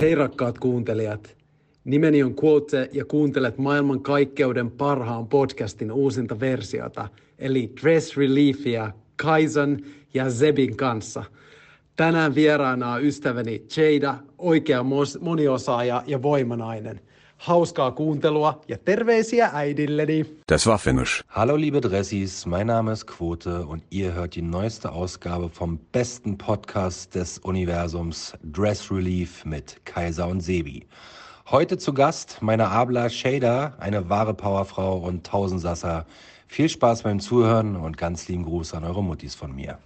Hei rakkaat kuuntelijat. Nimeni on Quote ja kuuntelet maailman kaikkeuden parhaan podcastin uusinta versiota, eli Dress Reliefia Kaisan ja Zebin kanssa. Tänään vieraana on ystäväni Jada, oikea moniosaaja ja voimanainen – Hauskaa kuuntelua ja terveisiä äidilleni. Das war Finnisch. Hallo liebe Dressis, mein Name ist Quote und ihr hört die neueste Ausgabe vom besten Podcast des Universums Dress Relief mit Kaiser und Sebi. Heute zu Gast meine Abla Shader, eine wahre Powerfrau und Tausendsasser. Viel Spaß beim Zuhören und ganz lieben Gruß an eure Muttis von mir.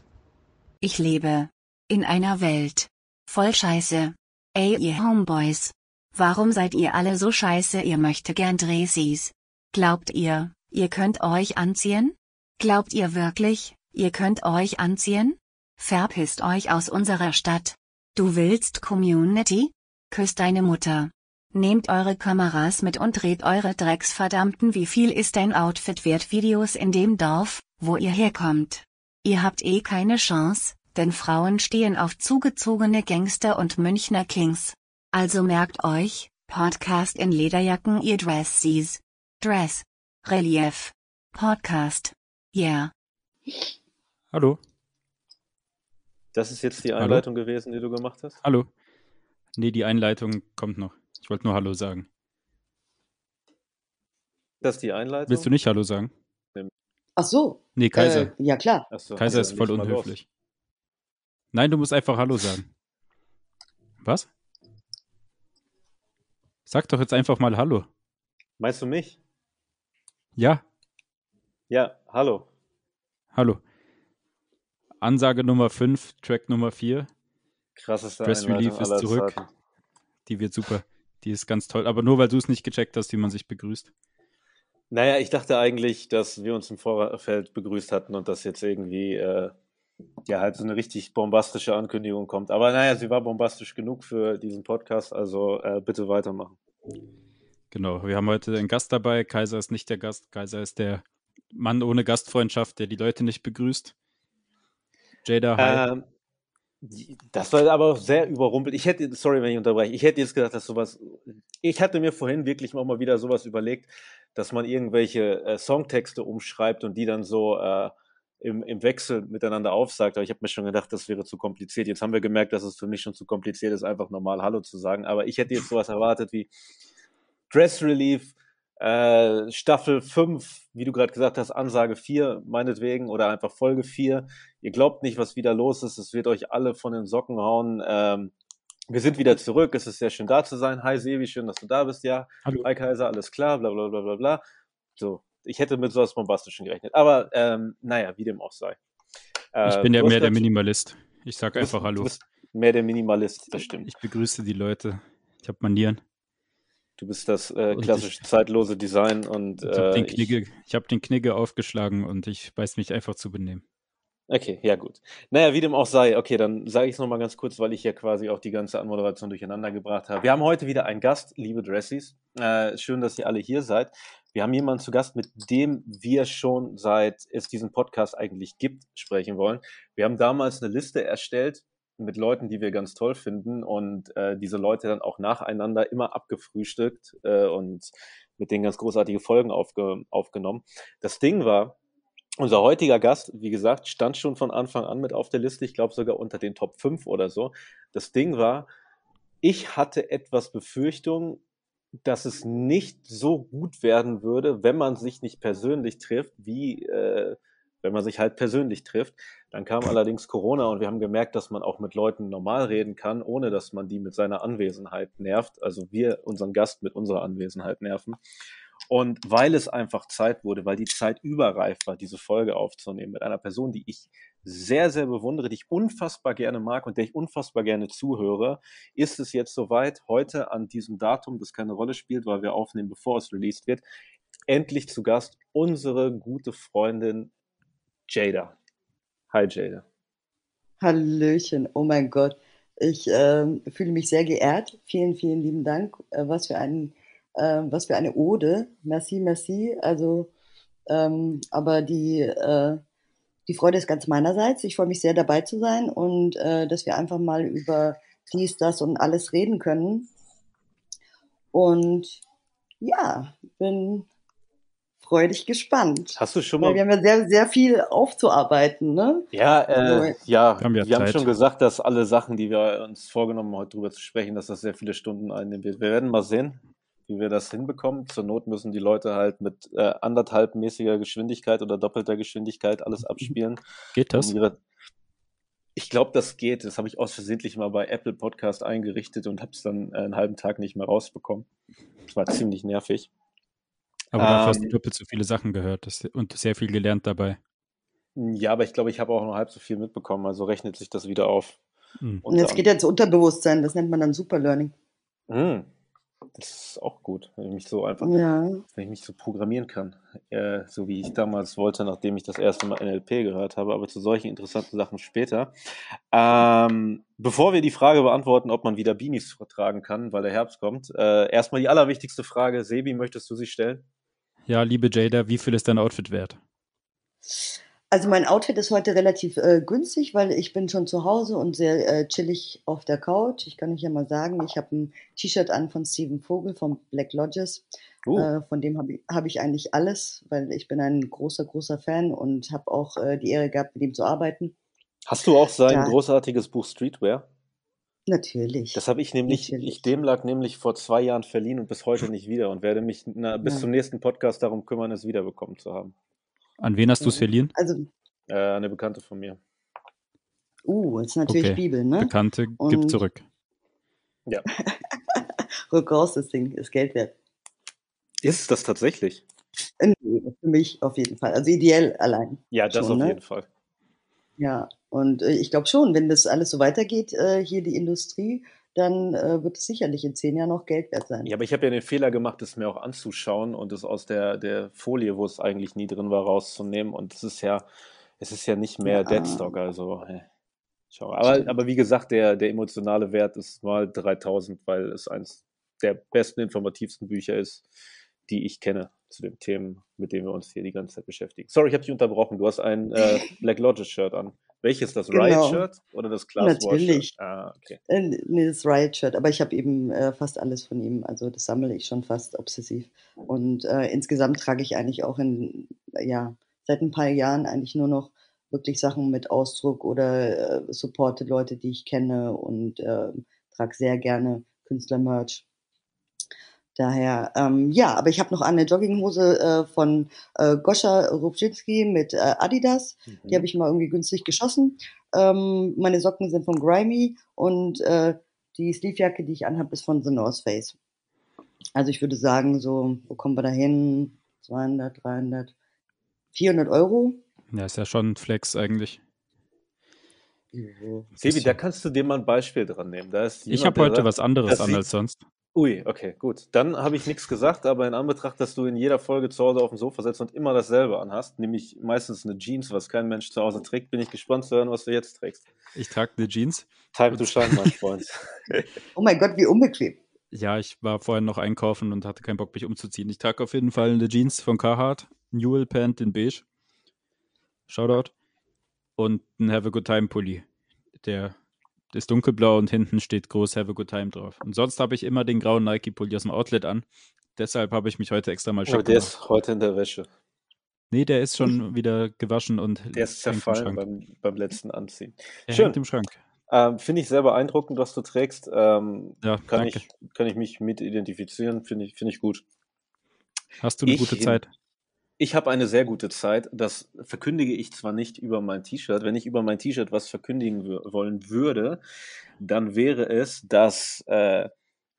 Ich lebe in einer Welt voll Scheiße. Ey ihr Homeboys. Warum seid ihr alle so scheiße ihr möchte gern Dressis? Glaubt ihr, ihr könnt euch anziehen? Glaubt ihr wirklich, ihr könnt euch anziehen? Verpisst euch aus unserer Stadt. Du willst Community? Küsst deine Mutter. Nehmt eure Kameras mit und dreht eure Drecksverdammten wie viel ist dein Outfit wert Videos in dem Dorf, wo ihr herkommt. Ihr habt eh keine Chance, denn Frauen stehen auf zugezogene Gangster und Münchner Kings. Also merkt euch, Podcast in Lederjacken ihr Dressies. Dress. Relief. Podcast. Yeah. Hallo. Das ist jetzt die Einleitung Hallo? gewesen, die du gemacht hast? Hallo. Nee, die Einleitung kommt noch. Ich wollte nur Hallo sagen. Das ist die Einleitung? Willst du nicht Hallo sagen? Ach so. Nee, Kaiser. Äh, ja, klar. So, Kaiser also ist voll unhöflich. Nein, du musst einfach Hallo sagen. Was? Sag doch jetzt einfach mal Hallo. Meinst du mich? Ja. Ja, hallo. Hallo. Ansage Nummer 5, Track Nummer 4. Krasseste Dress Relief ist zurück. Zeiten. Die wird super. Die ist ganz toll. Aber nur weil du es nicht gecheckt hast, wie man sich begrüßt. Naja, ich dachte eigentlich, dass wir uns im Vorfeld begrüßt hatten und das jetzt irgendwie äh, ja halt so eine richtig bombastische Ankündigung kommt. Aber naja, sie war bombastisch genug für diesen Podcast, also äh, bitte weitermachen. Genau, wir haben heute einen Gast dabei. Kaiser ist nicht der Gast. Kaiser ist der Mann ohne Gastfreundschaft, der die Leute nicht begrüßt. Jada, hi. Ähm, das war aber sehr überrumpelt. Ich hätte, sorry, wenn ich unterbreche, ich hätte jetzt gedacht, dass sowas, ich hatte mir vorhin wirklich auch mal wieder sowas überlegt, dass man irgendwelche äh, Songtexte umschreibt und die dann so äh, im, im Wechsel miteinander aufsagt. Aber ich habe mir schon gedacht, das wäre zu kompliziert. Jetzt haben wir gemerkt, dass es für mich schon zu kompliziert ist, einfach normal Hallo zu sagen. Aber ich hätte jetzt sowas erwartet wie Dress Relief, äh, Staffel 5, wie du gerade gesagt hast, Ansage 4, meinetwegen, oder einfach Folge 4. Ihr glaubt nicht, was wieder los ist. Es wird euch alle von den Socken hauen. Ähm, wir sind wieder zurück. Es ist sehr schön da zu sein. Hi Sevi, schön, dass du da bist. Ja, Hallo. Hi Kaiser, alles klar, bla bla bla bla bla. So, ich hätte mit sowas Bombastischen gerechnet. Aber ähm, naja, wie dem auch sei. Äh, ich bin ja mehr der Minimalist. Ich sag einfach Hallo. Mehr der Minimalist, das stimmt. Ich begrüße die Leute. Ich habe Manieren. Du bist das äh, klassische ich, zeitlose Design und ich habe den, Knigge, ich, hab den Knigge aufgeschlagen und ich weiß mich einfach zu benehmen. Okay, ja gut. Naja, wie dem auch sei. Okay, dann sage ich es nochmal ganz kurz, weil ich ja quasi auch die ganze Anmoderation durcheinander gebracht habe. Wir haben heute wieder einen Gast, liebe Dressies. Äh, schön, dass ihr alle hier seid. Wir haben jemanden zu Gast, mit dem wir schon seit es diesen Podcast eigentlich gibt, sprechen wollen. Wir haben damals eine Liste erstellt mit Leuten, die wir ganz toll finden und äh, diese Leute dann auch nacheinander immer abgefrühstückt äh, und mit denen ganz großartige Folgen aufge aufgenommen. Das Ding war, unser heutiger Gast, wie gesagt, stand schon von Anfang an mit auf der Liste, ich glaube sogar unter den Top 5 oder so. Das Ding war, ich hatte etwas Befürchtung, dass es nicht so gut werden würde, wenn man sich nicht persönlich trifft, wie äh, wenn man sich halt persönlich trifft. Dann kam allerdings Corona und wir haben gemerkt, dass man auch mit Leuten normal reden kann, ohne dass man die mit seiner Anwesenheit nervt. Also wir unseren Gast mit unserer Anwesenheit nerven. Und weil es einfach Zeit wurde, weil die Zeit überreif war, diese Folge aufzunehmen mit einer Person, die ich sehr, sehr bewundere, die ich unfassbar gerne mag und der ich unfassbar gerne zuhöre, ist es jetzt soweit, heute an diesem Datum, das keine Rolle spielt, weil wir aufnehmen, bevor es released wird, endlich zu Gast unsere gute Freundin Jada. Hi Jada. Hallöchen, oh mein Gott. Ich äh, fühle mich sehr geehrt. Vielen, vielen lieben Dank. Äh, was für ein äh, was für eine Ode. Merci, merci. Also, ähm, aber die, äh, die Freude ist ganz meinerseits. Ich freue mich sehr dabei zu sein und äh, dass wir einfach mal über dies, das und alles reden können. Und ja, bin freudig gespannt. Hast du schon Weil mal. wir haben ja sehr, sehr viel aufzuarbeiten, ne? Ja, äh, Also- ja, Wir haben ja wir haben schon gesagt, dass alle Sachen, die wir uns vorgenommen haben, heute drüber zu sprechen, dass das sehr viele Stunden einnehmen wird. Wir werden mal sehen, wie wir das hinbekommen. Zur Not müssen die Leute halt mit äh, anderthalbmäßiger Geschwindigkeit oder doppelter Geschwindigkeit alles abspielen. Geht das? Um ihre ich glaube, das geht. Das habe ich aus versehentlich mal bei Apple Podcast eingerichtet und habe es dann äh, einen halben Tag nicht mehr rausbekommen. Das war ziemlich nervig. Aber dafür hast du Ähm, doppelt so viele Sachen gehört und sehr viel gelernt dabei. Ja, aber ich glaube, ich habe auch noch halb so viel mitbekommen. Also rechnet sich das wieder auf. Hm. Und jetzt geht ja ins Unterbewusstsein, das nennt man dann Superlearning. Hm, das ist auch gut, wenn ich mich so einfach, Ja. wenn ich mich so programmieren kann, äh, so wie ich damals wollte, nachdem ich das erste Mal NLP gehört habe, aber zu solchen interessanten Sachen später. Ähm, bevor wir die Frage beantworten, ob man wieder Beanies tragen kann, weil der Herbst kommt, äh, erstmal die allerwichtigste Frage. Sebi, möchtest du sie stellen? Ja, liebe Jada, wie viel ist dein Outfit wert? Also mein Outfit ist heute relativ äh, günstig, weil ich bin schon zu Hause und sehr äh, chillig auf der Couch. Ich kann euch ja mal sagen, ich habe ein T-Shirt an von Steven Vogel von Black Lodges. Uh, Äh, von dem habe ich, hab ich eigentlich alles, weil ich bin ein großer, großer Fan und habe auch äh, die Ehre gehabt, mit ihm zu arbeiten. hast du auch sein ja. großartiges Buch Streetwear? Natürlich. Das habe ich nämlich, Natürlich. ich dem lag nämlich vor zwei Jahren verliehen und bis heute nicht wieder und werde mich na, bis Ja. zum nächsten Podcast darum kümmern, es wiederbekommen zu haben. An wen hast du es Ja. verliehen? Also, Äh, eine Bekannte von mir. uh, ist natürlich Okay. Bibel, ne? Bekannte, gib Und- zurück. Rück raus, das Ding ist Geld wert. Ist es das tatsächlich? Äh, nee, Für mich auf jeden Fall. Also ideell allein. Ja, das Schon, auf ne? jeden Fall. Ja, und äh, ich glaube schon, wenn das alles so weitergeht, äh, hier die Industrie, dann äh, wird es sicherlich in zehn Jahren noch Geld wert sein. Ja, aber ich habe ja den Fehler gemacht, es mir auch anzuschauen und es aus der, der Folie, wo es eigentlich nie drin war, rauszunehmen. Und es ist ja, es ist ja nicht mehr Ja. Deadstock, also. Schau. Aber, aber wie gesagt, der, der emotionale Wert ist mal 3000, weil es eins der besten, informativsten Bücher ist, die ich kenne zu den Themen, mit denen wir uns hier die ganze Zeit beschäftigen. Sorry, ich habe dich unterbrochen. Du hast ein äh, Black Lodges Shirt an. Welches? Das Genau. Riot-Shirt oder das Class War-Shirt? Natürlich. Ah, okay. Äh, nee, das Riot-Shirt, aber ich habe eben äh, fast alles von ihm, also das sammle ich schon fast obsessiv. Und äh, insgesamt trage ich eigentlich auch in, ja, seit ein paar Jahren eigentlich nur noch wirklich Sachen mit Ausdruck oder äh, supporte Leute, die ich kenne und äh, trage sehr gerne Künstler-Merch. Daher, ähm, ja, aber ich habe noch eine Jogginghose äh, von äh, Goscha Rubczynski mit äh, Adidas. Die Mhm. habe ich mal irgendwie günstig geschossen. Ähm, meine Socken sind von Grimy und äh, die Sleevejacke, die ich anhabe, ist von The North Face. Also ich würde sagen, so, wo kommen wir da hin? 200, 300, 400 Euro? Ja, ist ja schon ein Flex eigentlich. Sebi, da kannst du dir mal ein Beispiel dran nehmen. Da ist Ich jemand, habe der heute sagt, was anderes an als sonst. Ui, okay, gut. Dann habe ich nichts gesagt, aber in Anbetracht, dass du in jeder Folge zu Hause auf dem Sofa sitzt und immer dasselbe anhast, nämlich meistens eine Jeans, was kein Mensch zu Hause trägt, bin ich gespannt zu hören, was du jetzt trägst. Ich trage eine Jeans. Time to shine, mein Freund. Oh mein Gott, wie unbequem. Ja, ich war vorhin noch einkaufen und hatte keinen Bock, mich umzuziehen. Ich trage auf jeden Fall eine Jeans von Carhartt, Newell Pant in beige. Shoutout. Und ein Have a Good Time Pulli. Der ist dunkelblau und hinten steht groß Have a Good Time drauf. Und sonst habe ich immer den grauen Nike Pulli aus dem Outlet an. Deshalb habe ich mich heute extra mal schick Aber der gemacht. ist heute in der Wäsche. Nee, der ist schon wieder gewaschen und Der ist zerfallen beim, beim letzten Anziehen. Er Schön. im Schrank. Ähm, Finde ich sehr beeindruckend, was du trägst. Ähm, Ja, kann, danke. ich, kann ich mich mit identifizieren, finde ich, finde ich gut. Hast du eine Ich gute Zeit? Ich habe eine sehr gute Zeit. Das verkündige ich zwar nicht über mein T-Shirt. Wenn ich über mein T-Shirt was verkündigen wollen würde, dann wäre es, dass äh,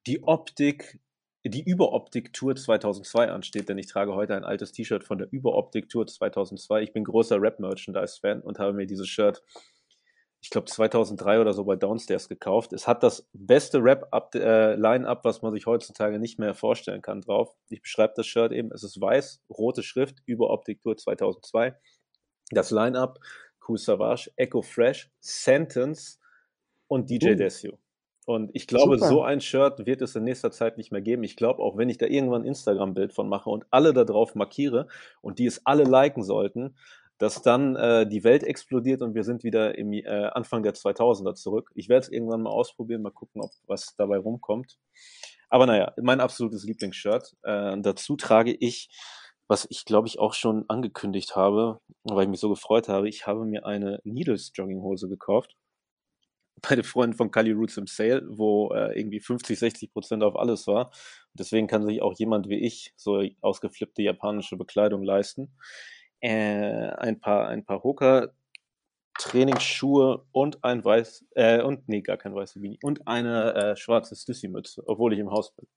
die Optik, die Überoptik-Tour 2002 ansteht, denn ich trage heute ein altes T-Shirt von der Überoptik-Tour 2002. Ich bin großer Rap-Merchandise-Fan und habe mir dieses Shirt, ich glaube 2003 oder so bei Downstairs gekauft. Es hat das beste Rap-Line-Up, was man sich heutzutage nicht mehr vorstellen kann, drauf. Ich beschreibe das Shirt eben. Es ist weiß, rote Schrift, Überoptik Tour 2002. Das Line-Up, Cool Savage, Echo Fresh, Sentence und DJ Uh. Desio. Und ich glaube, Super. so ein Shirt wird es in nächster Zeit nicht mehr geben. Ich glaube, auch wenn ich da irgendwann ein Instagram-Bild von mache und alle da drauf markiere und die es alle liken sollten, dass dann äh, die Welt explodiert und wir sind wieder im äh, Anfang der 2000er zurück. Ich werde es irgendwann mal ausprobieren, mal gucken, ob was dabei rumkommt. Aber naja, mein absolutes Lieblingsshirt. Äh, dazu trage ich, was ich glaube ich auch schon angekündigt habe, weil ich mich so gefreut habe, ich habe mir eine Needles Jogginghose gekauft bei den Freunden von Kali Roots im Sale, wo äh, irgendwie 50, 60 Prozent auf alles war. Deswegen kann sich auch jemand wie ich so ausgeflippte japanische Bekleidung leisten. Äh, ein paar, ein paar Hoka Trainingsschuhe und ein weiß, äh, und nee, gar kein weiße Beanie und eine äh, schwarze Stüssi-Mütze, obwohl ich im Haus bin.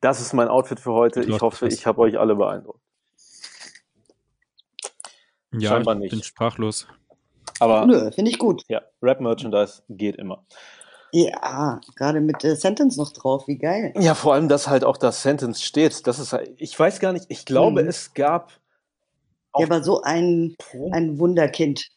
Das ist mein Outfit für heute. Ich hoffe, ich habe euch alle beeindruckt. Ja, Scheinbar ich nicht. bin sprachlos. Aber Nö, finde ich gut. Ja, Rap-Merchandise geht immer. Ja, gerade mit äh, Sentence noch drauf, wie geil. Ja, vor allem, dass halt auch das Sentence steht. Das ist halt, ich weiß gar nicht, ich glaube, mhm. es gab. Der war so ein, ein Wunderkind.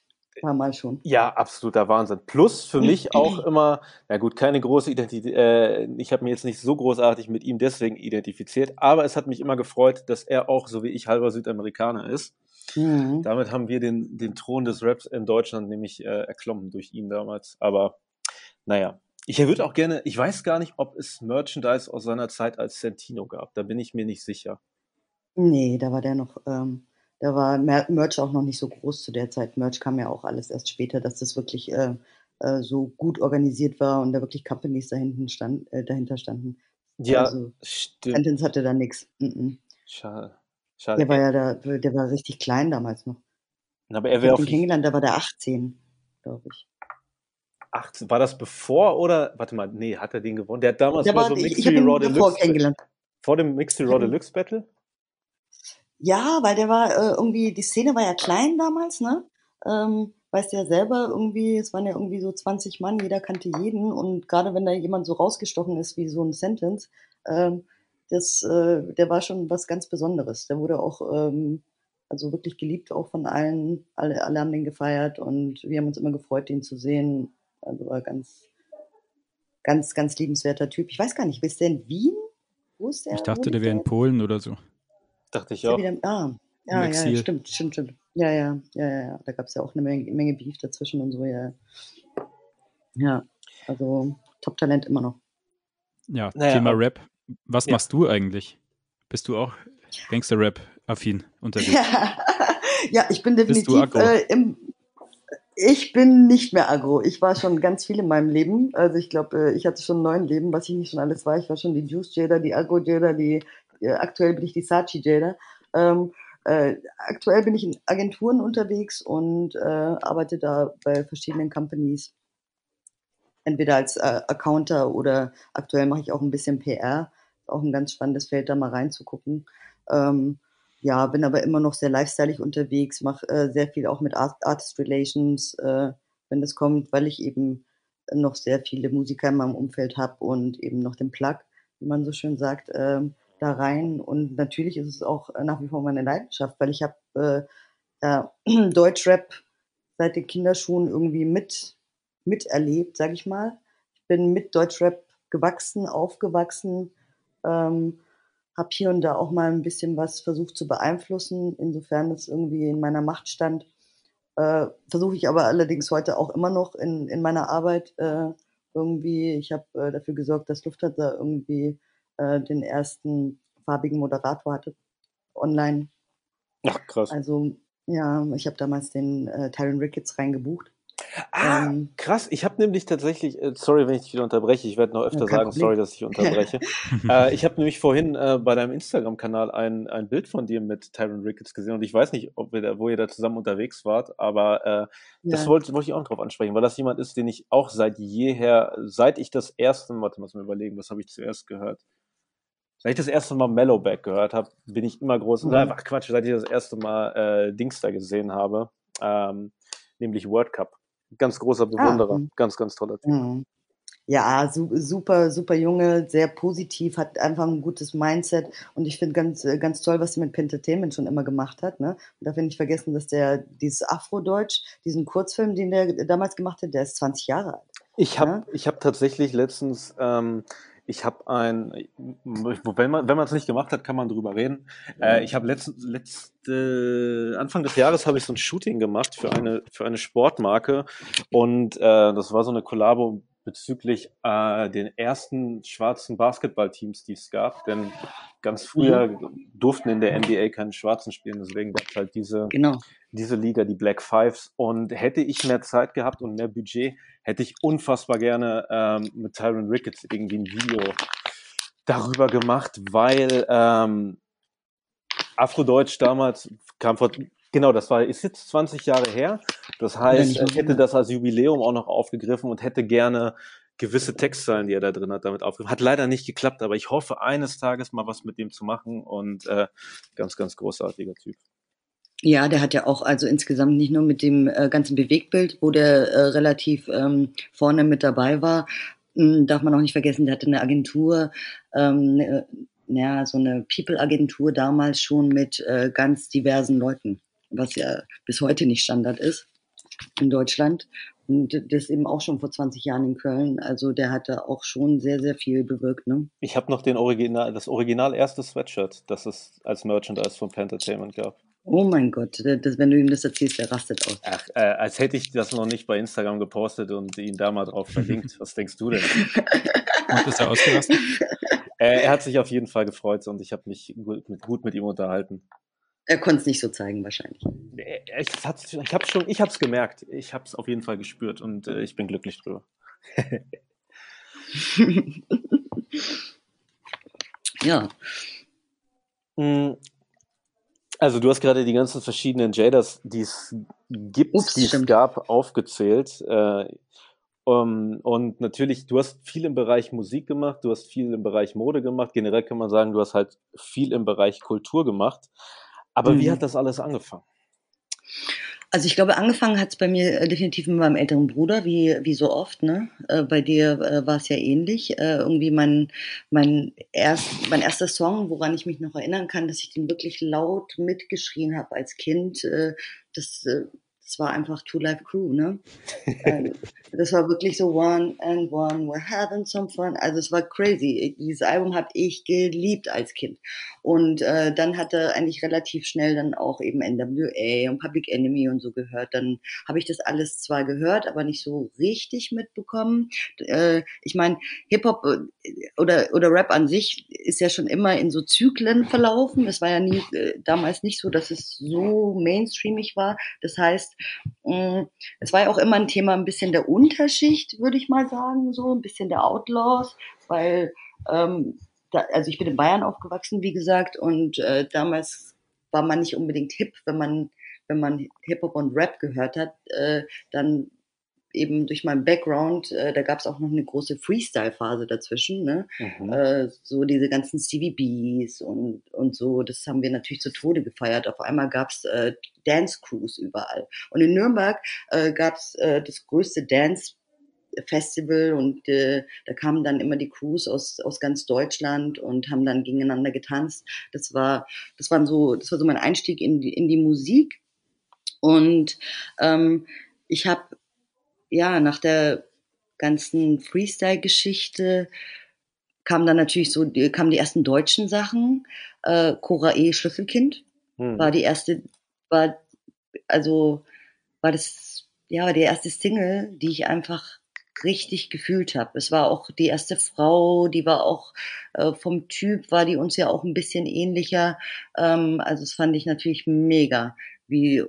War mal schon. Ja, absoluter Wahnsinn. Plus für mich auch immer, na gut, keine große Identität, äh, ich habe mich jetzt nicht so großartig mit ihm deswegen identifiziert, aber es hat mich immer gefreut, dass er auch, so wie ich, halber Südamerikaner ist. Mhm. Damit haben wir den, den Thron des Raps in Deutschland nämlich äh, erklommen durch ihn damals. Aber naja, ich würde auch gerne, ich weiß gar nicht, ob es Merchandise aus seiner Zeit als Sentino gab. Da bin ich mir nicht sicher. Nee, da war der noch, ähm, da war Merch auch noch nicht so groß zu der Zeit. Merch kam ja auch alles erst später, dass das wirklich äh, äh, so gut organisiert war und da wirklich Companies dahinten stand, äh, dahinter standen. Ja, also, stimmt. Sentence hatte da nichts. Mhm. Schade. Schade. Der war ja da, der war richtig klein damals noch. Aber er wäre auf. kennengelernt, da war der 18, glaube ich. 18, war das bevor oder, warte mal, nee, hat er den gewonnen? Der hat damals der war, so Mixed Raw Deluxe. Vor dem Mixed Raw Deluxe Battle? Ja, weil der war äh, irgendwie, die Szene war ja klein damals, ne? Ähm, weißt du ja selber, irgendwie, es waren ja irgendwie so 20 Mann, jeder kannte jeden und gerade wenn da jemand so rausgestochen ist wie so ein Sentence, ähm, das, äh, der war schon was ganz Besonderes. Der wurde auch ähm, also wirklich geliebt auch von allen. Alle, alle haben den gefeiert und wir haben uns immer gefreut, den zu sehen. Also war ganz, ganz, ganz liebenswerter Typ. Ich weiß gar nicht, bist der in Wien? Wo ist der? Ich dachte, der wäre in Polen oder so. Dachte ich auch. Wieder, ah, ja, ja, stimmt, stimmt, stimmt. Ja, ja, ja, ja, ja. Da gab es ja auch eine Menge, Menge Beef dazwischen und so, ja. Ja, also Top-Talent immer noch. Ja, naja, Thema Rap was ja. machst du eigentlich? Bist du auch Gangster-Rap-affin unterwegs? Ja. ja, ich bin definitiv äh, im, ich bin nicht mehr agro. Ich war schon ganz viel in meinem Leben. Also ich glaube, äh, ich hatte schon neun Leben, was ich nicht schon alles war. Ich war schon die Juice Jada, die Agro Jada, die aktuell bin ich die Sachi Jada. Ähm, äh, aktuell bin ich in Agenturen unterwegs und äh, arbeite da bei verschiedenen Companies. Entweder als äh, Accounter oder aktuell mache ich auch ein bisschen PR auch ein ganz spannendes Feld, da mal reinzugucken. Ähm, ja, bin aber immer noch sehr lifestyleig unterwegs, mache äh, sehr viel auch mit Art Artist Relations, äh, wenn das kommt, weil ich eben noch sehr viele Musiker in meinem Umfeld habe und eben noch den Plug, wie man so schön sagt, äh, da rein. Und natürlich ist es auch nach wie vor meine Leidenschaft, weil ich habe äh, ja, Deutschrap seit den Kinderschuhen irgendwie mit miterlebt, sag ich mal. Ich bin mit Deutschrap gewachsen, aufgewachsen, ähm, habe hier und da auch mal ein bisschen was versucht zu beeinflussen, insofern es irgendwie in meiner Macht stand. Äh, Versuche ich aber allerdings heute auch immer noch in, in meiner Arbeit äh, irgendwie. Ich habe äh, dafür gesorgt, dass Lufthansa irgendwie äh, den ersten farbigen Moderator hatte online. Ach, krass. Also ja, ich habe damals den äh, Tyron Ricketts reingebucht. Ah, ähm, krass. Ich habe nämlich tatsächlich, äh, sorry, wenn ich dich wieder unterbreche, ich werde noch öfter sagen, Problem. sorry, dass ich unterbreche. äh, ich habe nämlich vorhin äh, bei deinem Instagram-Kanal ein, ein Bild von dir mit Tyron Ricketts gesehen und ich weiß nicht, ob wir da, wo ihr da zusammen unterwegs wart, aber äh, das ja. wollte wollt ich auch noch drauf ansprechen, weil das jemand ist, den ich auch seit jeher, seit ich das erste Mal, warte mal, mal überlegen, was habe ich zuerst gehört? Seit ich das erste Mal Mellowback gehört habe, bin ich immer groß, mhm. einfach Quatsch, seit ich das erste Mal äh, Dings da gesehen habe, ähm, nämlich World Cup ganz großer Bewunderer. Ah. Ganz, ganz toller Typ. Mhm. Ja, super, super Junge, sehr positiv, hat einfach ein gutes Mindset und ich finde ganz, äh, ganz toll, was er mit Pentertainment schon immer gemacht hat. Ne? Und darf ich nicht vergessen, dass der dieses Afrodeutsch, diesen Kurzfilm, den der damals gemacht hat, der ist 20 Jahre alt. Ich habe ne? ich hab tatsächlich letztens ähm, Ich habe ein, wenn man wenn man es nicht gemacht hat, kann man drüber reden. Äh, ich habe letzte, letzte Anfang des Jahres habe ich so ein Shooting gemacht für eine für eine Sportmarke und äh, das war so eine Kollabo bezüglich äh, den ersten schwarzen Basketballteams, die es gab. Denn ganz früher mhm. durften in der NBA keine Schwarzen spielen, deswegen gab es halt diese, genau. diese Liga, die Black Fives. Und hätte ich mehr Zeit gehabt und mehr Budget, hätte ich unfassbar gerne ähm, mit Tyron Ricketts irgendwie ein Video darüber gemacht, weil ähm, Afrodeutsch damals kam vor Genau, das war, ist jetzt 20 Jahre her. Das heißt, er hätte das als Jubiläum auch noch aufgegriffen und hätte gerne gewisse Textzeilen, die er da drin hat, damit aufgegriffen. Hat leider nicht geklappt, aber ich hoffe, eines Tages mal was mit dem zu machen und äh, ganz, ganz großartiger Typ. Ja, der hat ja auch also insgesamt nicht nur mit dem äh, ganzen Bewegtbild, wo der äh, relativ ähm, vorne mit dabei war, hm, darf man auch nicht vergessen, der hatte eine Agentur, ähm, ne, ja, so eine People-Agentur damals schon mit äh, ganz diversen Leuten was ja bis heute nicht Standard ist in Deutschland. Und das eben auch schon vor 20 Jahren in Köln. Also der hatte auch schon sehr, sehr viel bewirkt. Ne? Ich habe noch den Original, das Original erste Sweatshirt, das es als Merchandise von Entertainment gab. Oh mein Gott, das, wenn du ihm das erzählst, der rastet aus. Ach, äh, als hätte ich das noch nicht bei Instagram gepostet und ihn da mal drauf verlinkt. Was denkst du denn? Und ist er ausgerastet? Äh, er hat sich auf jeden Fall gefreut und ich habe mich gut mit, gut mit ihm unterhalten. Er konnte es nicht so zeigen, wahrscheinlich. Ich, ich habe schon, ich habe es gemerkt. Ich habe es auf jeden Fall gespürt und äh, ich bin glücklich drüber. ja. Also du hast gerade die ganzen verschiedenen Jadas, die es gibt, Ups, die es gab, aufgezählt. Äh, um, und natürlich, du hast viel im Bereich Musik gemacht, du hast viel im Bereich Mode gemacht. Generell kann man sagen, du hast halt viel im Bereich Kultur gemacht. Aber mhm. wie hat das alles angefangen? Also ich glaube, angefangen hat es bei mir äh, definitiv mit meinem älteren Bruder, wie, wie so oft. Ne? Äh, bei dir äh, war es ja ähnlich. Äh, irgendwie mein, mein, erst, mein erster Song, woran ich mich noch erinnern kann, dass ich den wirklich laut mitgeschrien habe als Kind, äh, das das war einfach Two Life Crew, ne? Ähm, das war wirklich so One and One, we're having some fun. Also es war crazy. Dieses Album habe ich geliebt als Kind. Und äh, dann hatte eigentlich relativ schnell dann auch eben NWA und Public Enemy und so gehört. Dann habe ich das alles zwar gehört, aber nicht so richtig mitbekommen. Äh, ich meine, Hip-Hop äh, oder, oder Rap an sich ist ja schon immer in so Zyklen verlaufen. Es war ja nie äh, damals nicht so, dass es so mainstreamig war. Das heißt, Mm, es war ja auch immer ein Thema ein bisschen der Unterschicht, würde ich mal sagen, so ein bisschen der Outlaws, weil ähm, da, also ich bin in Bayern aufgewachsen, wie gesagt, und äh, damals war man nicht unbedingt hip, wenn man wenn man Hip Hop und Rap gehört hat, äh, dann eben durch meinen Background, äh, da gab es auch noch eine große Freestyle-Phase dazwischen, ne? Mhm. Äh, so diese ganzen Stevie Bs und, und so, das haben wir natürlich zu Tode gefeiert. Auf einmal gab es äh, Dance-Crews überall. Und in Nürnberg äh, gab es äh, das größte Dance- Festival und äh, da kamen dann immer die Crews aus, aus ganz Deutschland und haben dann gegeneinander getanzt. Das war, das waren so, das war so mein Einstieg in die, in die Musik. Und ähm, ich habe ja, nach der ganzen Freestyle-Geschichte kamen dann natürlich so, kamen die ersten deutschen Sachen. Äh, Cora E. Schlüsselkind hm. war die erste, war, also, war das, ja, war die erste Single, die ich einfach richtig gefühlt habe. Es war auch die erste Frau, die war auch äh, vom Typ, war die uns ja auch ein bisschen ähnlicher. Ähm, also das fand ich natürlich mega, wie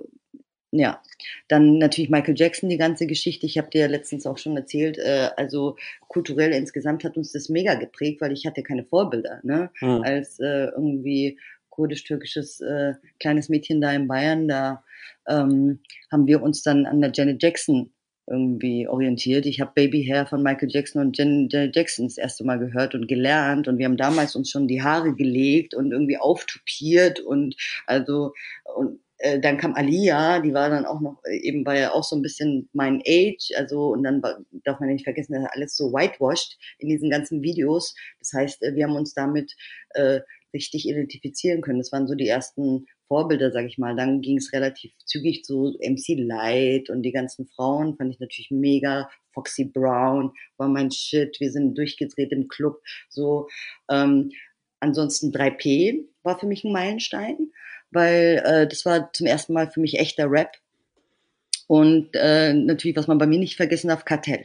ja, dann natürlich Michael Jackson, die ganze Geschichte. Ich habe dir ja letztens auch schon erzählt, äh, also kulturell insgesamt hat uns das mega geprägt, weil ich hatte keine Vorbilder. Ne? Mhm. Als äh, irgendwie kurdisch-türkisches äh, kleines Mädchen da in Bayern, da ähm, haben wir uns dann an der Janet Jackson irgendwie orientiert. Ich habe Baby Hair von Michael Jackson und Jen, Janet Jackson das erste Mal gehört und gelernt und wir haben damals uns schon die Haare gelegt und irgendwie auftupiert und also und äh, dann kam Alia, die war dann auch noch, äh, eben ja auch so ein bisschen mein Age, also und dann darf man nicht vergessen, dass alles so whitewashed in diesen ganzen Videos. Das heißt, äh, wir haben uns damit äh, richtig identifizieren können. Das waren so die ersten Vorbilder, sag ich mal. Dann ging es relativ zügig zu MC Light und die ganzen Frauen fand ich natürlich mega. Foxy Brown war mein Shit. Wir sind durchgedreht im Club. So, ähm, ansonsten 3P war für mich ein Meilenstein, weil äh, das war zum ersten Mal für mich echter Rap. Und äh, natürlich, was man bei mir nicht vergessen darf, Kartell.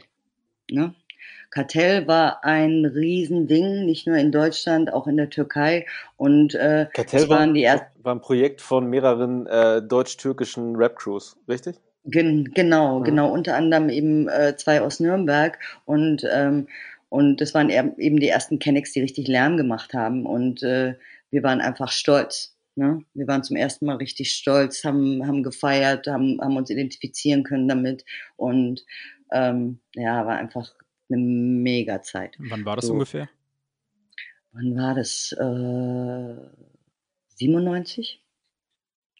Ne? Kartell war ein Riesending, nicht nur in Deutschland, auch in der Türkei. Und äh, Kartell war, waren die ersten, war ein Projekt von mehreren äh, deutsch-türkischen Rap-Crews, richtig? Gen genau, mhm. genau. Unter anderem eben äh, zwei aus Nürnberg und ähm, und das waren eben die ersten Kennex, die richtig Lärm gemacht haben. Und äh, wir waren einfach stolz. Ne? Wir waren zum ersten Mal richtig stolz, haben, haben gefeiert, haben, haben uns identifizieren können damit. Und ähm, ja, war einfach eine mega Zeit. Wann war das so, ungefähr? Wann war das? Äh, 97?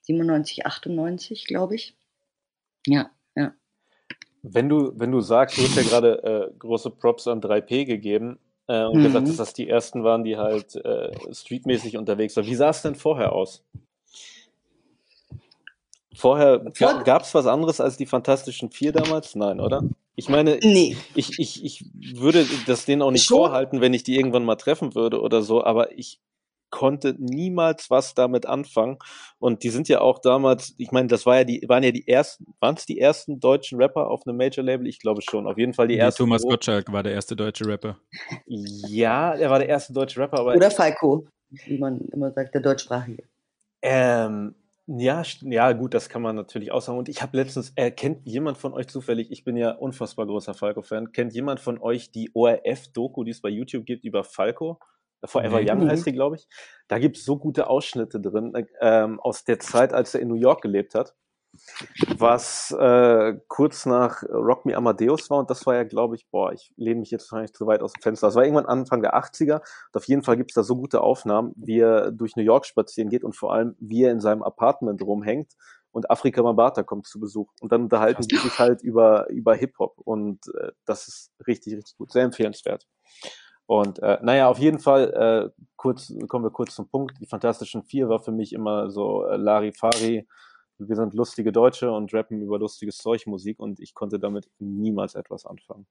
97, 98, glaube ich. Ja, ja. Wenn du, wenn du sagst, du hast ja gerade äh, große Props an 3P gegeben äh, und mhm. gesagt, dass das die ersten waren, die halt äh, streetmäßig unterwegs waren. Wie sah es denn vorher aus? Vorher gab es was anderes als die Fantastischen Vier damals? Nein, oder? Ich meine, nee. ich, ich, ich würde das denen auch nicht Schon? vorhalten, wenn ich die irgendwann mal treffen würde oder so, aber ich konnte niemals was damit anfangen. Und die sind ja auch damals, ich meine, das war ja die, waren ja die ersten, waren es die ersten deutschen Rapper auf einem Major-Label? Ich glaube schon. Auf jeden Fall die ersten. Thomas Gottschalk war der erste deutsche Rapper. Ja, er war der erste deutsche Rapper, aber. Oder Falco, wie man immer sagt, der deutschsprachige. Ähm, ja, ja, gut, das kann man natürlich auch sagen. Und ich habe letztens, äh, kennt jemand von euch zufällig, ich bin ja unfassbar großer Falco-Fan, kennt jemand von euch die ORF-Doku, die es bei YouTube gibt über Falco? Forever mhm. Young heißt die, glaube ich. Da gibt es so gute Ausschnitte drin äh, ähm, aus der Zeit, als er in New York gelebt hat was äh, kurz nach Rock Me Amadeus war und das war ja, glaube ich, boah, ich lehne mich jetzt wahrscheinlich zu weit aus dem Fenster. Das war irgendwann Anfang der 80er und auf jeden Fall gibt es da so gute Aufnahmen, wie er durch New York spazieren geht und vor allem, wie er in seinem Apartment rumhängt und Afrika Mabata kommt zu Besuch und dann unterhalten die sich halt über, über Hip-Hop und äh, das ist richtig, richtig gut, sehr empfehlenswert. Und äh, naja, auf jeden Fall, äh, kurz, kommen wir kurz zum Punkt. Die Fantastischen Vier war für mich immer so äh, Larifari, wir sind lustige Deutsche und rappen über lustiges Zeug Musik und ich konnte damit niemals etwas anfangen.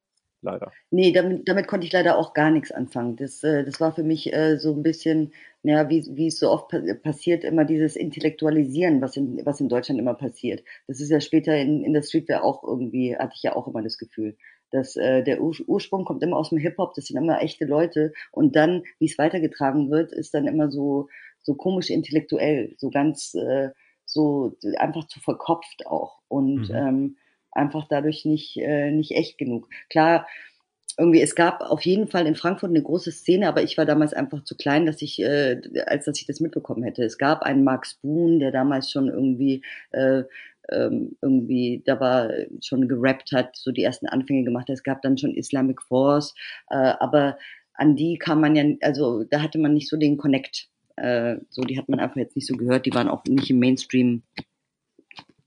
Leider. Nee, damit, damit konnte ich leider auch gar nichts anfangen. Das, äh, das war für mich äh, so ein bisschen, naja, wie, wie es so oft pa passiert, immer dieses Intellektualisieren, was in, was in Deutschland immer passiert. Das ist ja später in, in der Streetwear auch irgendwie, hatte ich ja auch immer das Gefühl dass äh, der Ur Ursprung kommt immer aus dem Hip-Hop, das sind immer echte Leute und dann, wie es weitergetragen wird, ist dann immer so so komisch intellektuell, so ganz äh, so einfach zu verkopft auch und mhm. ähm, einfach dadurch nicht, äh, nicht echt genug. Klar, irgendwie, es gab auf jeden Fall in Frankfurt eine große Szene, aber ich war damals einfach zu klein, dass ich, äh, als dass ich das mitbekommen hätte. Es gab einen Max Boon, der damals schon irgendwie, äh, ähm, irgendwie, da war schon gerappt hat, so die ersten Anfänge gemacht hat. Es gab dann schon Islamic Force, äh, aber an die kam man ja, also da hatte man nicht so den Connect. Äh, so, die hat man einfach jetzt nicht so gehört. Die waren auch nicht im Mainstream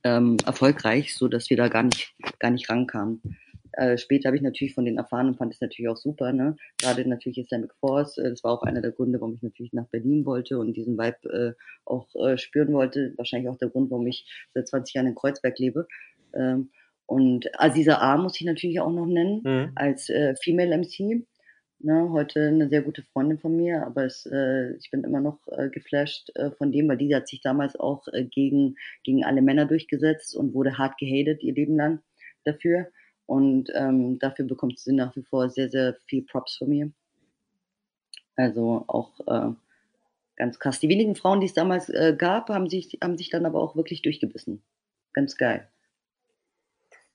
ähm, erfolgreich, so dass wir da gar nicht, gar nicht rankamen. Äh, später habe ich natürlich von denen erfahren und fand es natürlich auch super. Ne? Gerade natürlich Islamic Force. Äh, das war auch einer der Gründe, warum ich natürlich nach Berlin wollte und diesen Vibe äh, auch äh, spüren wollte. Wahrscheinlich auch der Grund, warum ich seit 20 Jahren in Kreuzberg lebe. Ähm, und Aziza A muss ich natürlich auch noch nennen mhm. als äh, Female MC. Ne, heute eine sehr gute Freundin von mir, aber es, äh, ich bin immer noch äh, geflasht äh, von dem, weil die hat sich damals auch äh, gegen, gegen alle Männer durchgesetzt und wurde hart gehatet ihr Leben lang dafür. Und ähm, dafür bekommt sie nach wie vor sehr, sehr viel Props von mir. Also auch äh, ganz krass. Die wenigen Frauen, die es damals äh, gab, haben sich, haben sich dann aber auch wirklich durchgebissen. Ganz geil.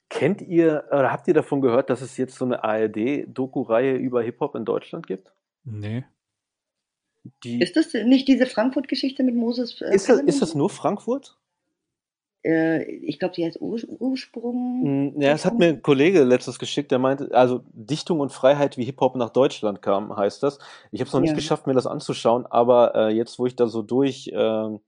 Kennt ihr oder habt ihr davon gehört, dass es jetzt so eine ARD-Doku-Reihe über Hip-Hop in Deutschland gibt? Nee. Die ist das nicht diese Frankfurt-Geschichte mit Moses? Äh, ist, das, ist das nur Frankfurt? Äh, ich glaube, die heißt Ur Ursprung. Hm, ja, das hat mir ein Kollege letztes geschickt, der meinte, also Dichtung und Freiheit, wie Hip-Hop nach Deutschland kam, heißt das. Ich habe es noch nicht ja. geschafft, mir das anzuschauen, aber äh, jetzt, wo ich da so durch. Äh,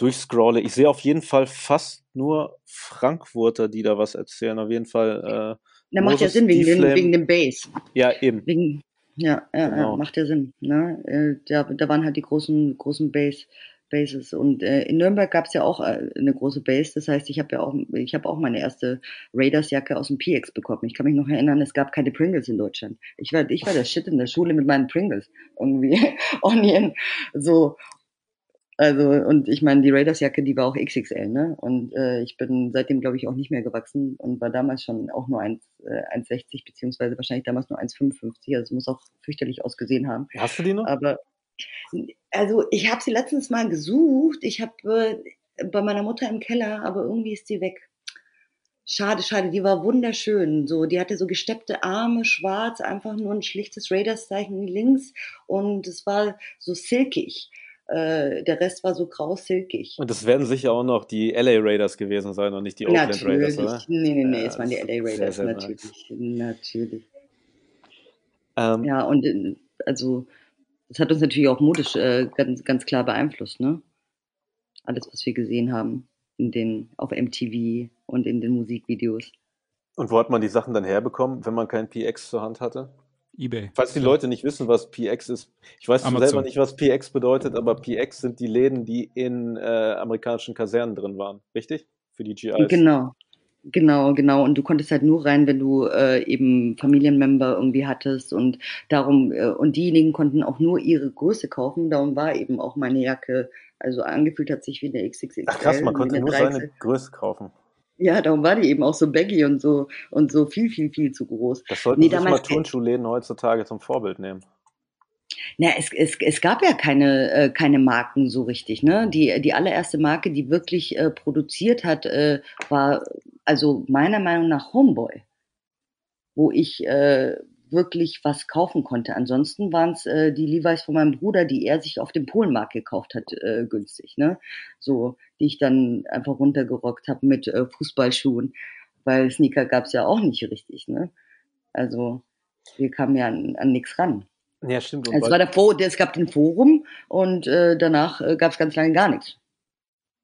durchscrolle. Ich sehe auf jeden Fall fast nur Frankfurter, die da was erzählen. Auf jeden Fall. Äh, Na, macht ja Sinn wegen, den, wegen dem Bass. Ja, eben. Wegen, Ja, ja, Genau. ja macht ja Sinn. Ne? Äh, Da, da waren halt die großen, großen Base, Bases. Und äh, in Nürnberg gab es ja auch äh, eine große Base. Das heißt, ich habe ja auch, ich habe auch meine erste Raiders-Jacke aus dem PX bekommen. Ich kann mich noch erinnern, es gab keine Pringles in Deutschland. Ich war, ich war der Shit in der Schule mit meinen Pringles. Irgendwie Onion. So. Also, und ich meine, die Raiders-Jacke, die war auch XXL, ne? Und äh, ich bin seitdem, glaube ich, auch nicht mehr gewachsen und war damals schon auch nur 1, äh, 1,60, beziehungsweise wahrscheinlich damals nur 1,55. Also es muss auch fürchterlich ausgesehen haben. Hast du die noch? Aber also ich habe sie letztens mal gesucht. Ich habe äh, bei meiner Mutter im Keller, aber irgendwie ist sie weg. Schade, schade, die war wunderschön. So, die hatte so gesteppte Arme, schwarz, einfach nur ein schlichtes Raiders-Zeichen links und es war so silkig. Äh, der Rest war so grau silkig. Und das werden sicher auch noch die LA Raiders gewesen sein und nicht die Oakland Natürlich. Raiders, oder? Nee, nee, nee, Ja, es waren die LA Raiders, sehr, sehr natürlich. Natürlich. Ähm, Ja, und äh, also das hat uns natürlich auch modisch äh, ganz, ganz klar beeinflusst, ne? Alles, was wir gesehen haben in den, auf MTV und in den Musikvideos. Und wo hat man die Sachen dann herbekommen, wenn man kein PX zur Hand hatte? Ebay. Falls die Leute nicht wissen, was PX ist, ich weiß Amazon. selber nicht, was PX bedeutet, aber PX sind die Läden, die in äh, amerikanischen Kasernen drin waren, richtig? Für die GIs. Genau. Genau, genau. Und du konntest halt nur rein, wenn du äh, eben Familienmember irgendwie hattest und darum, äh, und diejenigen konnten auch nur ihre Größe kaufen. Darum war eben auch meine Jacke, also angefühlt hat sich wie eine XXXL. Ach krass, man konnte nur 13. seine Größe kaufen. Ja, darum war die eben auch so baggy und so und so viel, viel, viel zu groß. Das sollten Nee, sich mal Turnschuhläden heutzutage zum Vorbild nehmen. Na, es, es, es gab ja keine, äh, keine Marken so richtig. Ne? Die, die allererste Marke, die wirklich äh, produziert hat, äh, war also meiner Meinung nach Homeboy, wo ich äh, wirklich was kaufen konnte. Ansonsten waren es äh, die Levi's von meinem Bruder, die er sich auf dem Polenmarkt gekauft hat, äh, günstig. Ne? So, die ich dann einfach runtergerockt habe mit äh, Fußballschuhen, weil Sneaker gab es ja auch nicht richtig. Ne? Also wir kamen ja an, an nichts ran. Ja, stimmt. Und Es war davor, es gab den Forum und äh, danach äh, gab es ganz lange gar nichts.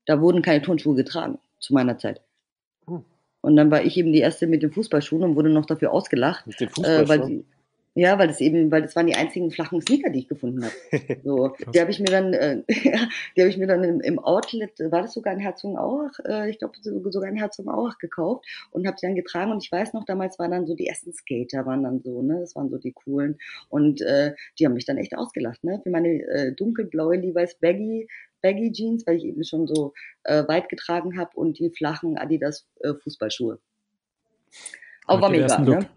Da wurden keine Turnschuhe getragen zu meiner Zeit. Und dann war ich eben die erste mit den Fußballschuhen und wurde noch dafür ausgelacht, mit den äh, weil Fußballschuhen. sie, ja, weil das eben, weil das waren die einzigen flachen Sneaker, die ich gefunden habe. So, die habe ich mir dann, äh, die habe ich mir dann im, im Outlet, war das sogar in Herzogenaurach, äh, ich glaube sogar in Herzogenaurach gekauft und habe die dann getragen und ich weiß noch, damals waren dann so die ersten Skater waren dann so, ne, das waren so die coolen und äh, die haben mich dann echt ausgelacht, ne, für meine äh, dunkelblaue Levi's Baggy Baggy Jeans, weil ich eben schon so äh, weit getragen habe und die flachen Adidas äh, Fußballschuhe. Mit war Look. ne?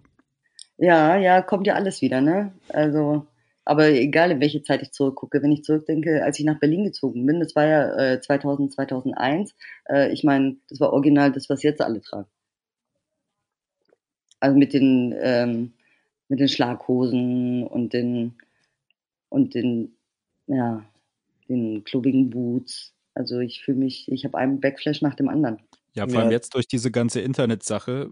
Ja, ja, kommt ja alles wieder, ne? Also, aber egal, in welche Zeit ich zurückgucke, wenn ich zurückdenke, als ich nach Berlin gezogen bin, das war ja äh, 2000, 2001, äh, ich meine, das war original das, was jetzt alle tragen. Also mit den, ähm, mit den Schlaghosen und den, und den, ja, den klobigen Boots. Also ich fühle mich, ich habe einen Backflash nach dem anderen. Ja, vor allem Ja. jetzt durch diese ganze Internetsache,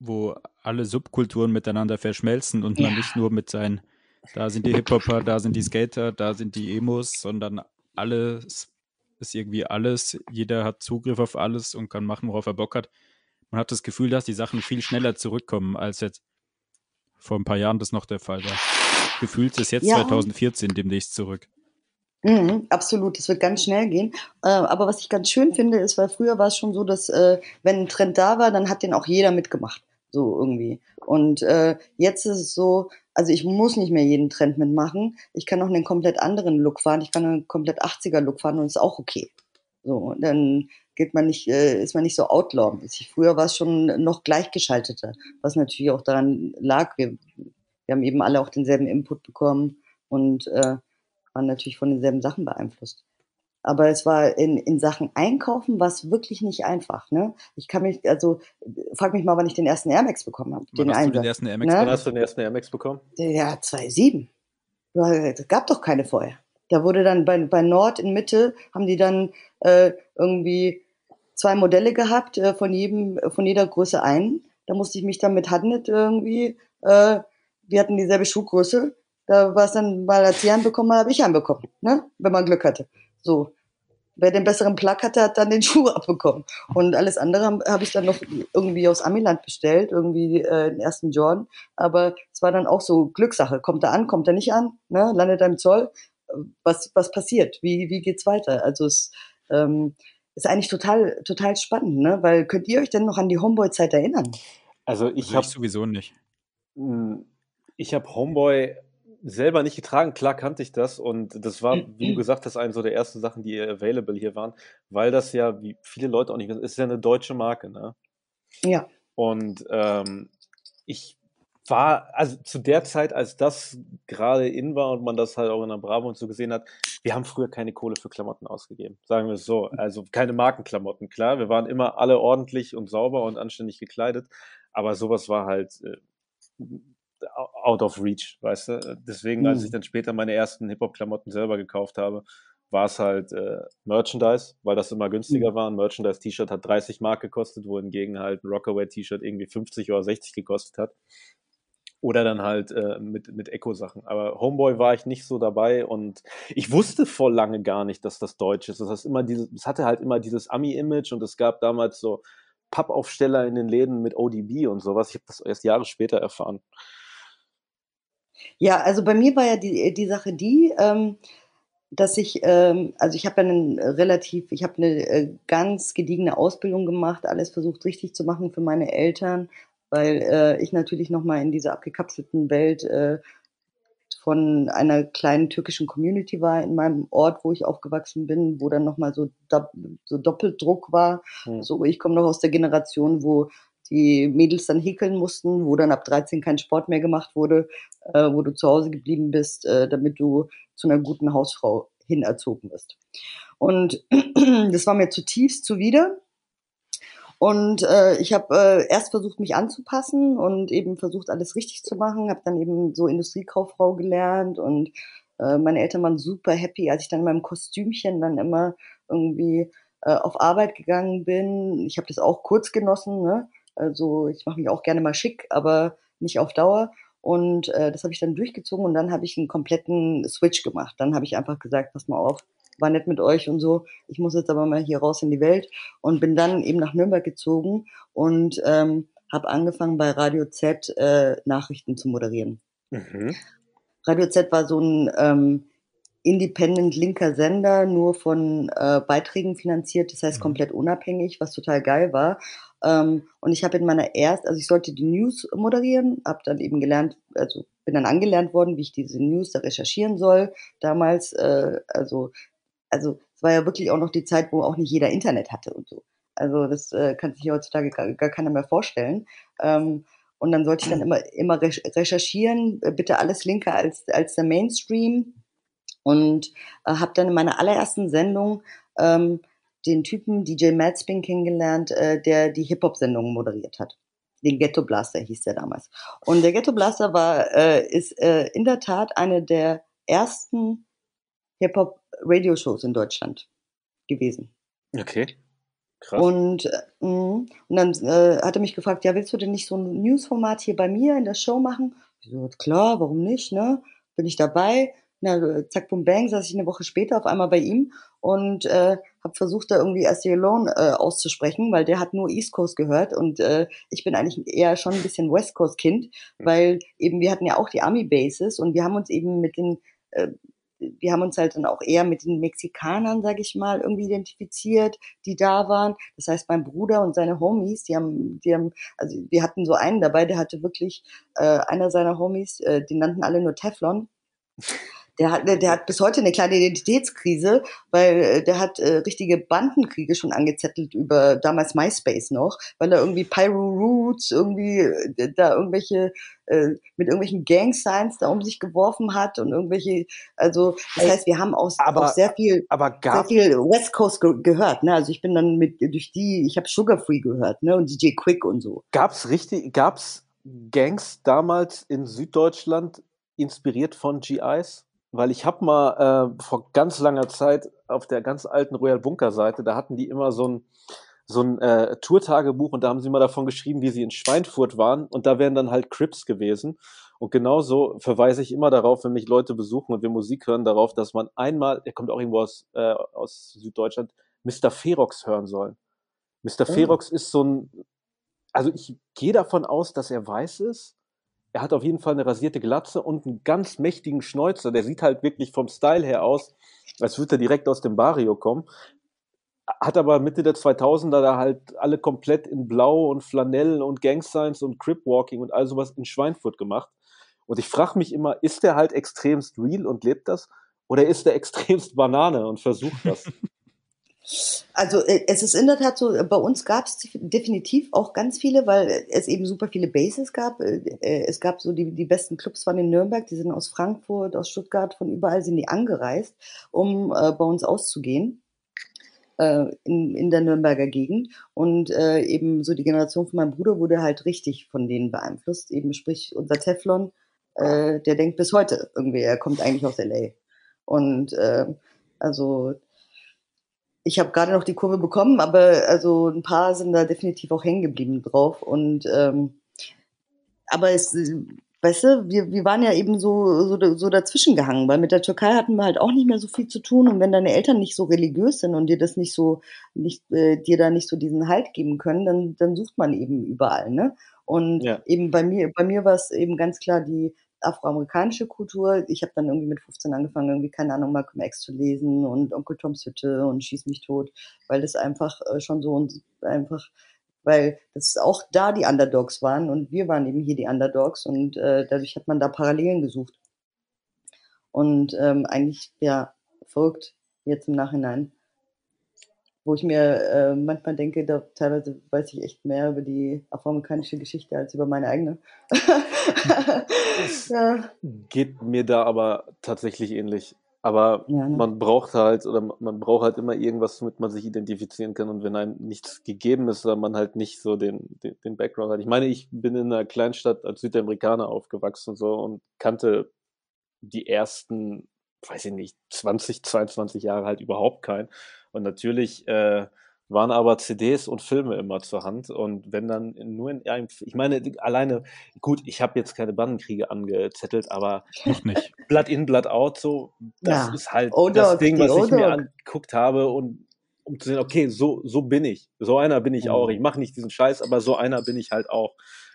wo alle Subkulturen miteinander verschmelzen und man Ja. nicht nur mit seinen, da sind die Hip-Hopper, da sind die Skater, da sind die Emos, sondern alles ist irgendwie alles. Jeder hat Zugriff auf alles und kann machen, worauf er Bock hat. Man hat das Gefühl, dass die Sachen viel schneller zurückkommen, als jetzt vor ein paar Jahren das noch der Fall war. Gefühlt ist jetzt Ja. 2014 demnächst zurück. Mhm, absolut, das wird ganz schnell gehen. Äh, aber was ich ganz schön finde, ist, weil früher war es schon so, dass äh, wenn ein Trend da war, dann hat den auch jeder mitgemacht. So irgendwie. Und äh, jetzt ist es so, also ich muss nicht mehr jeden Trend mitmachen. Ich kann auch einen komplett anderen Look fahren. Ich kann einen komplett 80er Look fahren und ist auch okay. So, dann geht man nicht, äh, ist man nicht so outlaw-mäßig. Früher war es schon noch gleichgeschalteter, was natürlich auch daran lag. Wir, wir haben eben alle auch denselben Input bekommen und äh, waren natürlich von denselben Sachen beeinflusst. Aber es war in, in Sachen Einkaufen war es wirklich nicht einfach. Ne? Ich kann mich, also frag mich mal, wann ich den ersten Air Max bekommen habe. Wann Den hast du den ersten Air Max Ne? Wann hast du den ersten Air Max bekommen? Ja, 2,7. Ja, Es gab doch keine vorher. Da wurde dann bei, bei Nord in Mitte, haben die dann äh, irgendwie zwei Modelle gehabt, äh, von jedem, von jeder Größe einen. Da musste ich mich dann mit Handnet irgendwie, äh, wir hatten dieselbe Schuhgröße. Da war es dann, weil als sie einen bekommen habe, ich einen bekommen, ne? wenn man Glück hatte. So. wer den besseren Plug hatte, hat dann den Schuh abbekommen. Und alles andere habe hab ich dann noch irgendwie aus Amiland bestellt, irgendwie äh, den ersten Jordan. Aber es war dann auch so Glückssache. Kommt er an, kommt er nicht an, ne? landet er im Zoll? Was, was passiert? Wie, wie geht's weiter? Also es ähm, ist eigentlich total, total spannend, ne? Weil könnt ihr euch denn noch an die Homeboy-Zeit erinnern? Also ich Also habe ich sowieso nicht. ich habe Homeboy selber nicht getragen. Klar kannte ich das und das war, wie du gesagt hast, eine so der ersten Sachen, die available hier waren, weil das ja, wie viele Leute auch nicht wissen, ist ja eine deutsche Marke, ne? Ja. Und ähm, ich war, also zu der Zeit, als das gerade in war und man das halt auch in der Bravo und so gesehen hat, wir haben früher keine Kohle für Klamotten ausgegeben, sagen wir es so. Also keine Markenklamotten, klar. Wir waren immer alle ordentlich und sauber und anständig gekleidet, aber sowas war halt äh, out of reach, weißt du? Deswegen, als Mhm. ich dann später meine ersten Hip-Hop-Klamotten selber gekauft habe, war es halt äh, Merchandise, weil das immer günstiger war. Ein Merchandise-T-Shirt hat 30 Mark gekostet, wohingegen halt ein Rockaway-T-Shirt irgendwie 50 oder 60 gekostet hat. Oder dann halt äh, mit, mit Echo-Sachen. Aber Homeboy war ich nicht so dabei und ich wusste vor lange gar nicht, dass das Deutsch ist. Das heißt immer dieses, es hatte halt immer dieses Ami-Image und es gab damals so Pappaufsteller in den Läden mit ODB und sowas. Ich habe das erst Jahre später erfahren. Ja, also bei mir war ja die, die Sache die, ähm, dass ich, ähm, also ich habe ja einen relativ, ich habe eine äh, ganz gediegene Ausbildung gemacht, alles versucht richtig zu machen für meine Eltern, weil äh, ich natürlich nochmal in dieser abgekapselten Welt äh, von einer kleinen türkischen Community war in meinem Ort, wo ich aufgewachsen bin, wo dann nochmal so, so Doppeldruck war. Hm. So, ich komme noch aus der Generation, wo die Mädels dann häkeln mussten, wo dann ab 13 kein Sport mehr gemacht wurde, äh, wo du zu Hause geblieben bist, äh, damit du zu einer guten Hausfrau hinerzogen wirst. Und das war mir zutiefst zuwider. Und äh, ich habe äh, erst versucht, mich anzupassen und eben versucht, alles richtig zu machen. Habe dann eben so Industriekauffrau gelernt und äh, meine Eltern waren super happy, als ich dann in meinem Kostümchen dann immer irgendwie äh, auf Arbeit gegangen bin. Ich habe das auch kurz genossen. Ne? Also ich mache mich auch gerne mal schick, aber nicht auf Dauer. Und äh, das habe ich dann durchgezogen und dann habe ich einen kompletten Switch gemacht. Dann habe ich einfach gesagt, pass mal auf, war nett mit euch und so. Ich muss jetzt aber mal hier raus in die Welt und bin dann eben nach Nürnberg gezogen und ähm, habe angefangen bei Radio Z äh, Nachrichten zu moderieren. Mhm. Radio Z war so ein ähm, independent linker Sender, nur von äh, Beiträgen finanziert, das heißt Mhm. komplett unabhängig, was total geil war. Ähm, und ich habe in meiner erst, also ich sollte die News moderieren, habe dann eben gelernt, also bin dann angelernt worden, wie ich diese News da recherchieren soll. Damals, äh, also also es war ja wirklich auch noch die Zeit, wo auch nicht jeder Internet hatte und so. Also das äh, kann sich heutzutage gar, gar keiner mehr vorstellen. Ähm, und dann sollte ich dann immer immer rech- recherchieren, äh, bitte alles linker als als der Mainstream und äh, habe dann in meiner allerersten Sendung ähm, den Typen DJ Madspin kennengelernt, äh, der die Hip-Hop-Sendung moderiert hat. Den Ghetto Blaster hieß der damals. Und der Ghetto Blaster war, äh, ist äh, in der Tat eine der ersten Hip-Hop-Radio-Shows in Deutschland gewesen. Okay. Krass. Und, äh, mh, und dann äh, hat er mich gefragt, ja, willst du denn nicht so ein News-Format hier bei mir in der Show machen? Ich so, klar, warum nicht, ne? Bin ich dabei? Na, zack, bum, bang, saß ich eine Woche später auf einmal bei ihm und äh, habe versucht, da irgendwie Asty Alone äh, auszusprechen, weil der hat nur East Coast gehört und äh, ich bin eigentlich eher schon ein bisschen West Coast Kind, weil eben wir hatten ja auch die Army Bases und wir haben uns eben mit den äh, wir haben uns halt dann auch eher mit den Mexikanern, sag ich mal, irgendwie identifiziert, die da waren. Das heißt, mein Bruder und seine Homies, die haben, die haben, also wir hatten so einen dabei, der hatte wirklich, äh, einer seiner Homies, äh, die nannten alle nur Teflon. Der hat, der hat bis heute eine kleine Identitätskrise, weil äh, der hat äh, richtige Bandenkriege schon angezettelt über damals MySpace noch, weil er irgendwie Pyro Roots irgendwie äh, da irgendwelche äh, mit irgendwelchen Gang Signs da um sich geworfen hat und irgendwelche, also das heißt, wir haben auch, aber- auch sehr viel Aber sehr viel West Coast ge gehört, ne? Also ich bin dann mit durch die, ich habe Sugar Free gehört, ne? Und DJ Quick und so. gab's richtig, gab's Gangs damals in Süddeutschland inspiriert von GIs? Weil ich habe mal äh, vor ganz langer Zeit auf der ganz alten Royal Bunker Seite, da hatten die immer so ein so ein äh, Tourtagebuch und da haben sie mal davon geschrieben, wie sie in Schweinfurt waren und da wären dann halt Crips gewesen Und genauso verweise ich immer darauf, wenn mich Leute besuchen und wir Musik hören, darauf, dass man einmal, der kommt auch irgendwo aus, äh, aus Süddeutschland, Mr. Ferox hören soll. Mr. Oh. Ferox ist so ein, also ich gehe davon aus, dass er weiß ist. Er hat auf jeden Fall eine rasierte Glatze und einen ganz mächtigen Schnäuzer. Der sieht halt wirklich vom Style her aus, als würde er direkt aus dem Barrio kommen. Hat aber Mitte der 2000er da halt alle komplett in Blau und Flanell und Gangsigns und Cripwalking und all sowas in Schweinfurt gemacht. Und ich frage mich immer, ist der halt extremst real und lebt das? Oder ist der extremst Banane und versucht das? Also äh, es ist in der Tat so, bei uns gab es definitiv auch ganz viele, weil es eben super viele Bases gab. Äh, äh, Es gab so die, die besten Clubs waren in Nürnberg, die sind aus Frankfurt, aus Stuttgart, von überall sind die angereist, um äh, bei uns auszugehen äh, in, in der Nürnberger Gegend. Und äh, eben so die Generation von meinem Bruder wurde halt richtig von denen beeinflusst. Eben sprich unser Teflon, der denkt bis heute irgendwie, er kommt eigentlich aus LA. Und also ich habe gerade noch die Kurve bekommen, aber also ein paar sind da definitiv auch hängen geblieben drauf. Und ähm, aber es, äh, weißt du, wir, wir waren ja eben so, so, so dazwischen gehangen, weil mit der Türkei hatten wir halt auch nicht mehr so viel zu tun. Und wenn deine Eltern nicht so religiös sind und dir das nicht so, nicht, äh, dir da nicht so diesen Halt geben können, dann, dann sucht man eben überall, ne? Und Ja. eben bei mir, bei mir war es eben ganz klar die afroamerikanische Kultur. Ich habe dann irgendwie mit 15 angefangen, irgendwie, keine Ahnung, Malcolm X zu lesen und Onkel Toms Hütte und Schieß mich tot, weil das einfach äh, schon so und einfach, weil das auch da die Underdogs waren und wir waren eben hier die Underdogs und äh, dadurch hat man da Parallelen gesucht. Und ähm, eigentlich, ja, verrückt jetzt im Nachhinein. Wo ich mir äh, manchmal denke, da teilweise weiß ich echt mehr über die afroamerikanische Geschichte als über meine eigene. ja. Geht mir da aber tatsächlich ähnlich. Aber Ja, ne? man braucht halt, oder man braucht halt immer irgendwas, womit man sich identifizieren kann. Und wenn einem nichts gegeben ist, oder man halt nicht so den, den, den Background hat. Ich meine, ich bin in einer Kleinstadt als Südamerikaner aufgewachsen und so und kannte die ersten, weiß ich nicht, 20, 22 Jahre halt überhaupt keinen. Und natürlich äh, waren aber CDs und Filme immer zur Hand. Und wenn dann nur in einem, ich meine, alleine, gut, ich habe jetzt keine Bandenkriege angezettelt, aber Noch nicht. Blood in, Blood out, so, das Ja. ist halt O-Dog, das Ding, was ich mir O-Dog. angeguckt habe und um zu sehen, okay, so, so bin ich. So einer bin ich Mhm. auch. Ich mache nicht diesen Scheiß, aber so einer bin ich halt auch.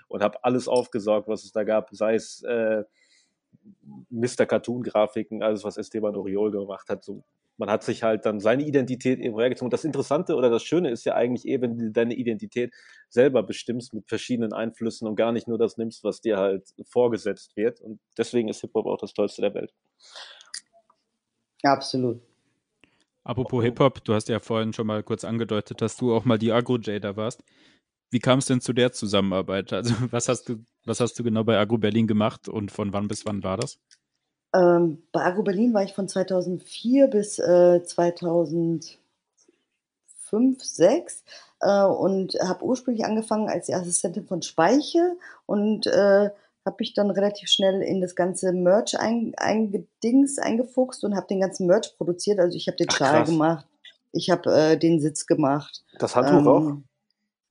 Und habe alles aufgesaugt, was es da gab, sei es äh, Mr. Cartoon-Grafiken, alles, was Esteban Oriol gemacht hat. So, man hat sich halt dann seine Identität eben hergezogen. Und das Interessante oder das Schöne ist ja eigentlich eh, wenn du deine Identität selber bestimmst mit verschiedenen Einflüssen und gar nicht nur das nimmst, was dir halt vorgesetzt wird. Und deswegen ist Hip-Hop auch das Tollste der Welt. Absolut. Apropos Hip-Hop, du hast ja vorhin schon mal kurz angedeutet, dass du auch mal die Agro-Jader warst. Wie kam es denn zu der Zusammenarbeit? Also, was hast du, was hast du genau bei Agro Berlin gemacht und von wann bis wann war das? Ähm, bei Agro Berlin war ich von 2004 bis äh, 2005, 2006 äh, und habe ursprünglich angefangen als die Assistentin von Speiche und äh, habe mich dann relativ schnell in das ganze Merch ein, eingedings, eingefuchst und habe den ganzen Merch produziert. Also ich habe den Ach, Schal krass. gemacht, ich habe äh, den Sitz gemacht. Das Handtuch auch? Ähm,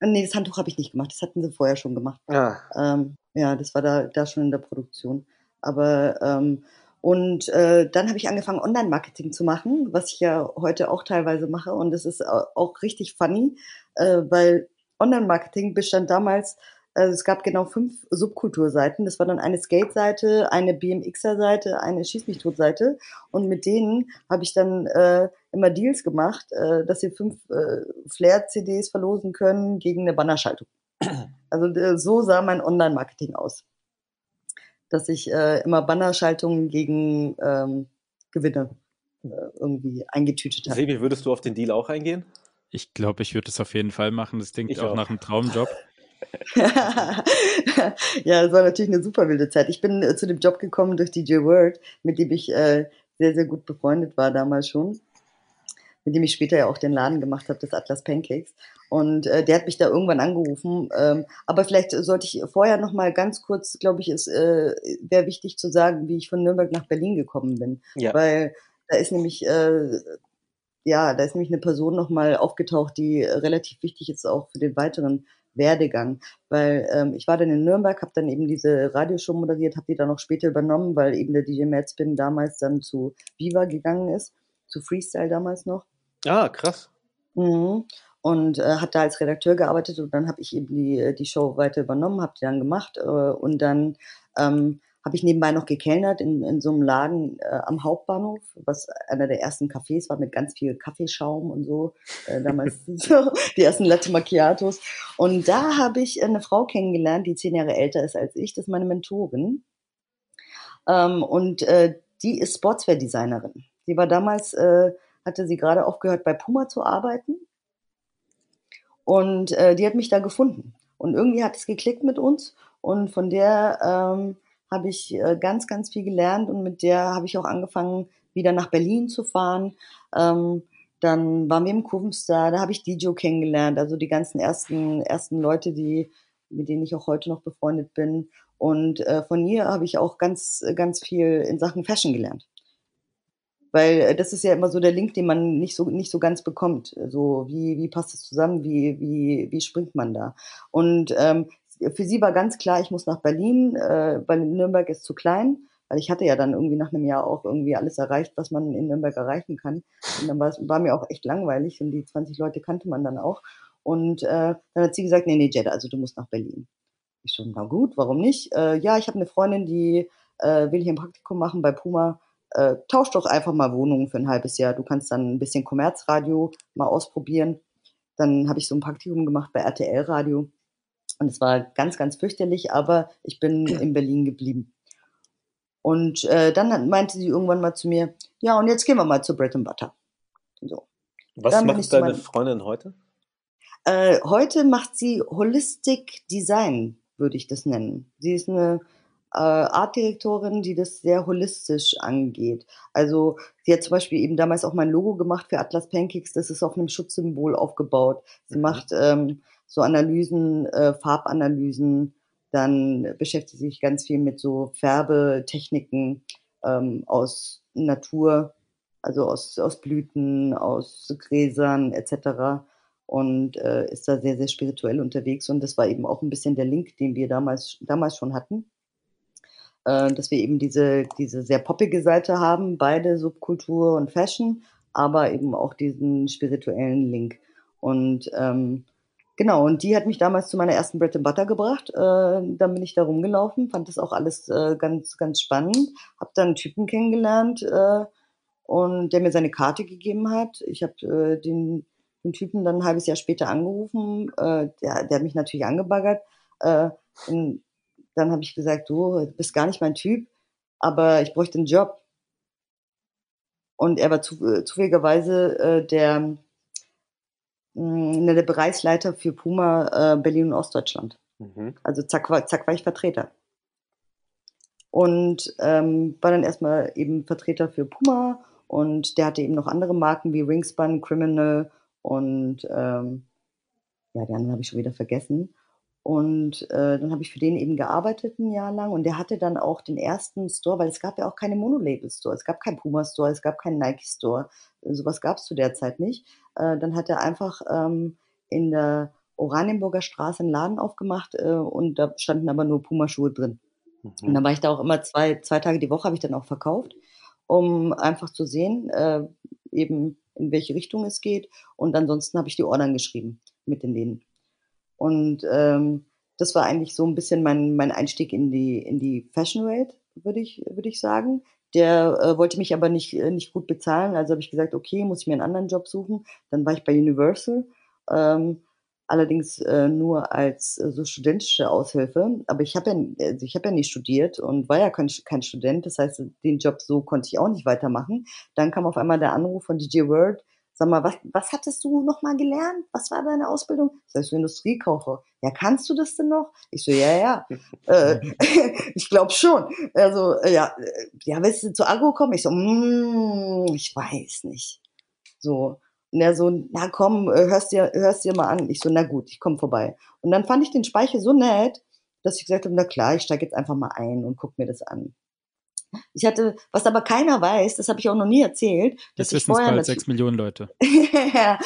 Nee, das Handtuch habe ich nicht gemacht, das hatten sie vorher schon gemacht. Ja. Ähm, ja, das war da, da schon in der Produktion. Aber ähm, und äh, dann habe ich angefangen, Online-Marketing zu machen, was ich ja heute auch teilweise mache. Und das ist au- auch richtig funny, äh, weil Online-Marketing bestand damals, also es gab genau fünf Subkulturseiten. Das war dann eine Skate-Seite, eine BMXer-Seite, eine Schieß mich tot-Seite. Und mit denen habe ich dann äh, immer Deals gemacht, äh, dass sie fünf äh, Flair-CDs verlosen können gegen eine Bannerschaltung. Also äh, so sah mein Online-Marketing aus. Dass ich äh, immer Bannerschaltungen gegen ähm, Gewinne äh, irgendwie eingetütet habe. Sebi, würdest du auf den Deal auch eingehen? Ich glaube, ich würde es auf jeden Fall machen. Das klingt Ich auch, auch. nach einem Traumjob. ja, es war natürlich eine super wilde Zeit. Ich bin äh, zu dem Job gekommen durch DJ Word, mit dem ich äh, sehr, sehr gut befreundet war damals schon. Mit dem ich später ja auch den Laden gemacht habe, das Atlas Pancakes. Und äh, der hat mich da irgendwann angerufen. Ähm, aber vielleicht sollte ich vorher noch mal ganz kurz, glaube ich, es äh, wäre wichtig zu sagen, wie ich von Nürnberg nach Berlin gekommen bin. Ja. Weil da ist nämlich, äh, ja, da ist nämlich eine Person noch mal aufgetaucht, die relativ wichtig ist auch für den weiteren Werdegang, weil ähm, ich war dann in Nürnberg, habe dann eben diese Radioshow moderiert, habe die dann auch später übernommen, weil eben der DJ Madspin damals dann zu Viva gegangen ist, zu Freestyle damals noch. Ah, krass. Mhm. Und äh, hat da als Redakteur gearbeitet und dann habe ich eben die, die Show weiter übernommen, habe die dann gemacht äh, und dann ähm, habe ich nebenbei noch gekellnert in, in so einem Laden äh, am Hauptbahnhof, was einer der ersten Cafés war mit ganz viel Kaffeeschaum und so. Äh, damals so, die ersten Latte Macchiatos. Und da habe ich eine Frau kennengelernt, die zehn Jahre älter ist als ich. Das ist meine Mentorin. Ähm, und äh, die ist Sportswear-Designerin. Sie war damals, äh, hatte sie gerade aufgehört, bei Puma zu arbeiten. Und äh, die hat mich da gefunden. Und irgendwie hat es geklickt mit uns. Und von der ähm, habe ich äh, ganz, ganz viel gelernt und mit der habe ich auch angefangen, wieder nach Berlin zu fahren. Ähm, dann waren wir im Kurvenstar, da habe ich DJ kennengelernt, also die ganzen ersten, ersten Leute, die, mit denen ich auch heute noch befreundet bin. Und äh, von ihr habe ich auch ganz, ganz viel in Sachen Fashion gelernt. Weil äh, das ist ja immer so der Link, den man nicht so, nicht so ganz bekommt. So, wie, wie passt es zusammen? Wie, wie, wie springt man da? Und ähm, für sie war ganz klar, ich muss nach Berlin, äh, weil Nürnberg ist zu klein, weil ich hatte ja dann irgendwie nach einem Jahr auch irgendwie alles erreicht, was man in Nürnberg erreichen kann. Und dann war, es, war mir auch echt langweilig und die 20 Leute kannte man dann auch. Und äh, dann hat sie gesagt, nee, nee, Jetta, also du musst nach Berlin. Ich schon, na gut, warum nicht? Äh, ja, ich habe eine Freundin, die äh, will hier ein Praktikum machen bei Puma. Äh, tausch doch einfach mal Wohnungen für ein halbes Jahr. Du kannst dann ein bisschen Kommerzradio mal ausprobieren. Dann habe ich so ein Praktikum gemacht bei RTL Radio und es war ganz, ganz fürchterlich, aber ich bin in Berlin geblieben. Und äh, dann meinte sie irgendwann mal zu mir, ja, und jetzt gehen wir mal zu Bread and Butter. So. Was dann macht deine Freundin heute? Äh, heute macht sie Holistic Design, würde ich das nennen. Sie ist eine äh, Artdirektorin, die das sehr holistisch angeht. Also sie hat zum Beispiel eben damals auch mein Logo gemacht für Atlas Pancakes. Das ist auf einem Schutzsymbol aufgebaut. Sie mhm. macht ähm, so Analysen, äh, Farbanalysen, dann beschäftigt sich ganz viel mit so Färbetechniken ähm, aus Natur, also aus, aus Blüten, aus Gräsern etc. Und äh, ist da sehr, sehr spirituell unterwegs. Und das war eben auch ein bisschen der Link, den wir damals, damals schon hatten. Äh, dass wir eben diese, diese sehr poppige Seite haben, beide Subkultur und Fashion, aber eben auch diesen spirituellen Link. Und ähm, Genau, und die hat mich damals zu meiner ersten Bread and Butter gebracht. Äh, dann bin ich da rumgelaufen, fand das auch alles äh, ganz, ganz spannend. Hab dann einen Typen kennengelernt äh, und der mir seine Karte gegeben hat. Ich habe äh, den, den Typen dann ein halbes Jahr später angerufen. Äh, der, der hat mich natürlich angebaggert. Äh, und dann habe ich gesagt, du bist gar nicht mein Typ, aber ich bräuchte einen Job. Und er war zu, äh, zufälligerweise äh, der mh, der Bereichsleiter für Puma äh, Berlin und Ostdeutschland. Mhm. Also zack, zack war ich Vertreter. Und ähm, war dann erstmal eben Vertreter für Puma und der hatte eben noch andere Marken wie Ringspan, Criminal und ähm, ja, die anderen habe ich schon wieder vergessen. Und äh, dann habe ich für den eben gearbeitet ein Jahr lang und der hatte dann auch den ersten Store, weil es gab ja auch keine Monolabel-Store, es gab keinen Puma-Store, es gab keinen Nike-Store, sowas gab es zu der Zeit nicht. Äh, dann hat er einfach ähm, in der Oranienburger Straße einen Laden aufgemacht äh, und da standen aber nur Pumaschuhe drin. Mhm. Und dann war ich da auch immer zwei, zwei Tage die Woche, habe ich dann auch verkauft, um einfach zu sehen, äh, eben in welche Richtung es geht. Und ansonsten habe ich die Ordern geschrieben mit den Läden. Und ähm, das war eigentlich so ein bisschen mein, mein Einstieg in die, in die Fashion-Welt, würde ich, würde ich sagen. Der äh, wollte mich aber nicht, äh, nicht gut bezahlen, also habe ich gesagt, okay, muss ich mir einen anderen Job suchen. Dann war ich bei Universal, ähm, allerdings äh, nur als äh, so studentische Aushilfe. Aber ich habe ja, also ich habe ja nicht studiert und war ja kein, kein Student. Das heißt, den Job so konnte ich auch nicht weitermachen. Dann kam auf einmal der Anruf von DJ World, sag mal, was, was hattest du noch mal gelernt? Was war deine Ausbildung? Das heißt, Industriekauffrau. Ja, kannst du das denn noch? Ich so, ja, ja. äh, ich glaube schon. Also, äh, ja, äh, ja, willst du zu Agro kommen? Ich so, mm, ich weiß nicht. So. Und er so, na komm, äh, hörst dir, hörst dir mal an. Ich so, na gut, ich komme vorbei. Und dann fand ich den Speicher so nett, dass ich gesagt habe, na klar, ich steige jetzt einfach mal ein und guck mir das an. Ich hatte, was aber keiner weiß, das habe ich auch noch nie erzählt, dass das ich vorher bald sechs Millionen Leute.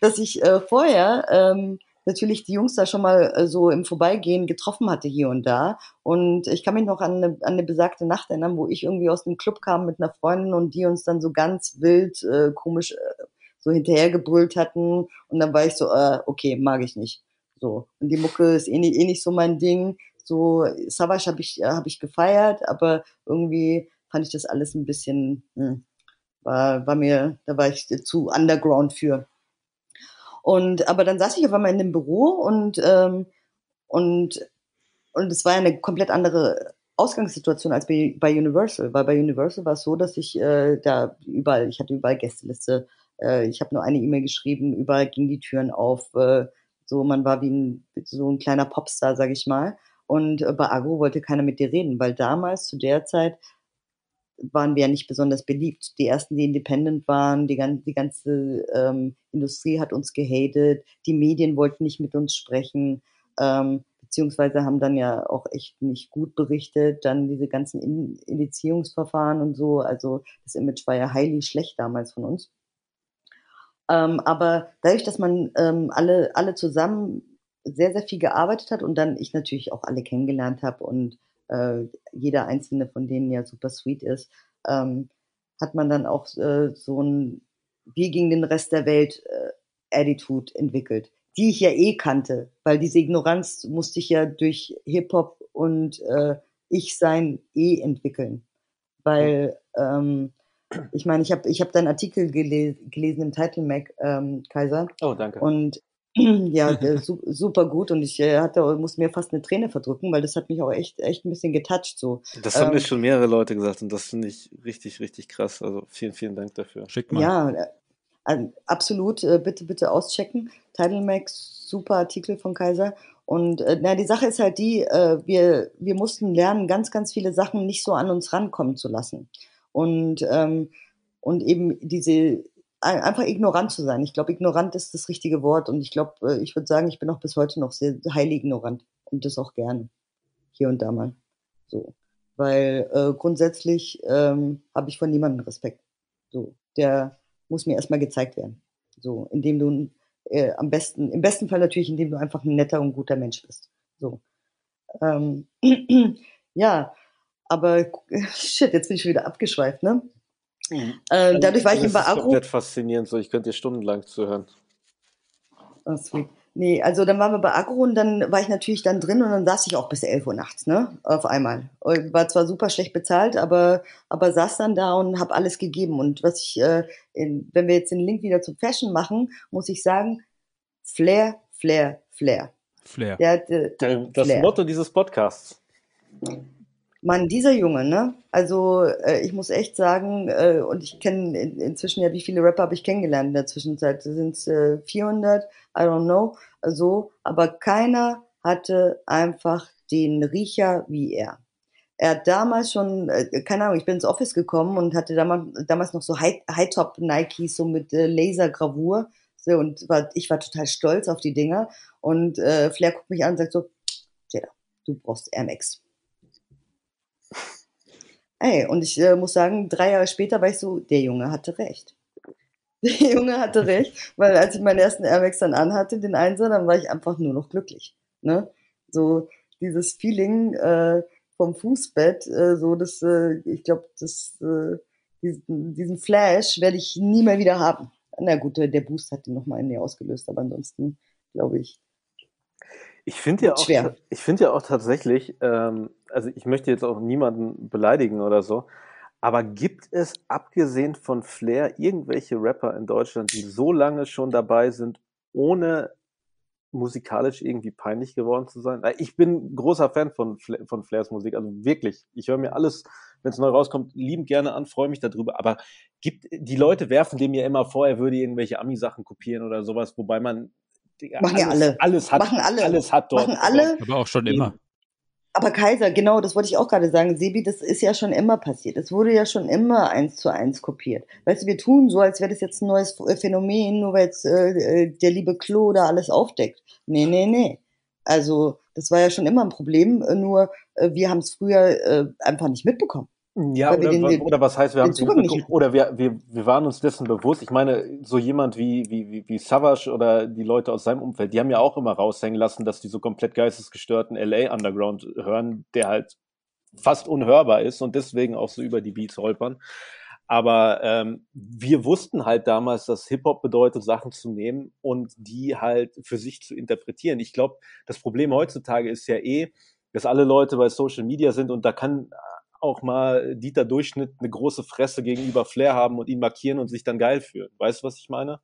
dass ich äh, vorher ähm, natürlich die Jungs da schon mal äh, so im Vorbeigehen getroffen hatte hier und da. Und ich kann mich noch an eine, an eine besagte Nacht erinnern, wo ich irgendwie aus dem Club kam mit einer Freundin und die uns dann so ganz wild, äh, komisch äh, so hinterhergebrüllt hatten. Und dann war ich so, äh, okay, mag ich nicht. So. Und die Mucke ist eh nicht, eh nicht so mein Ding. So, Savage habe ich, äh, hab ich gefeiert, aber irgendwie fand ich das alles ein bisschen, hm, war, war mir, da war ich zu underground für. Und aber dann saß ich auf einmal in dem Büro und ähm, und und es war eine komplett andere Ausgangssituation als bei, bei Universal, weil bei Universal war es so, dass ich äh, da überall, ich hatte überall Gästeliste, äh, ich habe nur eine E-Mail geschrieben, überall gingen die Türen auf, äh, so man war wie ein, so ein kleiner Popstar, sag ich mal. Und äh, bei Agro wollte keiner mit dir reden, weil damals zu der Zeit waren wir ja nicht besonders beliebt. Die ersten, die independent waren, die, ganze, die ganze ähm, Industrie hat uns gehatet, die Medien wollten nicht mit uns sprechen, ähm, beziehungsweise haben dann ja auch echt nicht gut berichtet, dann diese ganzen In Indizierungsverfahren und so. Also das Image war ja highly schlecht damals von uns. Ähm, aber dadurch, dass man ähm, alle, alle zusammen sehr, sehr viel gearbeitet hat und dann ich natürlich auch alle kennengelernt habe und äh, jeder einzelne von denen ja super sweet ist, ähm, hat man dann auch äh, so ein Wir gegen den Rest der Welt äh, Attitude entwickelt, die ich ja eh kannte, weil diese Ignoranz musste ich ja durch Hip-Hop und äh, Ich sein eh entwickeln. Weil ähm, ich meine, ich habe ich hab deinen Artikel gele gelesen im Title Mac, ähm, Kaiser. Oh, danke. Und ja, äh, su super gut und ich äh, hatte, musste mir fast eine Träne verdrücken, weil das hat mich auch echt, echt ein bisschen getoucht so. Das haben ähm, mir schon mehrere Leute gesagt und das finde ich richtig, richtig krass. Also vielen, vielen Dank dafür. Schick mal. Ja, äh, absolut. Äh, bitte, bitte auschecken. Title Max, super Artikel von Kaiser. Und äh, na, die Sache ist halt die, äh, wir, wir mussten lernen, ganz, ganz viele Sachen nicht so an uns rankommen zu lassen. Und, ähm, und eben diese einfach ignorant zu sein. Ich glaube, ignorant ist das richtige Wort und ich glaube, äh, ich würde sagen, ich bin auch bis heute noch sehr heilig ignorant und das auch gerne. Hier und da mal. So. Weil äh, grundsätzlich ähm, habe ich von niemandem Respekt. So. Der muss mir erstmal gezeigt werden. So, indem du äh, am besten, im besten Fall natürlich, indem du einfach ein netter und guter Mensch bist. So. Ähm, ja, aber shit, jetzt bin ich wieder abgeschweift, ne? Mhm. Äh, dadurch war ich in Baaro. Das ist komplett faszinierend, so ich könnte dir stundenlang zuhören. Oh, sweet. Nee, also dann waren wir bei Agro und dann war ich natürlich dann drin und dann saß ich auch bis 11 Uhr nachts, ne? Auf einmal. War zwar super schlecht bezahlt, aber, aber saß dann da und habe alles gegeben. Und was ich, äh, in, wenn wir jetzt den Link wieder zum Fashion machen, muss ich sagen, Flair, Flair, Flair. Flair. Der, der, das Flair. Motto dieses Podcasts. Mann, dieser Junge, ne? Also äh, ich muss echt sagen, äh, und ich kenne in, inzwischen ja, wie viele Rapper habe ich kennengelernt in der Zwischenzeit? Sind es äh, 400? I don't know. So, aber keiner hatte einfach den Riecher wie er. Er hat damals schon, äh, keine Ahnung, ich bin ins Office gekommen und hatte damals, damals noch so High-Top Nikes so mit äh, Lasergravur. So, und war, ich war total stolz auf die Dinger. Und äh, Flair guckt mich an und sagt so, Jada, du brauchst Air Max. Ey, und ich äh, muss sagen, drei Jahre später war ich so, der Junge hatte recht. Der Junge hatte recht, weil als ich meinen ersten Air Max dann anhatte, den Einser, dann war ich einfach nur noch glücklich. Ne? So dieses Feeling äh, vom Fußbett, äh, so das, äh, ich glaube, das, äh, diesen, diesen Flash werde ich nie mehr wieder haben. Na gut, der Boost hat den nochmal in mir ausgelöst, aber ansonsten glaube ich, ich finde ja, auch, ich finde ja auch tatsächlich, ähm, also ich möchte jetzt auch niemanden beleidigen oder so, aber gibt es abgesehen von Flair irgendwelche Rapper in Deutschland, die so lange schon dabei sind, ohne musikalisch irgendwie peinlich geworden zu sein? Ich bin großer Fan von, Flair, von Flairs Musik, also wirklich. Ich höre mir alles, wenn es neu rauskommt, liebend gerne an, freue mich darüber. Aber gibt, die Leute werfen dem ja immer vor, er würde irgendwelche Ami-Sachen kopieren oder sowas, wobei man Machen ja alle. Alles hat, Machen alle. alles hat dort. Machen alle. Aber auch schon immer. Aber Kaiser, genau, das wollte ich auch gerade sagen. Sebi, das ist ja schon immer passiert. Es wurde ja schon immer eins zu eins kopiert. Weißt du, wir tun so, als wäre das jetzt ein neues Phänomen, nur weil jetzt äh, äh, der liebe Klo da alles aufdeckt. Nee, nee, nee. Also, das war ja schon immer ein Problem, nur äh, wir haben es früher äh, einfach nicht mitbekommen. Ja, oder, den, oder, was heißt, wir haben nicht oder wir, wir, wir waren uns dessen bewusst. Ich meine, so jemand wie, wie, wie, wie Savage oder die Leute aus seinem Umfeld, die haben ja auch immer raushängen lassen, dass die so komplett geistesgestörten LA Underground hören, der halt fast unhörbar ist und deswegen auch so über die Beats holpern. Aber ähm, wir wussten halt damals, dass Hip-Hop bedeutet, Sachen zu nehmen und die halt für sich zu interpretieren. Ich glaube, das Problem heutzutage ist ja eh, dass alle Leute bei Social Media sind und da kann auch mal Dieter Durchschnitt eine große Fresse gegenüber Flair haben und ihn markieren und sich dann geil fühlen. Weißt du, was ich meine?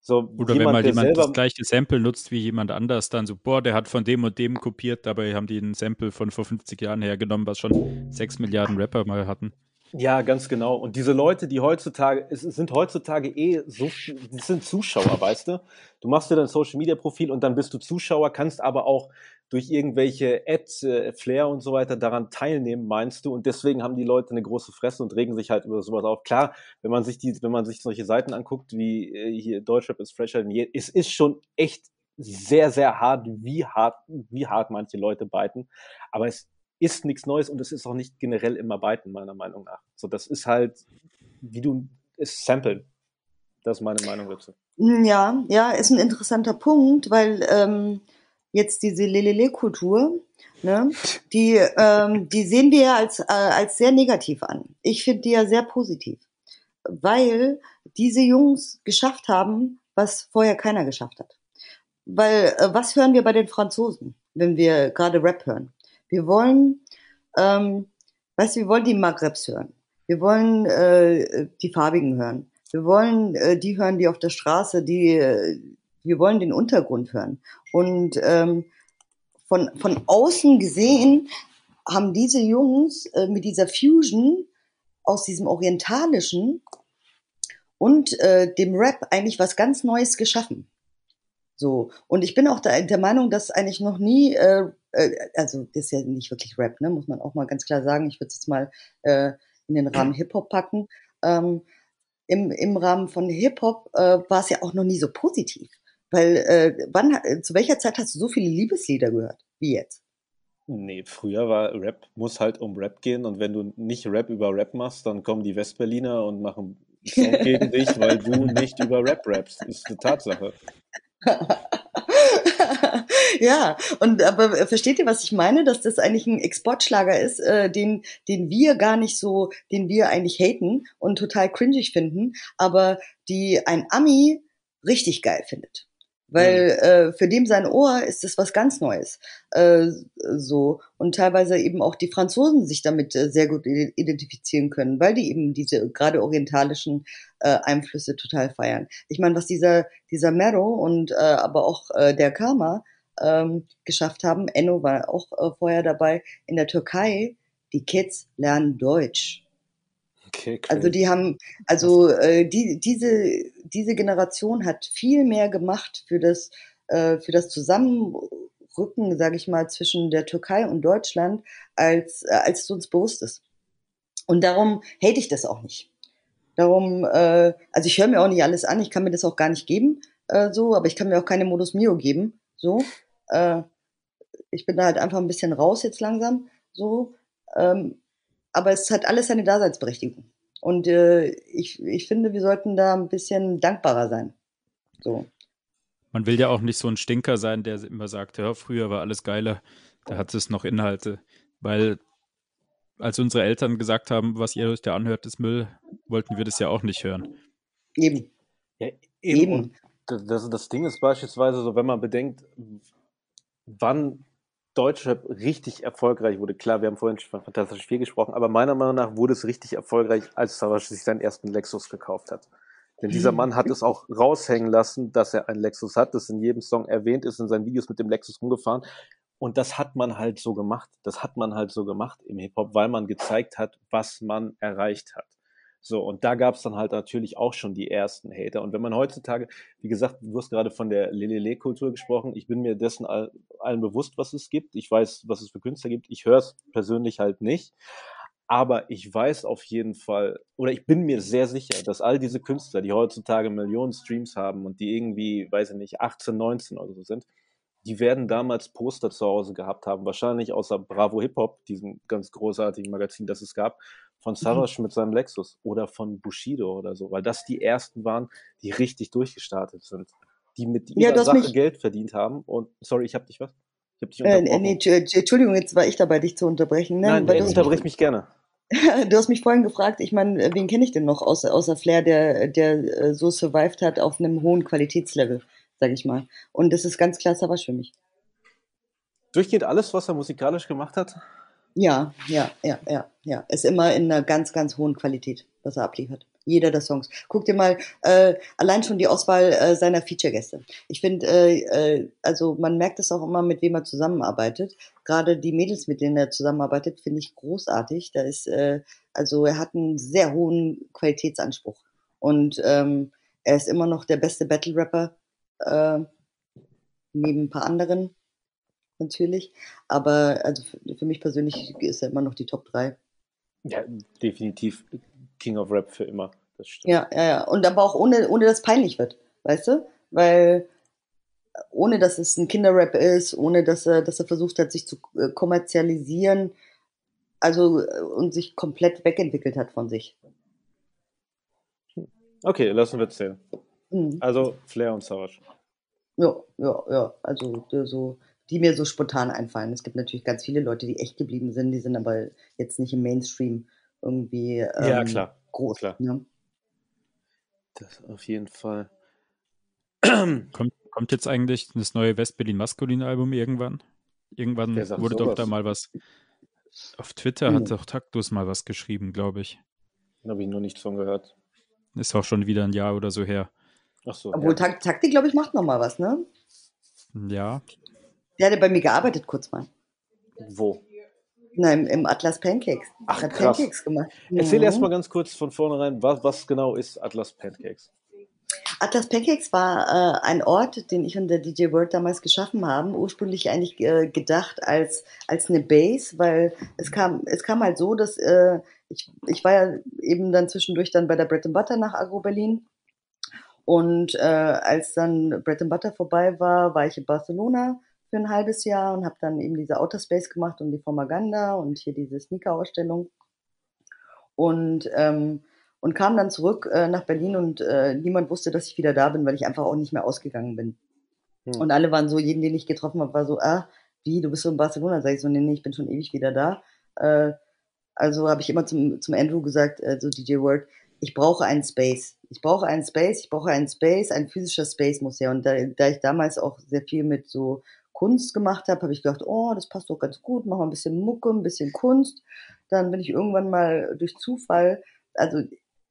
So, Oder jemand, wenn mal jemand das gleiche Sample nutzt wie jemand anders, dann so, boah, der hat von dem und dem kopiert, dabei haben die ein Sample von vor 50 Jahren hergenommen, was schon 6 Milliarden Rapper mal hatten. Ja, ganz genau. Und diese Leute, die heutzutage, es sind heutzutage eh so, das sind Zuschauer, weißt du? Du machst dir dein Social Media Profil und dann bist du Zuschauer, kannst aber auch durch irgendwelche Ads, äh, Flair und so weiter daran teilnehmen, meinst du? Und deswegen haben die Leute eine große Fresse und regen sich halt über sowas auf. Klar, wenn man sich die, wenn man sich solche Seiten anguckt, wie äh, hier Deutschrap ist fresher denn je, es ist schon echt sehr, sehr hart, wie hart, wie hart manche Leute beiten. Aber es ist nichts Neues und es ist auch nicht generell immer Byten, meiner Meinung nach. So, das ist halt, wie du es samplen. Das ist meine Meinung dazu. Hm, ja, ja, ist ein interessanter Punkt, weil ähm, jetzt diese Lelele-Kultur, ne, die, ähm, die sehen wir ja als, äh, als sehr negativ an. Ich finde die ja sehr positiv, weil diese Jungs geschafft haben, was vorher keiner geschafft hat. Weil, äh, was hören wir bei den Franzosen, wenn wir gerade Rap hören? Wir wollen, ähm, weißt du, wir wollen die Maghrebs hören. Wir wollen äh, die Farbigen hören. Wir wollen äh, die hören, die auf der Straße, die, äh, wir wollen den Untergrund hören. Und ähm, von, von außen gesehen haben diese Jungs äh, mit dieser Fusion aus diesem Orientalischen und äh, dem Rap eigentlich was ganz Neues geschaffen. So. Und ich bin auch der, der Meinung, dass eigentlich noch nie, äh, äh, also das ist ja nicht wirklich Rap, ne, muss man auch mal ganz klar sagen. Ich würde es jetzt mal äh, in den Rahmen Hip-Hop packen. Ähm, im, Im Rahmen von Hip-Hop äh, war es ja auch noch nie so positiv. Weil äh, wann, zu welcher Zeit hast du so viele Liebeslieder gehört wie jetzt? Nee, früher war Rap, muss halt um Rap gehen und wenn du nicht Rap über Rap machst, dann kommen die Westberliner und machen Song gegen dich, weil du nicht über Rap rappst. Das ist eine Tatsache. ja, und aber versteht ihr, was ich meine, dass das eigentlich ein Exportschlager ist, äh, den, den wir gar nicht so, den wir eigentlich haten und total cringig finden, aber die ein Ami richtig geil findet. Weil äh, für dem sein Ohr ist es was ganz Neues. Äh, so. Und teilweise eben auch die Franzosen sich damit äh, sehr gut identifizieren können, weil die eben diese gerade orientalischen äh, Einflüsse total feiern. Ich meine, was dieser, dieser Mero und äh, aber auch äh, der Karma ähm, geschafft haben, Enno war auch äh, vorher dabei, in der Türkei, die Kids lernen Deutsch. Okay, also die haben, also äh, die, diese, diese Generation hat viel mehr gemacht für das, äh, für das Zusammenrücken, sage ich mal, zwischen der Türkei und Deutschland, als, äh, als es uns bewusst ist. Und darum hate ich das auch nicht. Darum, äh, also ich höre mir auch nicht alles an, ich kann mir das auch gar nicht geben, äh, so, aber ich kann mir auch keine Modus Mio geben, so. Äh, ich bin da halt einfach ein bisschen raus jetzt langsam, so. Ähm, aber es hat alles seine Daseinsberechtigung. Und äh, ich, ich finde, wir sollten da ein bisschen dankbarer sein. So. Man will ja auch nicht so ein Stinker sein, der immer sagt, ja, früher war alles geiler, da hat es noch Inhalte. Weil als unsere Eltern gesagt haben, was ihr euch da anhört, ist Müll, wollten wir das ja auch nicht hören. Eben. Ja, eben. eben. Das, das Ding ist beispielsweise so, wenn man bedenkt, wann Deutschrap richtig erfolgreich wurde. Klar, wir haben vorhin schon von Fantastisch 4 gesprochen, aber meiner Meinung nach wurde es richtig erfolgreich, als Savage sich seinen ersten Lexus gekauft hat. Denn dieser Mann hat es auch raushängen lassen, dass er einen Lexus hat, das in jedem Song erwähnt ist, in seinen Videos mit dem Lexus rumgefahren. Und das hat man halt so gemacht. Das hat man halt so gemacht im Hip-Hop, weil man gezeigt hat, was man erreicht hat. So, und da gab es dann halt natürlich auch schon die ersten Hater. Und wenn man heutzutage, wie gesagt, du hast gerade von der Lelele-Kultur gesprochen, ich bin mir dessen all, allen bewusst, was es gibt. Ich weiß, was es für Künstler gibt. Ich höre es persönlich halt nicht. Aber ich weiß auf jeden Fall, oder ich bin mir sehr sicher, dass all diese Künstler, die heutzutage Millionen Streams haben und die irgendwie, weiß ich nicht, 18, 19 oder so sind, die werden damals Poster zu Hause gehabt haben, wahrscheinlich außer Bravo Hip Hop, diesem ganz großartigen Magazin, das es gab, von Savage mit seinem Lexus oder von Bushido oder so, weil das die ersten waren, die richtig durchgestartet sind, die mit Ja, ihrer hast Sache Geld verdient haben. Und sorry, ich hab dich was? Ich hab dich Äh, unterbrochen. nee, Entsch- Entschuldigung, jetzt war ich dabei, dich zu unterbrechen. Ne? Nein, hast unterbrich mich gerne. du hast mich vorhin gefragt, ich meine, wen kenne ich denn noch außer, außer Flair, der, der äh, so survived hat auf einem hohen Qualitätslevel, sag ich mal. Und das ist ganz klar Savage für mich. Durchgehend alles, was er musikalisch gemacht hat. Ja, ja, ja, ja, ja. Ist immer in einer ganz, ganz hohen Qualität, was er abliefert. Jeder der Songs. Guck dir mal äh, allein schon die Auswahl äh, seiner Feature-Gäste. Ich finde, äh, äh, also man merkt es auch immer, mit wem er zusammenarbeitet. Gerade die Mädels, mit denen er zusammenarbeitet, finde ich großartig. Da ist, äh, also er hat einen sehr hohen Qualitätsanspruch. Und ähm, er ist immer noch der beste Battle-Rapper, äh, neben ein paar anderen natürlich. Aber also für, mich persönlich ist er immer noch die Top 3. Ja, definitiv King of Rap für immer. Das stimmt. Ja, ja, ja. Und aber auch ohne, ohne dass es peinlich wird, weißt du? Weil ohne dass es ein Kinderrap ist, ohne dass er, dass er versucht hat, sich zu äh, kommerzialisieren, also äh, und sich komplett wegentwickelt hat von sich. Okay, lassen wir zählen. Mhm. Also Flair und Savage. Ja, ja, ja. Also so, die mir so spontan einfallen. Es gibt natürlich ganz viele Leute, die echt geblieben sind, die sind aber jetzt nicht im Mainstream irgendwie ähm, Ja, klar. groß. Klar. Ne? Das auf jeden Fall. Kommt, kommt jetzt eigentlich das neue West-Berlin-Maskulin-Album irgendwann? Irgendwann wurde doch sowas? da mal was. Auf Twitter Hm. hat doch Taktus mal was geschrieben, glaube ich. Da habe ich noch nichts von gehört. Ist auch schon wieder ein Jahr oder so her. Ach so. Obwohl ja. Tak Taktik, glaube ich, macht noch mal was, ne? Ja, Der hat ja bei mir gearbeitet kurz mal. Wo? Nein, im, Atlas Pancakes. Ach, Hat krass. Pancakes gemacht. Erzähl Mhm. erst mal ganz kurz von vornherein, was, was genau ist Atlas Pancakes? Atlas Pancakes war äh, ein Ort, den ich und der DJ World damals geschaffen haben. Ursprünglich eigentlich äh, gedacht als, als eine Base, weil es kam, es kam halt so, dass äh, ich, ich war ja eben dann zwischendurch dann bei der Bread and Butter nach Agro Berlin. Und äh, als dann Bread and Butter vorbei war, war ich in Barcelona für ein halbes Jahr und habe dann eben diese Outer Space gemacht und die Formaganda und hier diese Sneaker-Ausstellung. Und, ähm, und kam dann zurück äh, nach Berlin und äh, niemand wusste, dass ich wieder da bin, weil ich einfach auch nicht mehr ausgegangen bin. Hm. Und alle waren so, jeden, den ich getroffen habe, war so, ah, wie, du bist so in Barcelona? Sag ich so, nee, nee, ich bin schon ewig wieder da. Äh, also habe ich immer zum, zum Andrew gesagt, äh, so DJ Word, ich brauche einen Space. Ich brauche einen Space, ich brauche einen Space, ein physischer Space muss her. Und da, da ich damals auch sehr viel mit so Kunst gemacht habe, habe ich gedacht, oh, das passt doch ganz gut, mach mal ein bisschen Mucke, ein bisschen Kunst. Dann bin ich irgendwann mal durch Zufall, also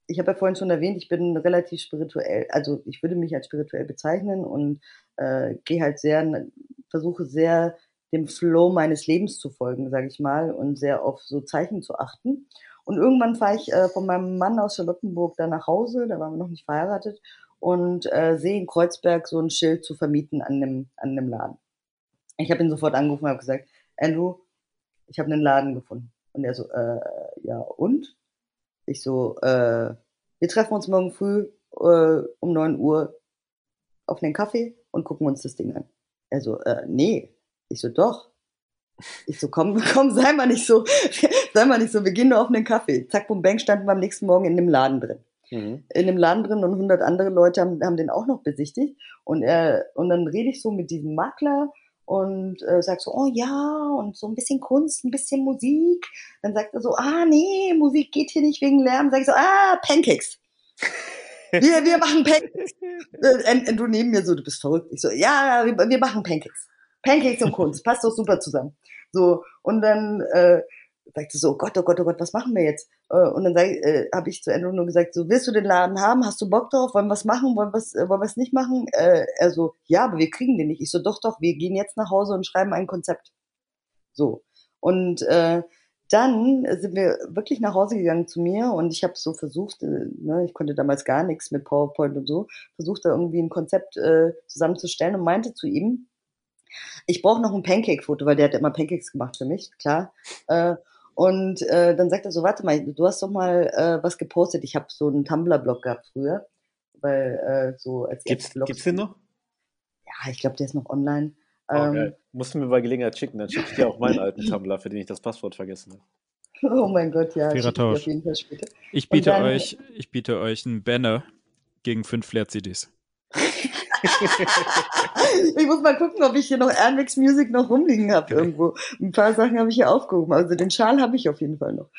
ich habe ja vorhin schon erwähnt, ich bin relativ spirituell, also ich würde mich als spirituell bezeichnen und äh, gehe halt sehr, versuche sehr dem Flow meines Lebens zu folgen, sage ich mal, und sehr auf so Zeichen zu achten. Und irgendwann fahre ich äh, von meinem Mann aus Charlottenburg da nach Hause, da waren wir noch nicht verheiratet, und äh, sehe in Kreuzberg so ein Schild zu vermieten an einem, an einem Laden. Ich habe ihn sofort angerufen und habe gesagt, Andrew, ich habe einen Laden gefunden. Und er so, äh, ja, und? Ich so, äh, wir treffen uns morgen früh äh, um 9 Uhr auf einen Kaffee und gucken uns das Ding an. Er so, äh, nee. Ich so, doch. Ich so, komm, komm, sei mal nicht so, sei mal nicht so, wir gehen nur auf einen Kaffee. Zack, bum, bang, standen wir am nächsten Morgen in dem Laden drin. Mhm. In dem Laden drin und 100 andere Leute haben, haben den auch noch besichtigt. Und, er, und dann rede ich so mit diesem Makler und äh, sag so, oh ja, und so ein bisschen Kunst, ein bisschen Musik. Dann sagt er so, ah nee, Musik geht hier nicht wegen Lärm. Sag ich so, ah, Pancakes. Wir, wir machen Pancakes. Äh, und, und du neben mir so, du bist verrückt. Ich so, ja, wir, wir machen Pancakes. Pancakes und Kunst, passt doch super zusammen. So, und dann äh, sagt er so, oh Gott, oh Gott, oh Gott, was machen wir jetzt? Äh, und dann äh, habe ich zu Andrew nur gesagt, so, willst du den Laden haben? Hast du Bock drauf? Wollen wir was machen? Wollen wir äh, es nicht machen? Äh, er so, ja, aber wir kriegen den nicht. Ich so, doch, doch, wir gehen jetzt nach Hause und schreiben ein Konzept. So. Und äh, dann sind wir wirklich nach Hause gegangen zu mir und ich habe so versucht, äh, ne, ich konnte damals gar nichts mit PowerPoint und so, versucht da irgendwie ein Konzept äh, zusammenzustellen und meinte zu ihm, ich brauche noch ein Pancake-Foto, weil der hat immer Pancakes gemacht für mich, klar. Äh, und äh, dann sagt er so, warte mal, du hast doch mal äh, was gepostet. Ich habe so einen Tumblr-Blog gehabt früher, weil äh, so als Gibt's, gibt's den noch? ja, ich glaube, der ist noch online. Oh, Ähm. Musst du mir bei Gelegenheit schicken, dann schicke ich dir auch meinen alten Tumblr, für den ich das Passwort vergessen habe. oh mein Gott, ja, Fairer ich Tausch. auf jeden Fall später. Ich Und biete dann- euch, ich biete euch einen Banner gegen fünf Flair-CDs. Ich muss mal gucken, ob ich hier noch Airmax Music noch rumliegen habe irgendwo. Ein paar Sachen habe ich hier aufgehoben. Also den Schal habe ich auf jeden Fall noch.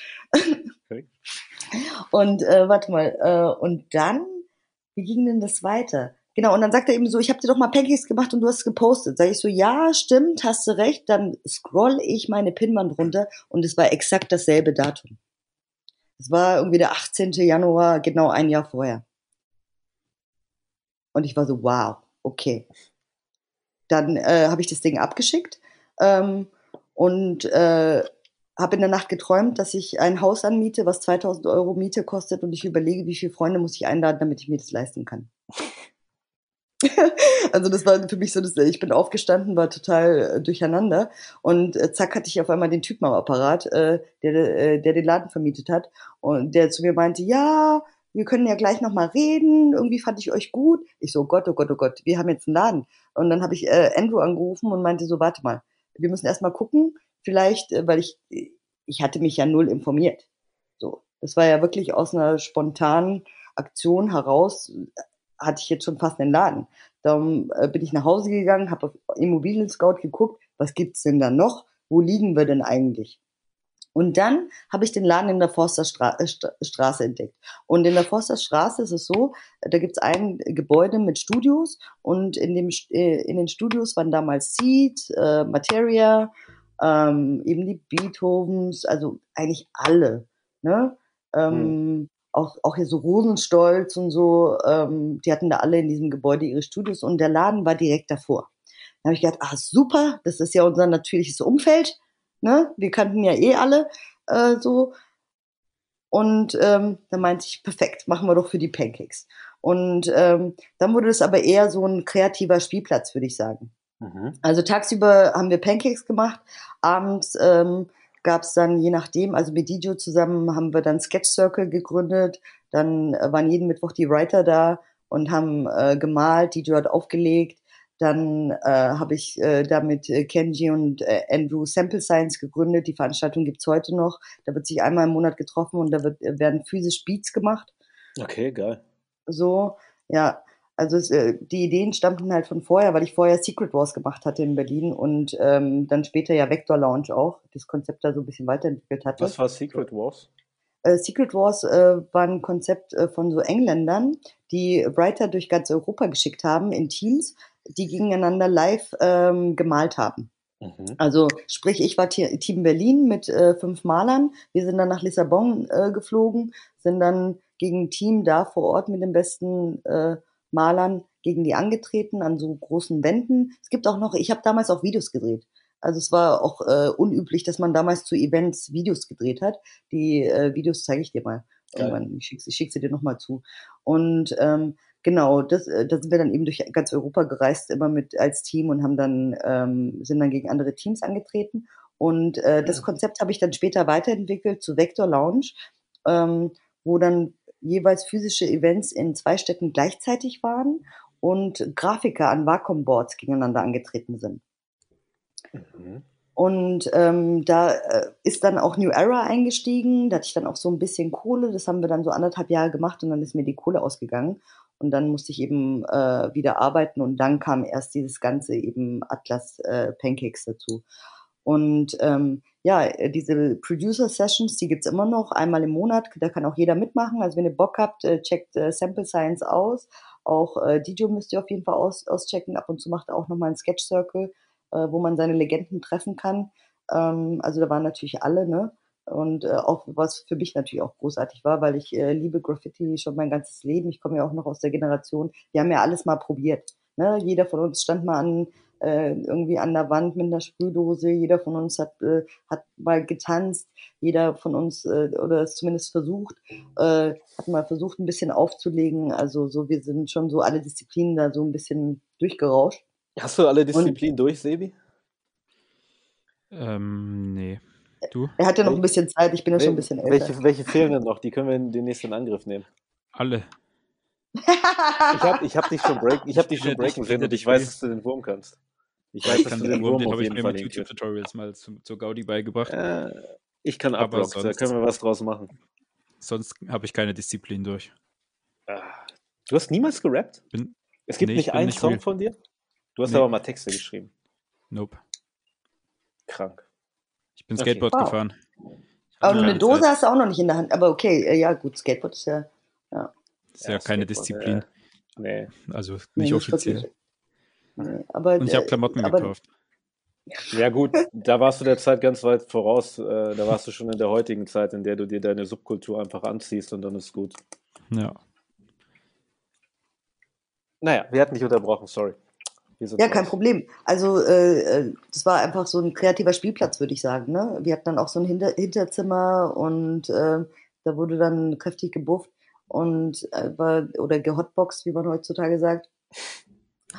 Okay. Und äh, warte mal, äh, und dann, wie ging denn das weiter? Genau, und dann sagt er eben so, ich habe dir doch mal Pancakes gemacht und du hast es gepostet. Sag ich so, ja, stimmt, hast du recht. Dann scroll ich meine Pinwand runter und es war exakt dasselbe Datum. Es war irgendwie der 18. Januar, genau ein Jahr vorher. Und ich war so, wow, okay. Dann äh, habe ich das Ding abgeschickt ähm, und äh, habe in der Nacht geträumt, dass ich ein Haus anmiete, was 2000 Euro Miete kostet und ich überlege, wie viele Freunde muss ich einladen, damit ich mir das leisten kann. also das war für mich so, dass ich bin aufgestanden, war total äh, durcheinander und äh, zack hatte ich auf einmal den Typen am Apparat, äh, der, äh, der den Laden vermietet hat und der zu mir meinte, ja, wir können ja gleich noch mal reden, irgendwie fand ich euch gut. Ich so, Gott, oh Gott, oh Gott, wir haben jetzt einen Laden. Und dann habe ich äh, Andrew angerufen und meinte so, warte mal, wir müssen erst mal gucken, vielleicht, äh, weil ich, ich hatte mich ja null informiert. So, das war ja wirklich aus einer spontanen Aktion heraus, äh, hatte ich jetzt schon fast einen Laden. Dann äh, bin ich nach Hause gegangen, habe auf Immobilien Scout geguckt, was gibt's denn da noch? Wo liegen wir denn eigentlich? Und dann habe ich den Laden in der Forsterstraße Stra Straße entdeckt. Und in der Forsterstraße ist es so, da gibt's ein Gebäude mit Studios und in, dem, äh, in den Studios waren damals Seed, äh, Materia, ähm, eben die Beethovens, also eigentlich alle. Ne? Ähm, auch, auch hier so Rosenstolz und so, ähm, die hatten da alle in diesem Gebäude ihre Studios und der Laden war direkt davor. Da habe ich gedacht, ah super, das ist ja unser natürliches Umfeld. Ne? Wir kannten ja eh alle äh, so. Und ähm, da meinte ich, perfekt, machen wir doch für die Pancakes. Und ähm, dann wurde es aber eher so ein kreativer Spielplatz, würde ich sagen. Mhm. Also tagsüber haben wir Pancakes gemacht, abends ähm, gab es dann je nachdem, also mit Dijo zusammen haben wir dann Sketch Circle gegründet, dann waren jeden Mittwoch die Writer da und haben äh, gemalt, Dijo hat aufgelegt, dann äh, habe ich äh, da mit äh, Kenji und äh, Andrew Sample Science gegründet, die Veranstaltung gibt's heute noch, da wird sich einmal im Monat getroffen und da wird, äh, werden physisch Beats gemacht Okay, geil. so, ja, also es, äh, die Ideen stammten halt von vorher, weil ich vorher Secret Wars gemacht hatte in Berlin und ähm, dann später ja Vector Lounge auch, das Konzept da so ein bisschen weiterentwickelt hatte. Was war Secret Wars? Secret Wars äh, war ein Konzept äh, von so Engländern, die Writer durch ganz Europa geschickt haben in Teams, die gegeneinander live ähm, gemalt haben. Mhm. Also sprich, ich war Te- Team Berlin mit äh, fünf Malern. Wir sind dann nach Lissabon äh, geflogen, sind dann gegen ein Team da vor Ort mit den besten äh, Malern gegen die angetreten an so großen Wänden. Es gibt auch noch, ich habe damals auch Videos gedreht. Also es war auch äh, unüblich, dass man damals zu Events Videos gedreht hat. Die äh, Videos zeige ich dir mal Geil. irgendwann. Ich schicke schick sie dir nochmal zu. Und ähm, genau, das, äh, da sind wir dann eben durch ganz Europa gereist, immer mit als Team und haben dann ähm, sind dann gegen andere Teams angetreten. Und äh, das Konzept habe ich dann später weiterentwickelt zu Vector Lounge, ähm, wo dann jeweils physische Events in zwei Städten gleichzeitig waren und Grafiker an Wacom-Boards gegeneinander angetreten sind. Mhm. Und ähm, da äh, ist dann auch New Era eingestiegen. Da hatte ich dann auch so ein bisschen Kohle. Das haben wir dann so anderthalb Jahre gemacht und dann ist mir die Kohle ausgegangen. Und dann musste ich eben äh, wieder arbeiten und dann kam erst dieses ganze eben Atlas äh, Pancakes dazu. Und ähm, ja, diese Producer Sessions, die gibt's immer noch einmal im Monat. Da kann auch jeder mitmachen. Also wenn ihr Bock habt, äh, checkt äh, Sample Science aus. Auch äh, DJ müsst ihr auf jeden Fall aus, auschecken. Ab und zu macht er auch nochmal einen Sketch Circle, äh, wo man seine Legenden treffen kann. Ähm, also da waren natürlich alle, ne? Und äh, auch was für mich natürlich auch großartig war, weil ich äh, liebe Graffiti schon mein ganzes Leben. Ich komme ja auch noch aus der Generation. Wir haben ja alles mal probiert. Ne? Jeder von uns stand mal an äh, irgendwie an der Wand mit einer Sprühdose. Jeder von uns hat äh, hat mal getanzt. Jeder von uns äh, oder es zumindest versucht, äh, hat mal versucht ein bisschen aufzulegen. Also so wir sind schon so alle Disziplinen da so ein bisschen durchgerauscht. Hast du alle Disziplinen durch, Sebi? Ähm, nee. Du? Er hat ja noch ein bisschen Zeit. Ich bin ja schon ein bisschen älter. Welche, welche fehlen denn noch? Die können wir in den nächsten Angriff nehmen. Alle. Ich habe ich hab dich schon, break, ich hab dich Ich schon breaken ich sehen und ich weiß, dass du den Wurm kannst. Ich weiß, dass kann du den Wurm, den auf habe ich jeden mir Fall mit. YouTube-Tutorials mal zu, zur Gaudi beigebracht. Äh, ich kann Aber Abrock, da können wir was draus machen. Sonst habe ich keine Disziplin durch. Ah. Du hast niemals gerappt? Bin, Es gibt Nee, ich nicht einen nicht Song real. von dir? Du hast Nee. aber mal Texte geschrieben. nope. Krank. Ich bin Okay. Skateboard Wow. gefahren. Aber Ja, eine Zeit. Dose hast du auch noch nicht in der Hand. Aber okay, äh, ja gut, Skateboard ist ja Ist ja, keine Skateboard, Disziplin. äh, nee. Also nee, nicht offiziell. wirklich. Nee, aber, Und ich habe äh, Klamotten aber, gekauft. Ja gut, da warst du der Zeit ganz weit voraus. Da warst du schon in der heutigen Zeit, in der du dir deine Subkultur einfach anziehst und dann ist gut. Ja. Naja, wir hatten dich unterbrochen, sorry. Ja, kein raus. Problem. Also äh, äh, das war einfach so ein kreativer Spielplatz, würde ich sagen. Ne? Wir hatten dann auch so ein Hinter Hinterzimmer und äh, da wurde dann kräftig gebufft und äh, war, oder gehotboxt, wie man heutzutage sagt.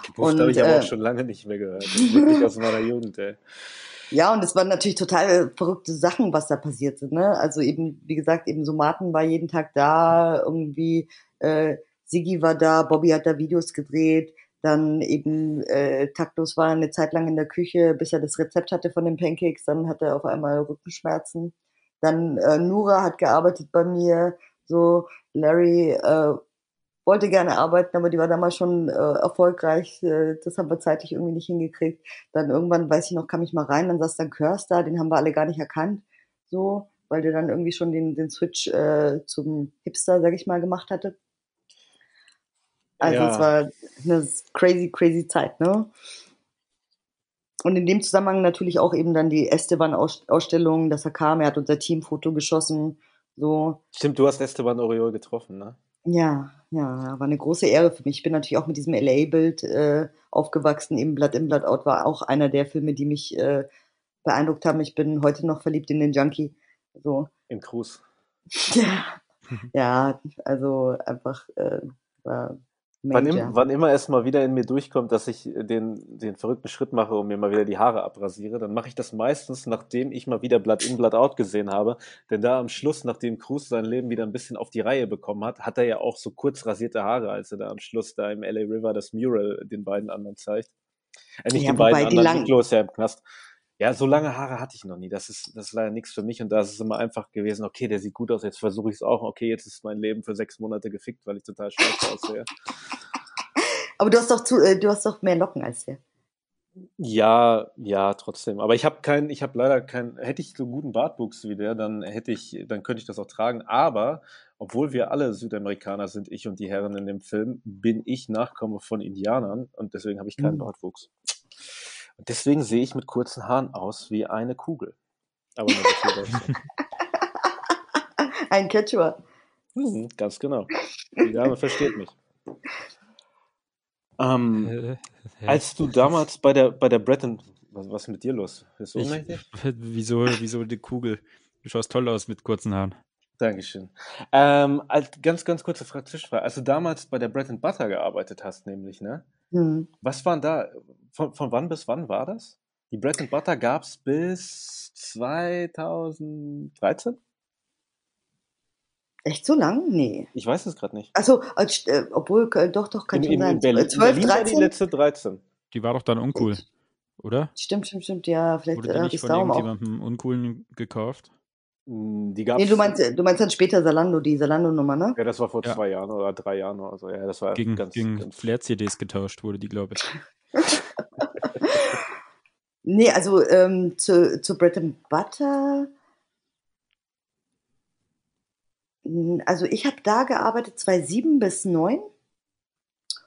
Gebufft habe ich aber äh, auch schon lange nicht mehr gehört. Das ist wirklich aus meiner Jugend, ey. Ja, und es waren natürlich total äh, verrückte Sachen, was da passiert sind. Ne? Also eben, wie gesagt, eben so Martin war jeden Tag da, irgendwie äh, Sigi war da, Bobby hat da Videos gedreht, dann eben äh, Taktlos war eine Zeit lang in der Küche, bis er das Rezept hatte von den Pancakes, dann hat er auf einmal Rückenschmerzen. Dann äh, Nura hat gearbeitet bei mir, so Larry äh, wollte gerne arbeiten, aber die war damals schon äh, erfolgreich. Äh, das haben wir zeitlich irgendwie nicht hingekriegt. Dann irgendwann, weiß ich noch, kam ich mal rein, dann saß dann Curse da, den haben wir alle gar nicht erkannt, so, weil der dann irgendwie schon den, den Switch äh, zum Hipster, sag ich mal, gemacht hatte. Also Ja. es war eine crazy, crazy Zeit, ne? Und in dem Zusammenhang natürlich auch eben dann die Esteban-Ausstellung, dass er kam, er hat unser Teamfoto geschossen, so. Stimmt, du hast Esteban Oriol getroffen, ne? Ja, ja, war eine große Ehre für mich. Ich bin natürlich auch mit diesem LA-Bild äh, aufgewachsen. Eben Blood in, Blood Out war auch einer der Filme, die mich äh, beeindruckt haben. Ich bin heute noch verliebt in den Junkie. So. In Cruz. Ja, ja also einfach äh, war Wann, im, wann immer es mal wieder in mir durchkommt, dass ich den, den verrückten Schritt mache und mir mal wieder die Haare abrasiere, dann mache ich das meistens, nachdem ich mal wieder Blood in, Blood out gesehen habe. Denn da am Schluss, nachdem Cruz sein Leben wieder ein bisschen auf die Reihe bekommen hat, hat er ja auch so kurz rasierte Haare, als er da am Schluss da im LA River das Mural den beiden anderen zeigt. Äh, nicht Ja, den beiden anderen, lang- Miklo ist ja im Knast. Ja, so lange Haare hatte ich noch nie. Das ist, das ist leider nichts für mich. Und da ist es immer einfach gewesen, okay, der sieht gut aus, jetzt versuche ich es auch. Okay, jetzt ist mein Leben für sechs Monate gefickt, weil ich total scheiße aussehe. Aber du hast doch zu, äh, du hast doch mehr Locken als der. Ja, ja, trotzdem. Aber ich habe keinen, ich habe leider keinen, hätte ich so einen guten Bartwuchs wie der, dann hätte ich, dann könnte ich das auch tragen. Aber obwohl wir alle Südamerikaner sind, ich und die Herren in dem Film, bin ich Nachkomme von Indianern und deswegen habe ich keinen Mhm. Bartwuchs. Und deswegen sehe ich mit kurzen Haaren aus wie eine Kugel. Aber nur. Ein Quechua. Mhm, ganz genau. Die Dame versteht mich. Ähm, Äh, als du damals bei der, bei der Breton, was, was ist mit dir los? Bist du ich, ohnmächtig? wieso, wieso die Kugel? Du schaust toll aus mit kurzen Haaren. Dankeschön. Ähm, als, ganz, ganz kurze Frage, Zwischenfrage. Als du damals bei der Bread and Butter gearbeitet hast, nämlich, ne? Hm. Was waren da, von, von wann bis wann war das? Die Bread and Butter gab es bis 2013? Echt so lang? Nee. Ich weiß es gerade nicht. Also, als, äh, obwohl, äh, doch, doch, kann In, schon in, sein. in Berlin, Äh, 12, Berlin war die 13? letzte 13. Die war doch dann uncool, oder? Stimmt, stimmt, stimmt. Ja, vielleicht Wurde äh, die habe nicht ich von irgendjemandem Uncoolen gekauft? Mm, Die gab's, Nee, du meinst, du meinst dann später Salando, die Salando-Nummer, ne? ja, das war vor Ja. zwei Jahren oder drei Jahren oder so. Ja, das war Gegen, ganz, gegen ganz Flair-CDs getauscht wurde die, glaube ich. Nee, also ähm, zu, zu Bread and Butter. Hm, Also ich habe da gearbeitet 2007 bis 2009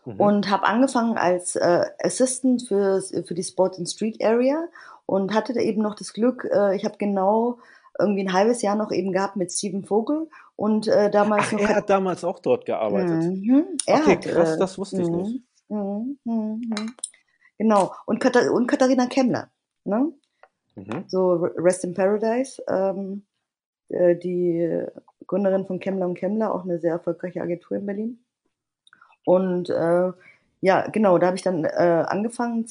Mhm. und habe angefangen als äh, Assistant für, für die Sport and Street Area und hatte da eben noch das Glück, äh, ich habe genau irgendwie ein halbes Jahr noch eben gehabt mit Steven Vogel und äh, damals Ach, noch er hat damals auch dort gearbeitet. Mhm. Er Okay, hat, krass, äh, das wusste ich nicht. mhm, mhm, mhm. Genau. Und, Katha und Katharina Kemmler. Ne? Mhm. So Rest in Paradise. Ähm, äh, die Gründerin von Kemmler und Kemmler, auch eine sehr erfolgreiche Agentur in Berlin. Und äh, ja, genau, da habe ich dann äh, angefangen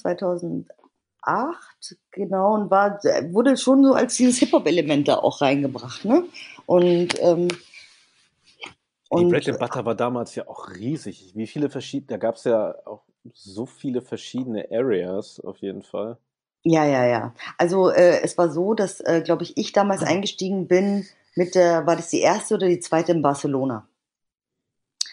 2008, genau, und war, wurde schon so als dieses Hip-Hop-Element da auch reingebracht, ne? Und, ähm, Die und Bread and Butter war damals ja auch riesig. Wie viele verschiedene, da gab es ja auch so viele verschiedene Areas auf jeden Fall. Ja, ja, ja. Also äh, es war so, dass, äh, glaube ich, ich damals eingestiegen bin mit der, war das die erste oder die zweite in Barcelona?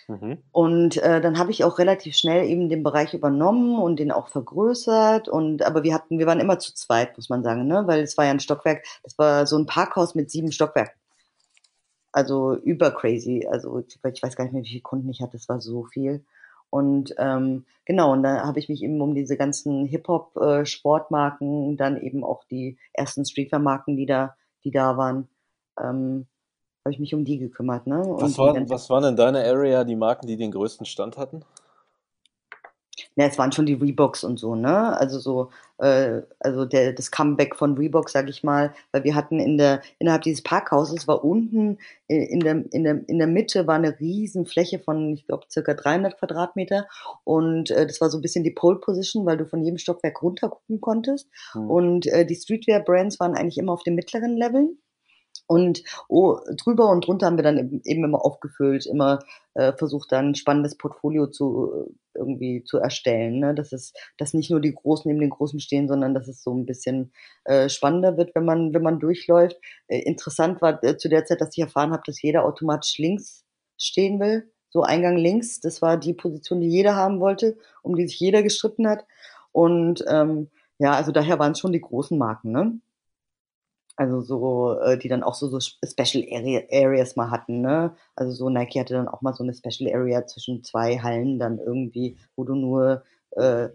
Mhm. Und äh, dann habe ich auch relativ schnell eben den Bereich übernommen und den auch vergrößert. Und aber wir hatten, wir waren immer zu zweit, muss man sagen, ne? Weil es war ja ein Stockwerk, das war so ein Parkhaus mit sieben Stockwerken. Also über crazy. Also ich weiß gar nicht mehr, wie viele Kunden ich hatte, es war so viel. Und ähm, genau, und da habe ich mich eben um diese ganzen Hip-Hop-Sportmarken, dann eben auch die ersten Streetwear-Marken, die da, die da waren, ähm, habe ich mich um die gekümmert. Ne? Und Was, die war, ganzen- was waren in deiner Area die Marken, die den größten Stand hatten? Ja, es waren schon die Reeboks und so, ne? Also so, äh, also der, das Comeback von Reebok, sag ich mal, weil wir hatten in der, innerhalb dieses Parkhauses war unten äh, in der, in der, in der Mitte war eine riesen Fläche von, ich glaube, circa 300 Quadratmeter und äh, das war so ein bisschen die Pole Position, weil du von jedem Stockwerk runter gucken konntest Hm. und äh, die Streetwear-Brands waren eigentlich immer auf dem mittleren Level. Und oh, drüber und drunter haben wir dann eben, immer aufgefüllt, immer äh, versucht dann ein spannendes Portfolio zu äh, irgendwie zu erstellen, ne? dass es, dass nicht nur die Großen neben den Großen stehen, sondern dass es so ein bisschen äh, spannender wird, wenn man wenn man durchläuft. Äh, interessant war äh, zu der Zeit, dass ich erfahren habe, dass jeder automatisch links stehen will, so Eingang links. Das war die Position, die jeder haben wollte, um die sich jeder gestritten hat. Und ähm, ja, also daher waren es schon die großen Marken, ne? Also so, äh, die dann auch so, so Special Area, Areas mal hatten, ne? Also so Nike hatte dann auch mal so eine Special Area zwischen zwei Hallen dann irgendwie, wo du nur äh,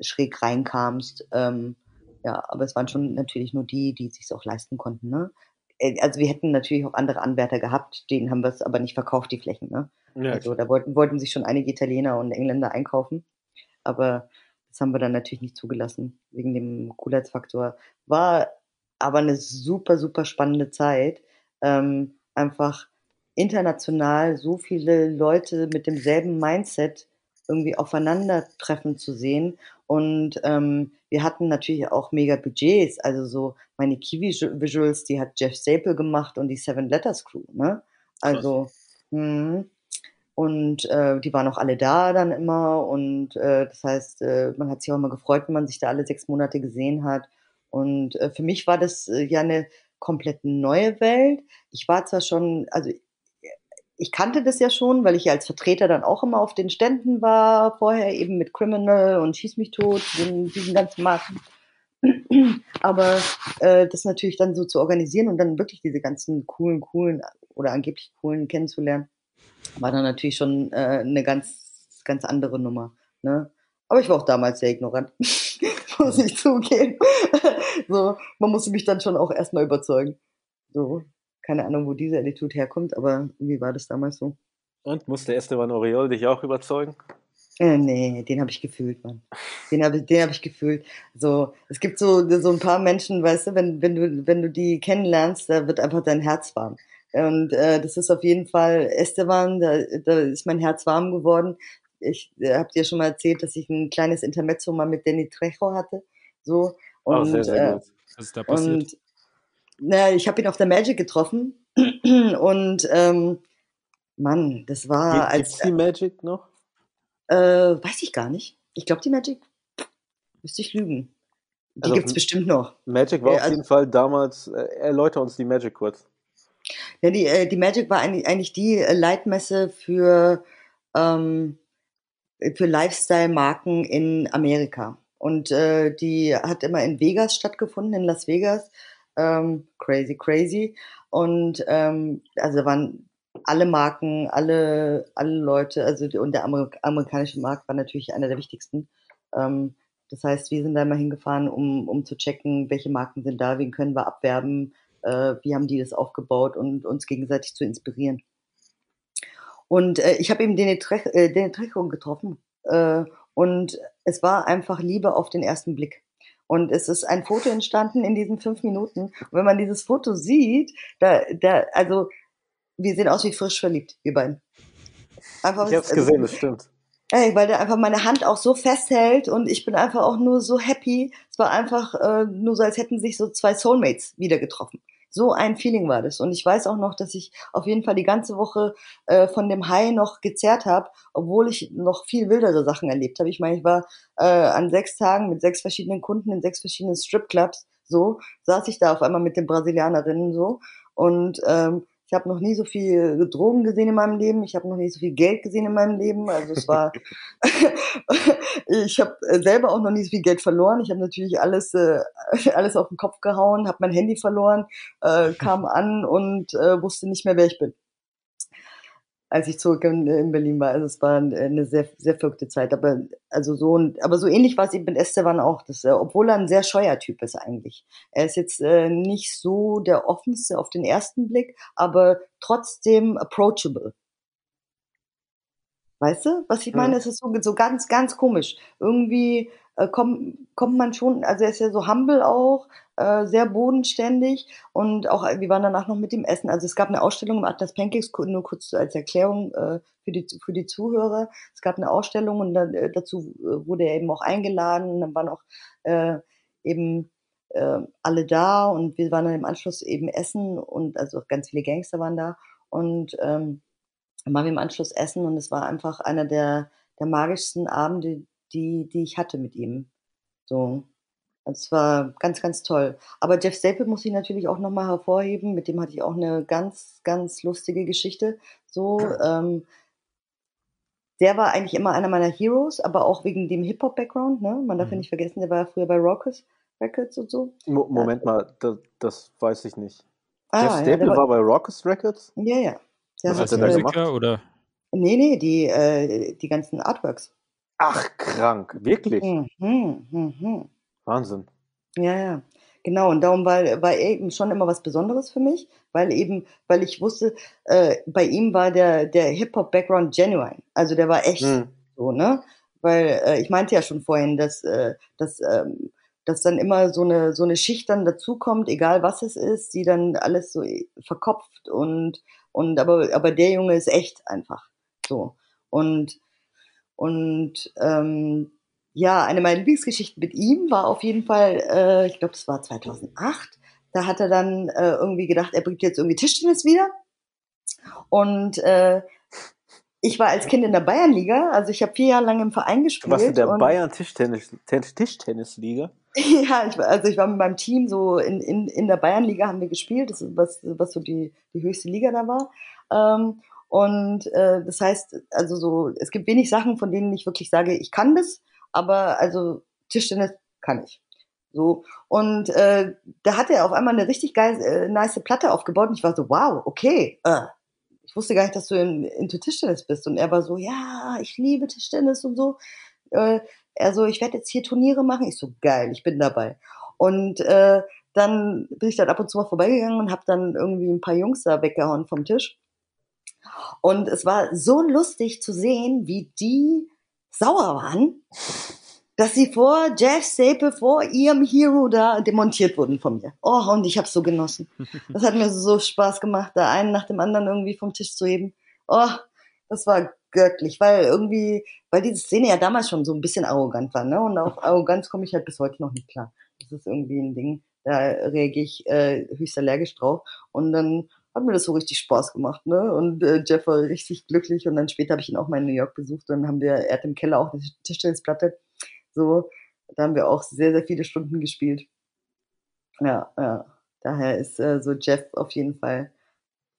schräg reinkamst. Ähm, ja, aber es waren schon natürlich nur die, die es sich auch leisten konnten, ne? Äh, Also wir hätten natürlich auch andere Anwärter gehabt, denen haben wir es aber nicht verkauft, die Flächen, ne? Ja, Also da wollten, wollten sich schon einige Italiener und Engländer einkaufen. Aber das haben wir dann natürlich nicht zugelassen, wegen dem Coolheitsfaktor. War aber eine super, super spannende Zeit. Ähm, einfach international so viele Leute mit demselben Mindset irgendwie aufeinandertreffen zu sehen. Und ähm, wir hatten natürlich auch mega Budgets. Also so meine Key-Visuals, die hat Jeff Staple gemacht und die Seven Letters Crew. Ne? Also, mh, und äh, die waren auch alle da dann immer. Und äh, das heißt, äh, man hat sich auch immer gefreut, wenn man sich da alle sechs Monate gesehen hat. Und äh, für mich war das äh, ja eine komplett neue Welt. Ich war zwar schon, also ich kannte das ja schon, weil ich ja als Vertreter dann auch immer auf den Ständen war, vorher eben mit Criminal und Schieß mich tot, diesen ganzen Marken. Aber äh, das natürlich dann so zu organisieren und dann wirklich diese ganzen coolen, coolen oder angeblich coolen kennenzulernen, war dann natürlich schon äh, eine ganz, ganz andere Nummer. Ne? Aber ich war auch damals sehr ignorant, muss ich zugeben. So, man musste mich dann schon auch erstmal überzeugen. So, keine Ahnung, wo diese Attitude herkommt, aber irgendwie war das damals so. Und musste Esteban Oriol dich auch überzeugen? Äh, nee, den habe ich gefühlt, Mann. Den habe den hab ich gefühlt. So, es gibt so, so ein paar Menschen, weißt du, wenn, wenn du, wenn du die kennenlernst, da wird einfach dein Herz warm. Und äh, das ist auf jeden Fall Esteban, da, da ist mein Herz warm geworden. Ich äh, habe dir schon mal erzählt, dass ich ein kleines Intermezzo mal mit Danny Trejo hatte. So. Und, oh, sehr, sehr äh, gut. Was ist da passiert? und naja, ich habe ihn auf der Magic getroffen und ähm, Mann, das war Gibt- Gibt's als die Magic noch? äh, weiß ich gar nicht. Ich glaube die Magic müsste ich lügen. Die Also- gibt's bestimmt noch. Magic war Ja, auf also- jeden Fall damals, äh, erläuter uns die Magic kurz. Ja, die, äh, die Magic war eigentlich, eigentlich die äh, Leitmesse für, ähm, für Lifestyle-Marken in Amerika. Und äh, die hat immer in Vegas stattgefunden, in Las Vegas. Ähm, crazy, crazy. Und ähm, also waren alle Marken, alle, alle Leute, also die, und der Amer amerikanische Markt war natürlich einer der wichtigsten. Ähm, das heißt, wir sind da immer hingefahren, um, um zu checken, welche Marken sind da, wen können wir abwerben, äh, wie haben die das aufgebaut und uns gegenseitig zu inspirieren. Und äh, ich habe eben den Tre äh, getroffen äh, und es war einfach Liebe auf den ersten Blick. Und es ist ein Foto entstanden in diesen fünf Minuten. Und wenn man dieses Foto sieht, da, da, also wir sehen aus wie frisch verliebt, wir beiden. Einfach, Ich hab's also, gesehen, das stimmt. Ey, weil der einfach meine Hand auch so festhält und ich bin einfach auch nur so happy. Es war einfach äh, nur so, als hätten sich so zwei Soulmates wieder getroffen. So ein Feeling war das. Und ich weiß auch noch, dass ich auf jeden Fall die ganze Woche äh, von dem High noch gezerrt habe, obwohl ich noch viel wildere Sachen erlebt habe. Ich meine, ich war äh, an sechs Tagen mit sechs verschiedenen Kunden in sechs verschiedenen Stripclubs. So saß ich da auf einmal mit den Brasilianerinnen so und ähm, ich habe noch nie so viel Drogen gesehen in meinem Leben. Ich habe noch nie so viel Geld gesehen in meinem Leben. Also es war, ich habe selber auch noch nie so viel Geld verloren. Ich habe natürlich alles, äh, alles auf den Kopf gehauen, habe mein Handy verloren, äh, kam an und äh, wusste nicht mehr, wer ich bin als ich zurück in, in, Berlin war. Also es war eine sehr, sehr verrückte Zeit. Aber also so aber so ähnlich war es eben mit Esteban auch, dass, äh, obwohl er ein sehr scheuer Typ ist eigentlich. Er ist jetzt äh, nicht so der offenste auf den ersten Blick, aber trotzdem approachable. Weißt du, was ich meine? Es ist so, so ganz, ganz komisch. Irgendwie äh, kommt, kommt man schon, also er ist ja so humble auch, äh, sehr bodenständig und auch, wir waren danach noch mit dem Essen. Also es gab eine Ausstellung im Atlas Pancakes, nur kurz als Erklärung äh, für, die, für die Zuhörer. Es gab eine Ausstellung und dann, äh, dazu äh, wurde er eben auch eingeladen und dann waren auch äh, eben äh, alle da und wir waren dann im Anschluss eben essen und also ganz viele Gangster waren da und ähm, dann waren wir im Anschluss essen und es war einfach einer der, der magischsten Abende, die, die ich hatte mit ihm. So. Es war ganz, ganz toll. Aber Jeff Staple muss ich natürlich auch nochmal hervorheben. Mit dem hatte ich auch eine ganz, ganz lustige Geschichte. So, ähm, der war eigentlich immer einer meiner Heroes, aber auch wegen dem Hip-Hop-Background. Ne? Man darf ja mhm. nicht vergessen, der war früher bei Rockers Records und so. Mo Moment mal, das, das, weiß ich nicht. Ah, Jeff Staple ja, war, war, bei Rockers Records? Ja, ja. Der Was hat er da gemacht? Oder? Nee, nee, die, äh, die ganzen Artworks. Ach, krank. Wirklich? Mhm, mhm, mhm. Wahnsinn. Ja, ja. Genau, und darum war, war er eben schon immer was Besonderes für mich, weil eben, weil ich wusste, äh, bei ihm war der, der Hip-Hop-Background genuine. Also der war echt mhm. so, ne? Weil äh, ich meinte ja schon vorhin, dass, äh, dass, ähm, dass dann immer so eine, so eine Schicht dann dazukommt, egal was es ist, die dann alles so verkopft und, und aber, aber der Junge ist echt einfach so. Und, und ähm, ja, eine meiner Lieblingsgeschichten mit ihm war auf jeden Fall, äh, ich glaube, das war 2008. Da hat er dann äh, irgendwie gedacht, er bringt jetzt irgendwie Tischtennis wieder. Und äh, ich war als Kind in der Bayernliga, also ich habe vier Jahre lang im Verein gespielt. Was in der Bayern Tischtennis, Tischtennisliga? ja, ich, also ich war mit meinem Team so in, in, in der Bayernliga haben wir gespielt, das ist was, was so die, die höchste Liga da war. Ähm, und äh, das heißt, also so, es gibt wenig Sachen, von denen ich wirklich sage, ich kann das aber also Tischtennis kann ich. So. Und äh, da hat er auf einmal eine richtig geil, äh, nice Platte aufgebaut und ich war so, wow, okay. Äh, ich wusste gar nicht, dass du in, into Tischtennis bist. Und er war so, ja, ich liebe Tischtennis und so. Äh, er so, ich werde jetzt hier Turniere machen. Ich so, geil, ich bin dabei. Und äh, dann bin ich dann ab und zu mal vorbeigegangen und habe dann irgendwie ein paar Jungs da weggehauen vom Tisch. Und es war so lustig zu sehen, wie die sauer waren, dass sie vor Jeff Staple, vor ihrem Hero da demontiert wurden von mir. Oh, und ich habe so genossen. Das hat mir so Spaß gemacht, da einen nach dem anderen irgendwie vom Tisch zu heben. Oh, das war göttlich, weil irgendwie, weil diese Szene ja damals schon so ein bisschen arrogant war, ne? Und auf Arroganz komme ich halt bis heute noch nicht klar. Das ist irgendwie ein Ding, da reagiere ich äh, höchst allergisch drauf. Und dann hat mir das so richtig Spaß gemacht, ne? Und äh, Jeff war richtig glücklich und dann später habe ich ihn auch mal in New York besucht und dann haben wir, er hat im Keller auch eine Tischtennisplatte, so, da haben wir auch sehr, sehr viele Stunden gespielt. Ja, ja. Daher ist äh, so Jeff auf jeden Fall,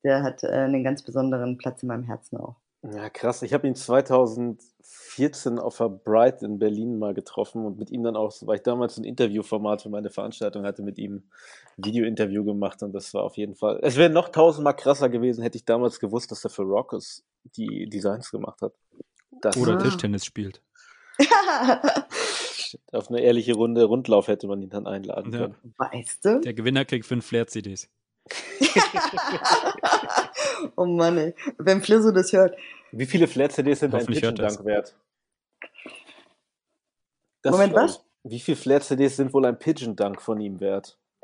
der hat äh, einen ganz besonderen Platz in meinem Herzen auch. Ja, krass. Ich habe ihn 2014 auf der Bright in Berlin mal getroffen und mit ihm dann auch, weil ich damals ein Interviewformat für meine Veranstaltung hatte, mit ihm ein Video-Interview gemacht und das war auf jeden Fall. Es wäre noch tausendmal krasser gewesen, hätte ich damals gewusst, dass er für Rockers die Designs gemacht hat. Das Oder Tischtennis spielt. auf eine ehrliche Runde Rundlauf hätte man ihn dann einladen ja. können. Weißt du? Der Gewinner kriegt fünf Flair-CDs. oh Mann, ey. Wenn Flizzo das hört. Wie viele Flat-CDs sind ein Pigeon-Dunk wert? Das Moment, was? Wie viele Flat-CDs sind wohl ein Pigeon-Dunk von ihm wert?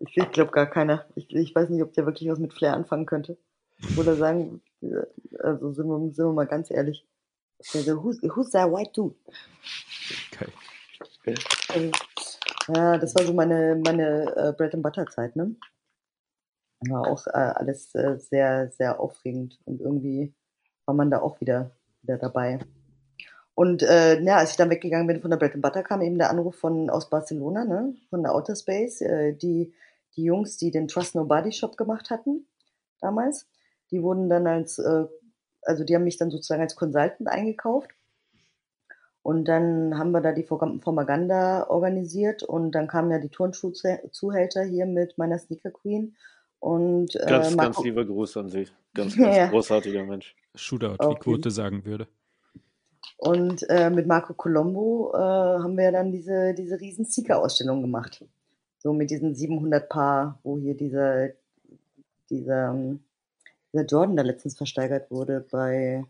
ich ich glaube gar keiner. Ich, ich, weiß nicht, ob der wirklich was mit Flair anfangen könnte. Oder sagen, also sind wir, sind wir mal ganz ehrlich. Also, who's, who's that white dude? Okay. Ähm, Ja, das war so meine, meine äh, Bread and Butter Zeit, ne? War auch äh, alles äh, sehr, sehr aufregend und irgendwie war man da auch wieder, wieder dabei. Und äh, ja, als ich dann weggegangen bin von der Bread and Butter, kam eben der Anruf von aus Barcelona, ne, von der Outer Space, äh, die die Jungs, die den Trust Nobody Shop gemacht hatten damals, die wurden dann als, äh, also die haben mich dann sozusagen als Consultant eingekauft. Und dann haben wir da die Formaganda organisiert und dann kamen ja die Turnschuhzuhälter hier mit meiner Sneaker Queen. Und, äh, ganz, Marco ganz lieber Gruß an Sie. Ganz, ganz ja. großartiger Mensch. Shootout, wie Quote sagen würde. Und äh, mit Marco Colombo äh, haben wir dann diese, diese riesen Sneaker-Ausstellung gemacht. So mit diesen 700 Paar, wo hier dieser, dieser, ähm, dieser Jordan da letztens versteigert wurde bei,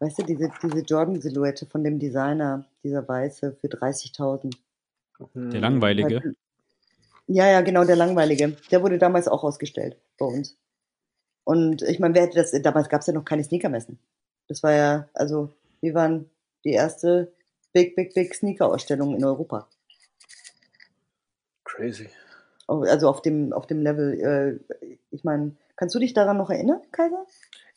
weißt du, diese, diese Jordan-Silhouette von dem Designer, dieser Weiße für 30.000. Der langweilige? Ja, ja, genau, der langweilige. Der wurde damals auch ausgestellt bei uns. Und ich meine, wer hätte das, damals gab es ja noch keine Sneakermessen. Das war ja, also, wir waren die erste Big, Big, Big Sneaker-Ausstellung in Europa. Crazy. Also auf dem, auf dem Level, äh, ich meine, kannst du dich daran noch erinnern, Kaiser?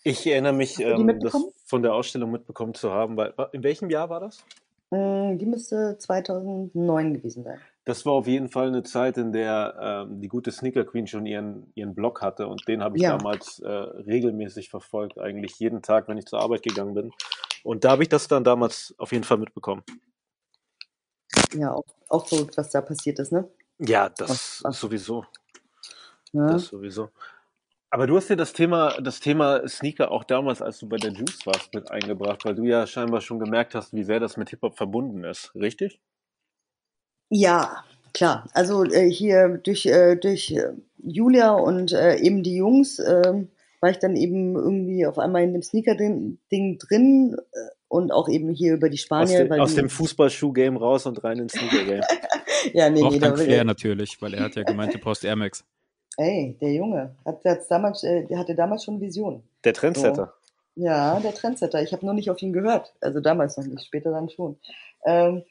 Ich erinnere mich, ähm, das von der Ausstellung mitbekommen zu haben. Weil, in welchem Jahr war das? Mm, die müsste 2009 gewesen sein. Das war auf jeden Fall eine Zeit, in der ähm, die gute Sneaker Queen schon ihren, ihren Blog hatte und den habe ich ja. damals äh, regelmäßig verfolgt, eigentlich jeden Tag, wenn ich zur Arbeit gegangen bin. Und da habe ich das dann damals auf jeden Fall mitbekommen. Ja, auch, auch verrückt, was da passiert ist, ne? Ja, das ach, ach. sowieso. Ja. Das sowieso. Aber du hast ja das Thema, das Thema Sneaker auch damals, als du bei der Juice warst, mit eingebracht, weil du ja scheinbar schon gemerkt hast, wie sehr das mit Hip-Hop verbunden ist, richtig? Ja, klar. Also äh, hier durch, äh, durch äh, Julia und äh, eben die Jungs ähm, war ich dann eben irgendwie auf einmal in dem Sneaker-Ding drin äh, und auch eben hier über die Spanier. Aus, dem, aus dem Fußballschuh-Game raus und rein ins Sneaker-Game. ja, nee, Braucht nee. Dank Flair natürlich, weil er hat ja gemeint, du brauchst Air Max. Ey, der Junge, hat, hat damals, äh, der hatte damals schon Vision. Der Trendsetter. So. Ja, der Trendsetter. Ich habe nur nicht auf ihn gehört. Also damals noch nicht, später dann schon. Ähm,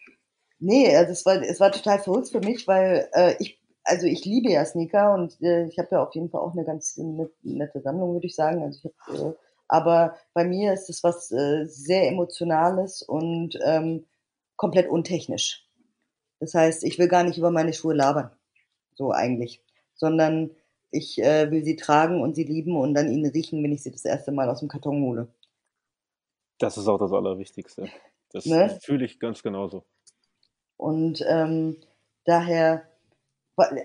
nee, also es war, es war total verrückt für mich, weil äh, ich, also ich liebe ja Sneaker und äh, ich habe ja auf jeden Fall auch eine ganz nette Sammlung, würde ich sagen. Also ich hab, äh, aber bei mir ist es was äh, sehr Emotionales und ähm, komplett untechnisch. Das heißt, ich will gar nicht über meine Schuhe labern. So eigentlich sondern ich äh, will sie tragen und sie lieben und dann ihnen riechen, wenn ich sie das erste Mal aus dem Karton hole. Das ist auch das Allerwichtigste. Das ne? fühle ich ganz genauso. Und ähm, daher,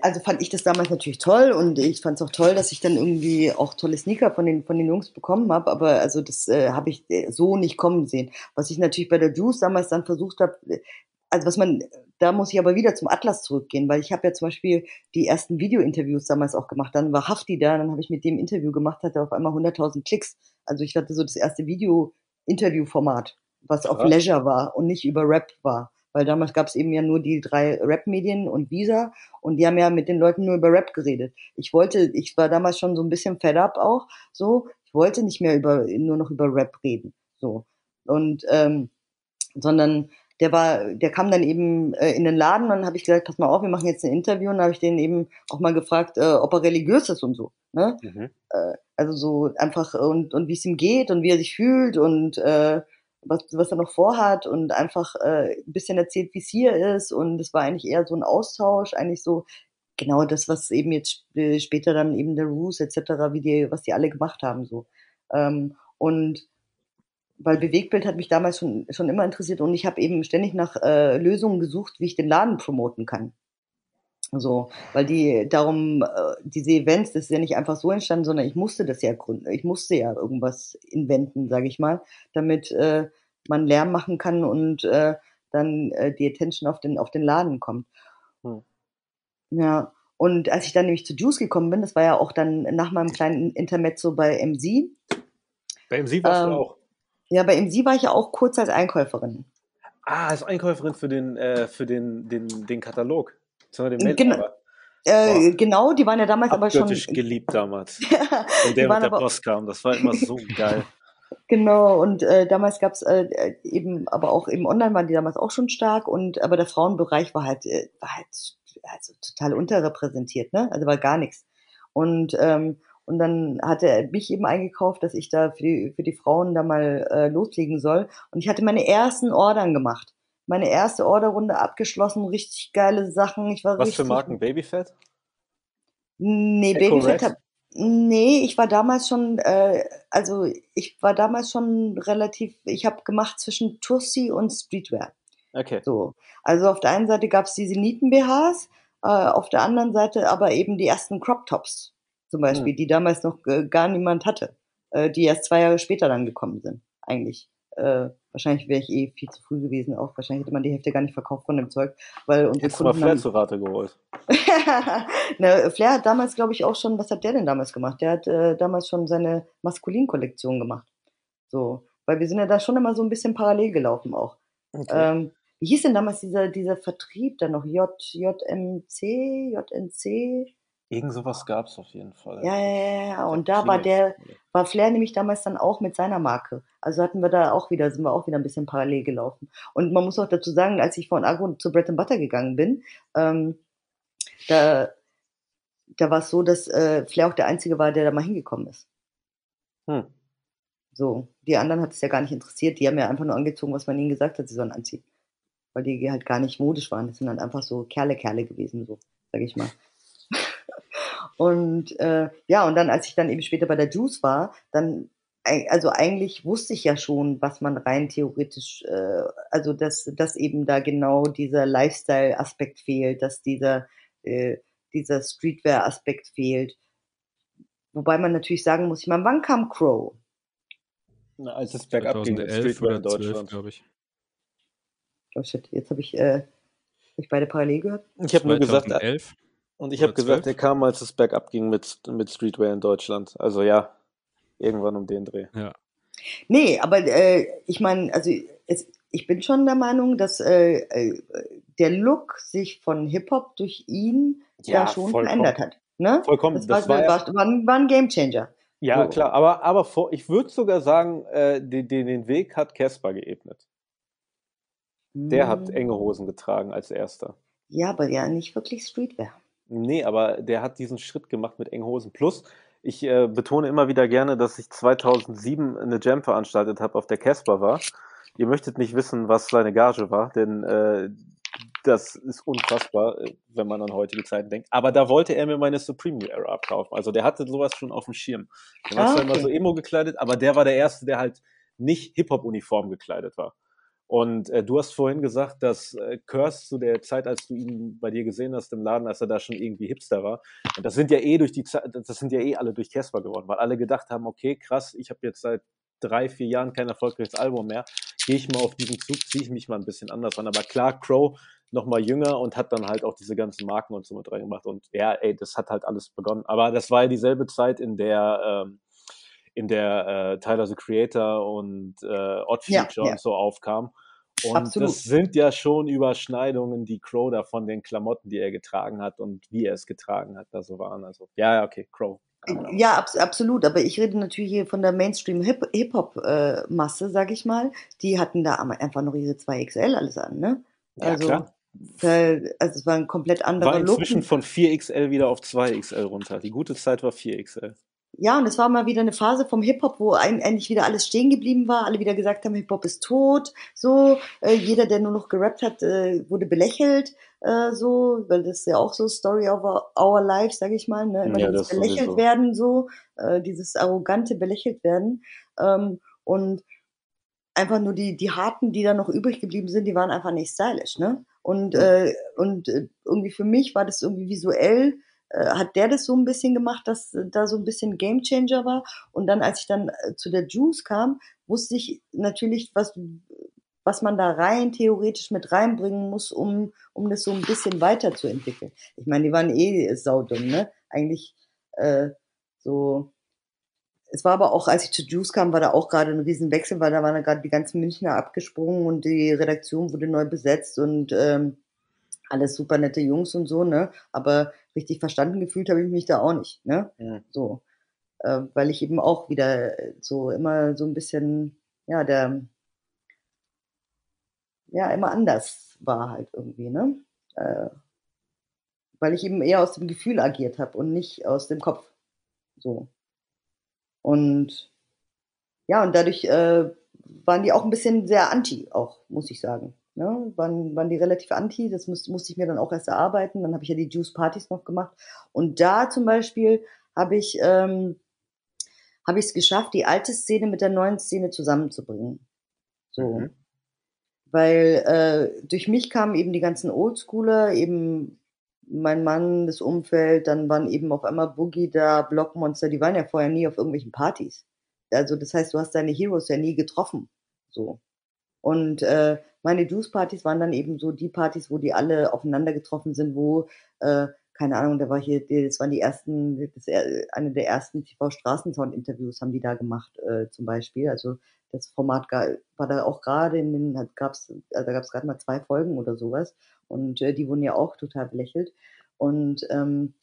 also fand ich das damals natürlich toll und ich fand es auch toll, dass ich dann irgendwie auch tolle Sneaker von den, von den Jungs bekommen habe, aber also das äh, habe ich äh, so nicht kommen sehen. Was ich natürlich bei der Juice damals dann versucht habe, also was man, da muss ich aber wieder zum Atlas zurückgehen, weil ich habe ja zum Beispiel die ersten Video-Interviews damals auch gemacht. Dann war Hafti da, dann habe ich mit dem Interview gemacht, hatte auf einmal 100.000 Klicks. Also ich hatte so das erste Video-Interview-Format, was auf Leisure war und nicht über Rap war. Weil damals gab es eben ja nur die drei Rap-Medien und Visa und die haben ja mit den Leuten nur über Rap geredet. Ich wollte, ich war damals schon so ein bisschen fed up auch, so. Ich wollte nicht mehr über, nur noch über Rap reden, so. Und, ähm, sondern der war, der kam dann eben äh, in den Laden und dann habe ich gesagt, pass mal auf, wir machen jetzt ein Interview und habe ich den eben auch mal gefragt, äh, ob er religiös ist und so. Ne? Mhm. Äh, also so einfach und, und wie es ihm geht und wie er sich fühlt und äh, was, was er noch vorhat und einfach äh, ein bisschen erzählt, wie es hier ist. Und es war eigentlich eher so ein Austausch, eigentlich so genau das, was eben jetzt äh, später dann eben der Roos etc., wie die, was die alle gemacht haben. so. Ähm, und weil Bewegtbild hat mich damals schon, schon immer interessiert und ich habe eben ständig nach äh, Lösungen gesucht, wie ich den Laden promoten kann. So, weil die darum, äh, diese Events, das ist ja nicht einfach so entstanden, sondern ich musste das ja gründen, ich musste ja irgendwas inventen, sage ich mal, damit äh, man Lärm machen kann und äh, dann äh, die Attention auf den, auf den Laden kommt. Hm. Ja, und als ich dann nämlich zu Juice gekommen bin, das war ja auch dann nach meinem kleinen Intermezzo bei MC. Bei MC warst ähm, du auch? Ja, bei MC war ich ja auch kurz als Einkäuferin. Ah, als Einkäuferin für den, äh, für den, den, den Katalog. Den genau. Äh, genau, die waren ja damals aber schon. geliebt damals. Wenn der mit der Post kam. Das war immer so geil. Genau, und äh, damals gab's äh, äh, eben, aber auch eben online waren die damals auch schon stark und aber der Frauenbereich war halt, äh, war halt also total unterrepräsentiert, ne? Also war gar nichts. Und ähm, und dann hatte er mich eben eingekauft, dass ich da für die, für die Frauen da mal äh, loslegen soll. Und ich hatte meine ersten Ordern gemacht. Meine erste Orderrunde abgeschlossen, richtig geile Sachen. Ich war Was richtig, für Marken? Babyfett? Nee, Echo Babyfett Rex? Nee, ich war damals schon, äh, also ich war damals schon relativ, ich habe gemacht zwischen Tussi und Streetwear. Okay. So. Also auf der einen Seite gab's diese Nieten-BHs, äh, auf der anderen Seite aber eben die ersten Crop-Tops zum Beispiel, Hm. die damals noch äh, gar niemand hatte, äh, die erst zwei Jahre später dann gekommen sind, eigentlich. Äh, wahrscheinlich wäre ich eh viel zu früh gewesen, auch wahrscheinlich hätte man die Hälfte gar nicht verkauft von dem Zeug, weil unsere du mal Kunden Flair haben, zu Rate geholt. ne, Flair hat damals, glaube ich, auch schon, was hat der denn damals gemacht? Der hat äh, damals schon seine Maskulin-Kollektion gemacht. So, weil wir sind ja da schon immer so ein bisschen parallel gelaufen auch. Okay. Ähm, wie hieß denn damals dieser, dieser Vertrieb dann noch? J, JMC, JNC? Irgend sowas gab's auf jeden Fall. Ja, ja, ja, ja. Und da war der, war Flair nämlich damals dann auch mit seiner Marke. Also hatten wir da auch wieder, sind wir auch wieder ein bisschen parallel gelaufen. Und man muss auch dazu sagen, als ich von Agro zu Bread and Butter gegangen bin, ähm, da, da war es so, dass äh, Flair auch der Einzige war, der da mal hingekommen ist. Hm. So, die anderen hat es ja gar nicht interessiert. Die haben ja einfach nur angezogen, was man ihnen gesagt hat, sie sollen anziehen. Weil die halt gar nicht modisch waren. Das sind dann einfach so Kerle, Kerle gewesen, so, sag ich mal. Und äh, ja, und dann, als ich dann eben später bei der Juice war, dann, also eigentlich wusste ich ja schon, was man rein theoretisch, äh, also dass, dass eben da genau dieser Lifestyle-Aspekt fehlt, dass dieser, äh, dieser Streetwear-Aspekt fehlt. Wobei man natürlich sagen muss, ich meine, wann kam Crow? Na, als es bergab ging mit 2011 Streetwear in oder 12, Deutschland. glaube ich. Oh shit, jetzt habe ich, äh, hab ich beide parallel gehört. Ich habe nur gesagt, äh, 2011. und ich habe gesagt, 12? er kam, als es bergab ging mit, mit Streetwear in Deutschland. Also ja, irgendwann um den Dreh. Ja. Nee, aber äh, ich meine, also es, ich bin schon der Meinung, dass äh, äh, der Look sich von Hip-Hop durch ihn Ja, da schon vollkommen. verändert hat. Ne? Vollkommen. Das, war, Das war ja- war, war, ein- war ein Gamechanger. Ja, So. klar, aber, aber vor, ich würde sogar sagen, äh, den, den, den Weg hat Casper geebnet. Der hat Hm. enge Hosen getragen als erster. Ja, aber ja nicht wirklich Streetwear. Nee, aber der hat diesen Schritt gemacht mit engen Hosen. Plus, ich äh, betone immer wieder gerne, dass ich 2007 eine Jam veranstaltet habe, auf der Casper war. Ihr möchtet nicht wissen, was seine Gage war, denn äh, das ist unfassbar, äh, wenn man an heutige Zeiten denkt. Aber da wollte er mir meine Supreme New Era abkaufen. Also der hatte sowas schon auf dem Schirm. Der war Ah, zwar immer okay. so Emo gekleidet, aber der war der Erste, der halt nicht Hip-Hop-Uniform gekleidet war. Und äh, du hast vorhin gesagt, dass äh, Curse zu der Zeit, als du ihn bei dir gesehen hast im Laden, als er da schon irgendwie Hipster war, und das sind ja eh durch die Zeit, das sind ja eh alle durch Casper geworden, weil alle gedacht haben, okay, krass, ich habe jetzt seit drei, vier Jahren kein erfolgreiches Album mehr, gehe ich mal auf diesen Zug, ziehe ich mich mal ein bisschen anders an. Aber klar, Crow noch mal jünger und hat dann halt auch diese ganzen Marken und so mit reingemacht. Und ja, ey, das hat halt alles begonnen. Aber das war ja dieselbe Zeit, in der ähm, in der äh, Tyler the Creator und äh, Odd Ja, Future ja. und so aufkam. Und Absolut. das sind ja schon Überschneidungen, die Crow da von den Klamotten, die er getragen hat und wie er es getragen hat, da so waren. Also, ja, ja, okay, Crow. Ja, abs absolut. Aber ich rede natürlich hier von der Mainstream-Hip-Hop-Masse, sag ich mal. Die hatten da einfach noch ihre 2XL alles an, ne? Ja, also, klar. Weil, also es war ein komplett anderer War Look. inzwischen von 4XL wieder auf 2XL runter. Die gute Zeit war 4XL. Ja, und es war mal wieder eine Phase vom Hip-Hop, wo ein, endlich wieder alles stehen geblieben war. Alle wieder gesagt haben, Hip-Hop ist tot. So, äh, jeder, der nur noch gerappt hat, äh, wurde belächelt. Äh, so, weil das ist ja auch so Story of our, our life, sag ich mal. Ne? Immer Ja, dieses belächelt sowieso. werden, so, äh, dieses arrogante belächelt werden. Ähm, und einfach nur die, die Harten, die da noch übrig geblieben sind, die waren einfach nicht stylisch, ne? Und, äh, und äh, irgendwie für mich war das irgendwie visuell, hat der das so ein bisschen gemacht, dass äh, da so ein bisschen Gamechanger war. Und dann, als ich dann äh, zu der Juice kam, wusste ich natürlich, was, was man da rein theoretisch mit reinbringen muss, um, um das so ein bisschen weiterzuentwickeln. Ich meine, die waren eh saudumm, ne? Eigentlich äh, so. Es war aber auch, als ich zu Juice kam, war da auch gerade ein Riesenwechsel, weil da waren da gerade die ganzen Münchner abgesprungen und die Redaktion wurde neu besetzt und ähm, alles super nette Jungs und so, ne? Aber richtig verstanden gefühlt habe ich mich da auch nicht, ne? Mhm. So. äh, weil ich eben auch wieder so immer so ein bisschen, ja, der, ja, immer anders war halt irgendwie, ne? Äh, weil ich eben eher aus dem Gefühl agiert habe und nicht aus dem Kopf. So. Und ja, und dadurch äh, waren die auch ein bisschen sehr anti, auch, muss ich sagen. Ne? Waren, waren die relativ anti, das muss, musste ich mir dann auch erst erarbeiten. Dann habe ich ja die Juice-Partys noch gemacht. Und da zum Beispiel habe ich ähm, habe ich es geschafft, die alte Szene mit der neuen Szene zusammenzubringen. So. Mhm. Weil äh, durch mich kamen eben die ganzen Oldschooler, eben mein Mann, das Umfeld, dann waren eben auf einmal Boogie da, Blockmonster, die waren ja vorher nie auf irgendwelchen Partys. Also das heißt, du hast deine Heroes ja nie getroffen. So. Und äh, meine Juice-Partys waren dann eben so die Partys, wo die alle aufeinander getroffen sind, wo, äh, keine Ahnung, da war hier, das waren die ersten, das, eine der ersten TV-Straßensound-Interviews haben die da gemacht, äh, zum Beispiel. Also das Format war da auch gerade in den, gab's, also da gab es gerade mal zwei Folgen oder sowas. Und äh, die wurden ja auch total belächelt. Und, ähm,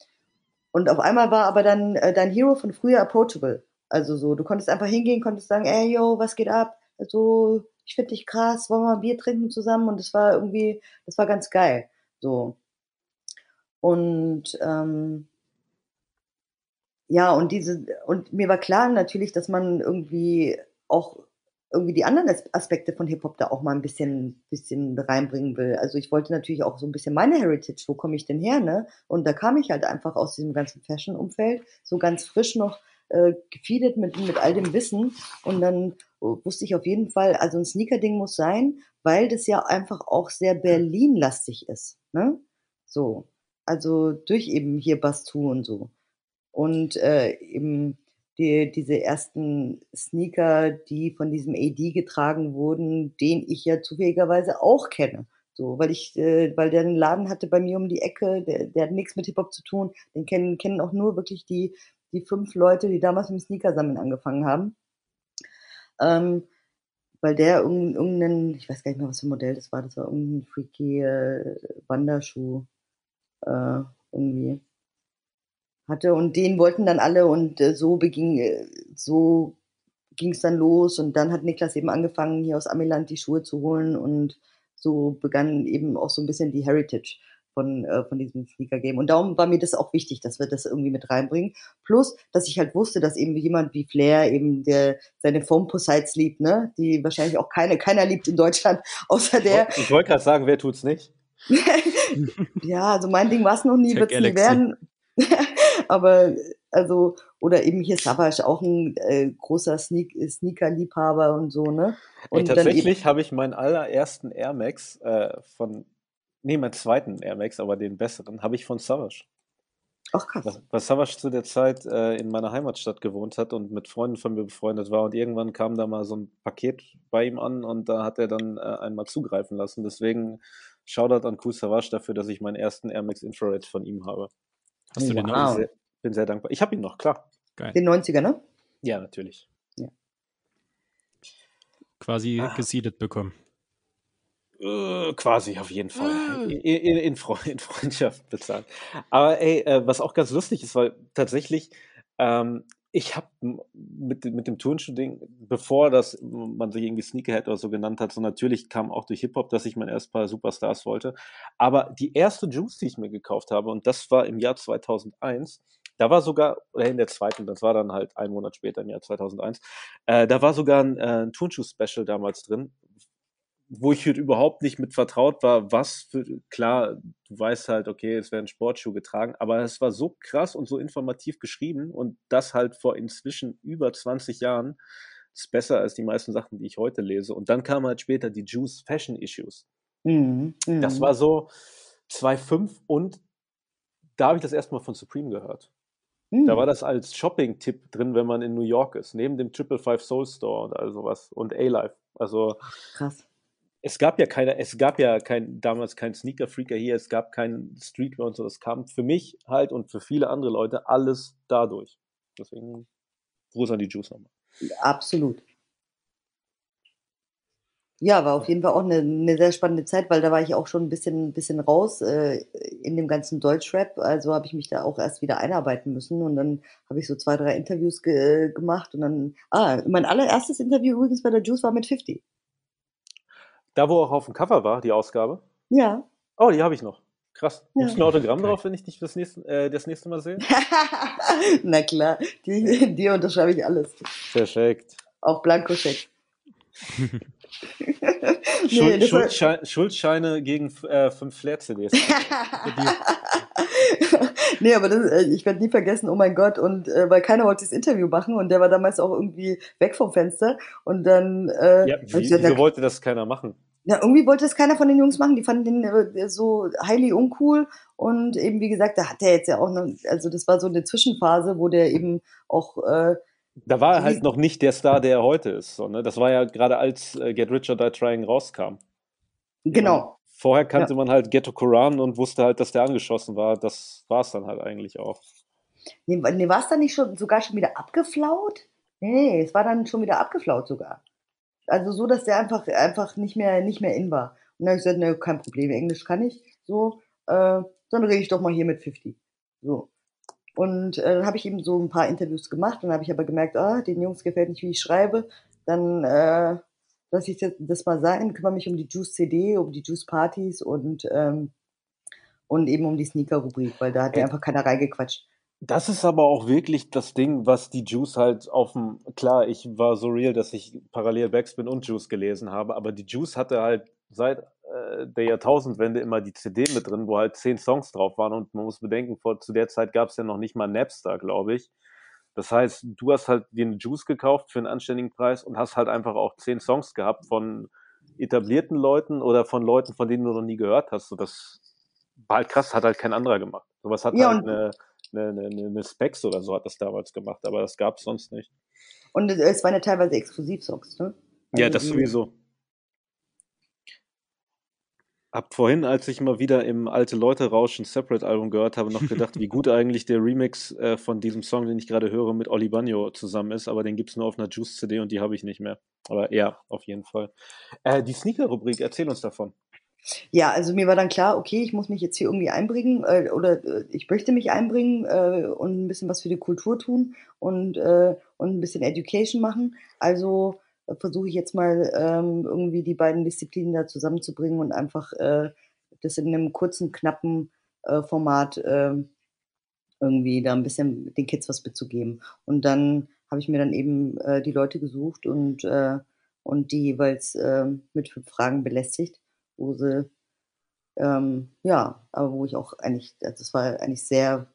und auf einmal war aber dann äh, dein Hero von früher approachable. Also so, du konntest einfach hingehen, konntest sagen, ey, yo, was geht ab? Also, ich finde dich krass, wollen wir ein Bier trinken zusammen? Und das war irgendwie, das war ganz geil. So. Und ähm, ja, und diese, und mir war klar natürlich, dass man irgendwie auch irgendwie die anderen Aspekte von Hip-Hop da auch mal ein bisschen, bisschen reinbringen will. Also ich wollte natürlich auch so ein bisschen meine Heritage, wo komme ich denn her, ne? Und da kam ich halt einfach aus diesem ganzen Fashion-Umfeld, so ganz frisch noch äh, gefeedet mit, mit all dem Wissen. Und dann wusste ich auf jeden Fall, also ein Sneaker-Ding muss sein, weil das ja einfach auch sehr Berlin-lastig ist, ne? So. Also durch eben hier Bastu und so. Und äh, eben die, diese ersten Sneaker, die von diesem AD getragen wurden, den ich ja zufälligerweise auch kenne. So, weil ich, äh, weil der einen Laden hatte bei mir um die Ecke, der, der hat nichts mit Hip-Hop zu tun. Den kennen, kennen auch nur wirklich die, die fünf Leute, die damals mit dem Sneaker-Sammeln angefangen haben. Ähm, weil der irgendeinen, ich weiß gar nicht mehr, was für ein Modell das war, das war irgendein freaky äh, Wanderschuh äh, irgendwie hatte und den wollten dann alle und äh, so beging, äh, so ging es dann los und dann hat Niklas eben angefangen, hier aus Amiland die Schuhe zu holen und so begann eben auch so ein bisschen die Heritage von, äh, von diesem Sneaker-Game. Und darum war mir das auch wichtig, dass wir das irgendwie mit reinbringen. Plus, dass ich halt wusste, dass eben jemand wie Flair eben der seine Foam-Posites liebt, ne? Die wahrscheinlich auch keine, keiner liebt in Deutschland, außer der. Ich wollte gerade sagen, wer tut's nicht? ja, also mein Ding war es noch nie, wird es nie werden. Aber also, oder eben hier Savage, auch ein äh, großer Sneak Sneaker-Liebhaber und so, ne? Und Ey, tatsächlich habe ich meinen allerersten Air Max äh, von, nee, meinen zweiten Air Max, aber den besseren, habe ich von Savage. Ach krass. Weil Savage zu der Zeit äh, in meiner Heimatstadt gewohnt hat und mit Freunden von mir befreundet war und irgendwann kam da mal so ein Paket bei ihm an und da hat er dann äh, einmal zugreifen lassen. Deswegen Shoutout an Cool Savage dafür, dass ich meinen ersten Air Max Infrared von ihm habe. Hast du wow. den noch? Sehr, bin sehr dankbar. Ich habe ihn noch, klar. Geil. Den 90er, ne? Ja, natürlich. Ja. Quasi ah. gesiedet bekommen. Uh, quasi, auf jeden Fall. Uh. In, in, in, Freundschaft bezahlt. Aber ey, äh, was auch ganz lustig ist, weil tatsächlich ähm, ich habe mit, mit dem Turnschuh-Ding, bevor das man sich irgendwie Sneakerhead oder so genannt hat, so natürlich kam auch durch Hip-Hop, dass ich mein erstes paar Superstars wollte. Aber die erste Juice, die ich mir gekauft habe, und das war im Jahr 2001, da war sogar, oder in der zweiten, das war dann halt ein Monat später im Jahr 2001, äh, da war sogar ein, äh, ein Turnschuh-Special damals drin, wo ich halt überhaupt nicht mit vertraut war, was für, klar, du weißt halt, okay, es werden Sportschuhe getragen, aber es war so krass und so informativ geschrieben und das halt vor inzwischen über 20 Jahren ist besser als die meisten Sachen, die ich heute lese. Und dann kamen halt später die Juice Fashion Issues. Mhm, das mhm. war so 2,5 und da habe ich das erstmal von Supreme gehört. Mhm. Da war das als Shopping-Tipp drin, wenn man in New York ist, neben dem Triple Five Soul Store und all sowas und A-Life. Also krass es gab ja keine, es gab ja kein, damals kein Sneaker-Freaker hier, es gab keinen Streetwear und so. Das kam für mich halt und für viele andere Leute alles dadurch. Deswegen Gruß an die Juice nochmal. Absolut. Ja, war auf jeden Fall auch eine, eine sehr spannende Zeit, weil da war ich auch schon ein bisschen, ein bisschen raus äh, in dem ganzen Deutschrap. Also habe ich mich da auch erst wieder einarbeiten müssen und dann habe ich so zwei, drei Interviews ge gemacht und dann, ah, mein allererstes Interview übrigens bei der Juice war mit 50. Da, wo auch auf dem Cover war, die Ausgabe? Ja. Oh, die habe ich noch. Krass. Ja. Gibt's ein Autogramm drauf, wenn ich dich das nächste, äh, das nächste Mal sehe? Na klar, die, dir unterschreibe ich alles. Perfekt. Auch Blankoscheck. Schuld, das war- Schuldschein, Schuldscheine gegen äh, fünf Flair-CDs. nee, aber das, äh, ich werde nie vergessen, oh mein Gott, und äh, weil keiner wollte das Interview machen und der war damals auch irgendwie weg vom Fenster und dann äh, ja, wie, gesagt, wieso na, wollte das keiner machen? ja, irgendwie wollte es keiner von den Jungs machen, die fanden den äh, so highly uncool und eben wie gesagt, da hat er jetzt ja auch noch, also das war so eine Zwischenphase, wo der eben auch äh, Da war er halt noch nicht der Star, der er heute ist. So, ne? Das war ja gerade als äh, Get Rich or Die Trying rauskam. genau, Vorher kannte man halt Ghetto Koran und wusste halt, dass der angeschossen war. Das war es dann halt eigentlich auch. Nee, nee war es dann nicht schon sogar schon wieder abgeflaut? Nee, nee, es war dann schon wieder abgeflaut sogar. Also so, dass der einfach, einfach nicht mehr, nicht mehr in war. Und dann habe ich gesagt, ne, kein Problem, Englisch kann ich. So, äh, dann rede ich doch mal hier mit 50. So. Und äh, dann habe ich eben so ein paar Interviews gemacht und habe ich aber gemerkt, ah, den Jungs gefällt nicht, wie ich schreibe. Dann äh, lasse ich das, mal sein, kümmere mich um die Juice CD, um die Juice Partys und ähm, und eben um die Sneaker-Rubrik, weil da hat mir Ey. einfach keiner reingequatscht. Das ist aber auch wirklich das Ding, was die Juice halt auf dem. Klar, ich war so real, dass ich parallel Backspin und Juice gelesen habe, aber die Juice hatte halt seit äh, der Jahrtausendwende immer die CD mit drin, wo halt zehn Songs drauf waren und man muss bedenken, vor, zu der Zeit gab es ja noch nicht mal Napster, glaube ich. Das heißt, du hast halt dir eine Juice gekauft für einen anständigen Preis und hast halt einfach auch zehn Songs gehabt von etablierten Leuten oder von Leuten, von denen du noch nie gehört hast. So, das war halt krass, hat halt kein anderer gemacht. Sowas hat Ja, halt eine, eine, eine, eine Specs oder so hat das damals gemacht, aber das gab es sonst nicht. Und es- waren ja teilweise Exklusivsongs, ne? Ja, Also das die- sowieso. Hab vorhin, als ich mal wieder im Alte Leute Rauschen Separate Album gehört habe, noch gedacht, wie gut eigentlich der Remix äh, von diesem Song, den ich gerade höre, mit Oli Bagno zusammen ist, aber den gibt's nur auf einer Juice CD und die habe ich nicht mehr. Aber ja, auf jeden Fall. Äh, die Sneaker-Rubrik, erzähl uns davon. Ja, also mir war dann klar, okay, ich muss mich jetzt hier irgendwie einbringen äh, oder äh, ich möchte mich einbringen äh, und ein bisschen was für die Kultur tun und, äh, und ein bisschen Education machen. Also versuche ich jetzt mal ähm, irgendwie die beiden Disziplinen da zusammenzubringen und einfach äh, das in einem kurzen, knappen äh, Format äh, irgendwie da ein bisschen den Kids was mitzugeben. Und dann habe ich mir dann eben äh, die Leute gesucht und, äh, und die jeweils äh, mit fünf Fragen belästigt wo sie, ähm, ja, aber wo ich auch eigentlich, also es war eigentlich sehr,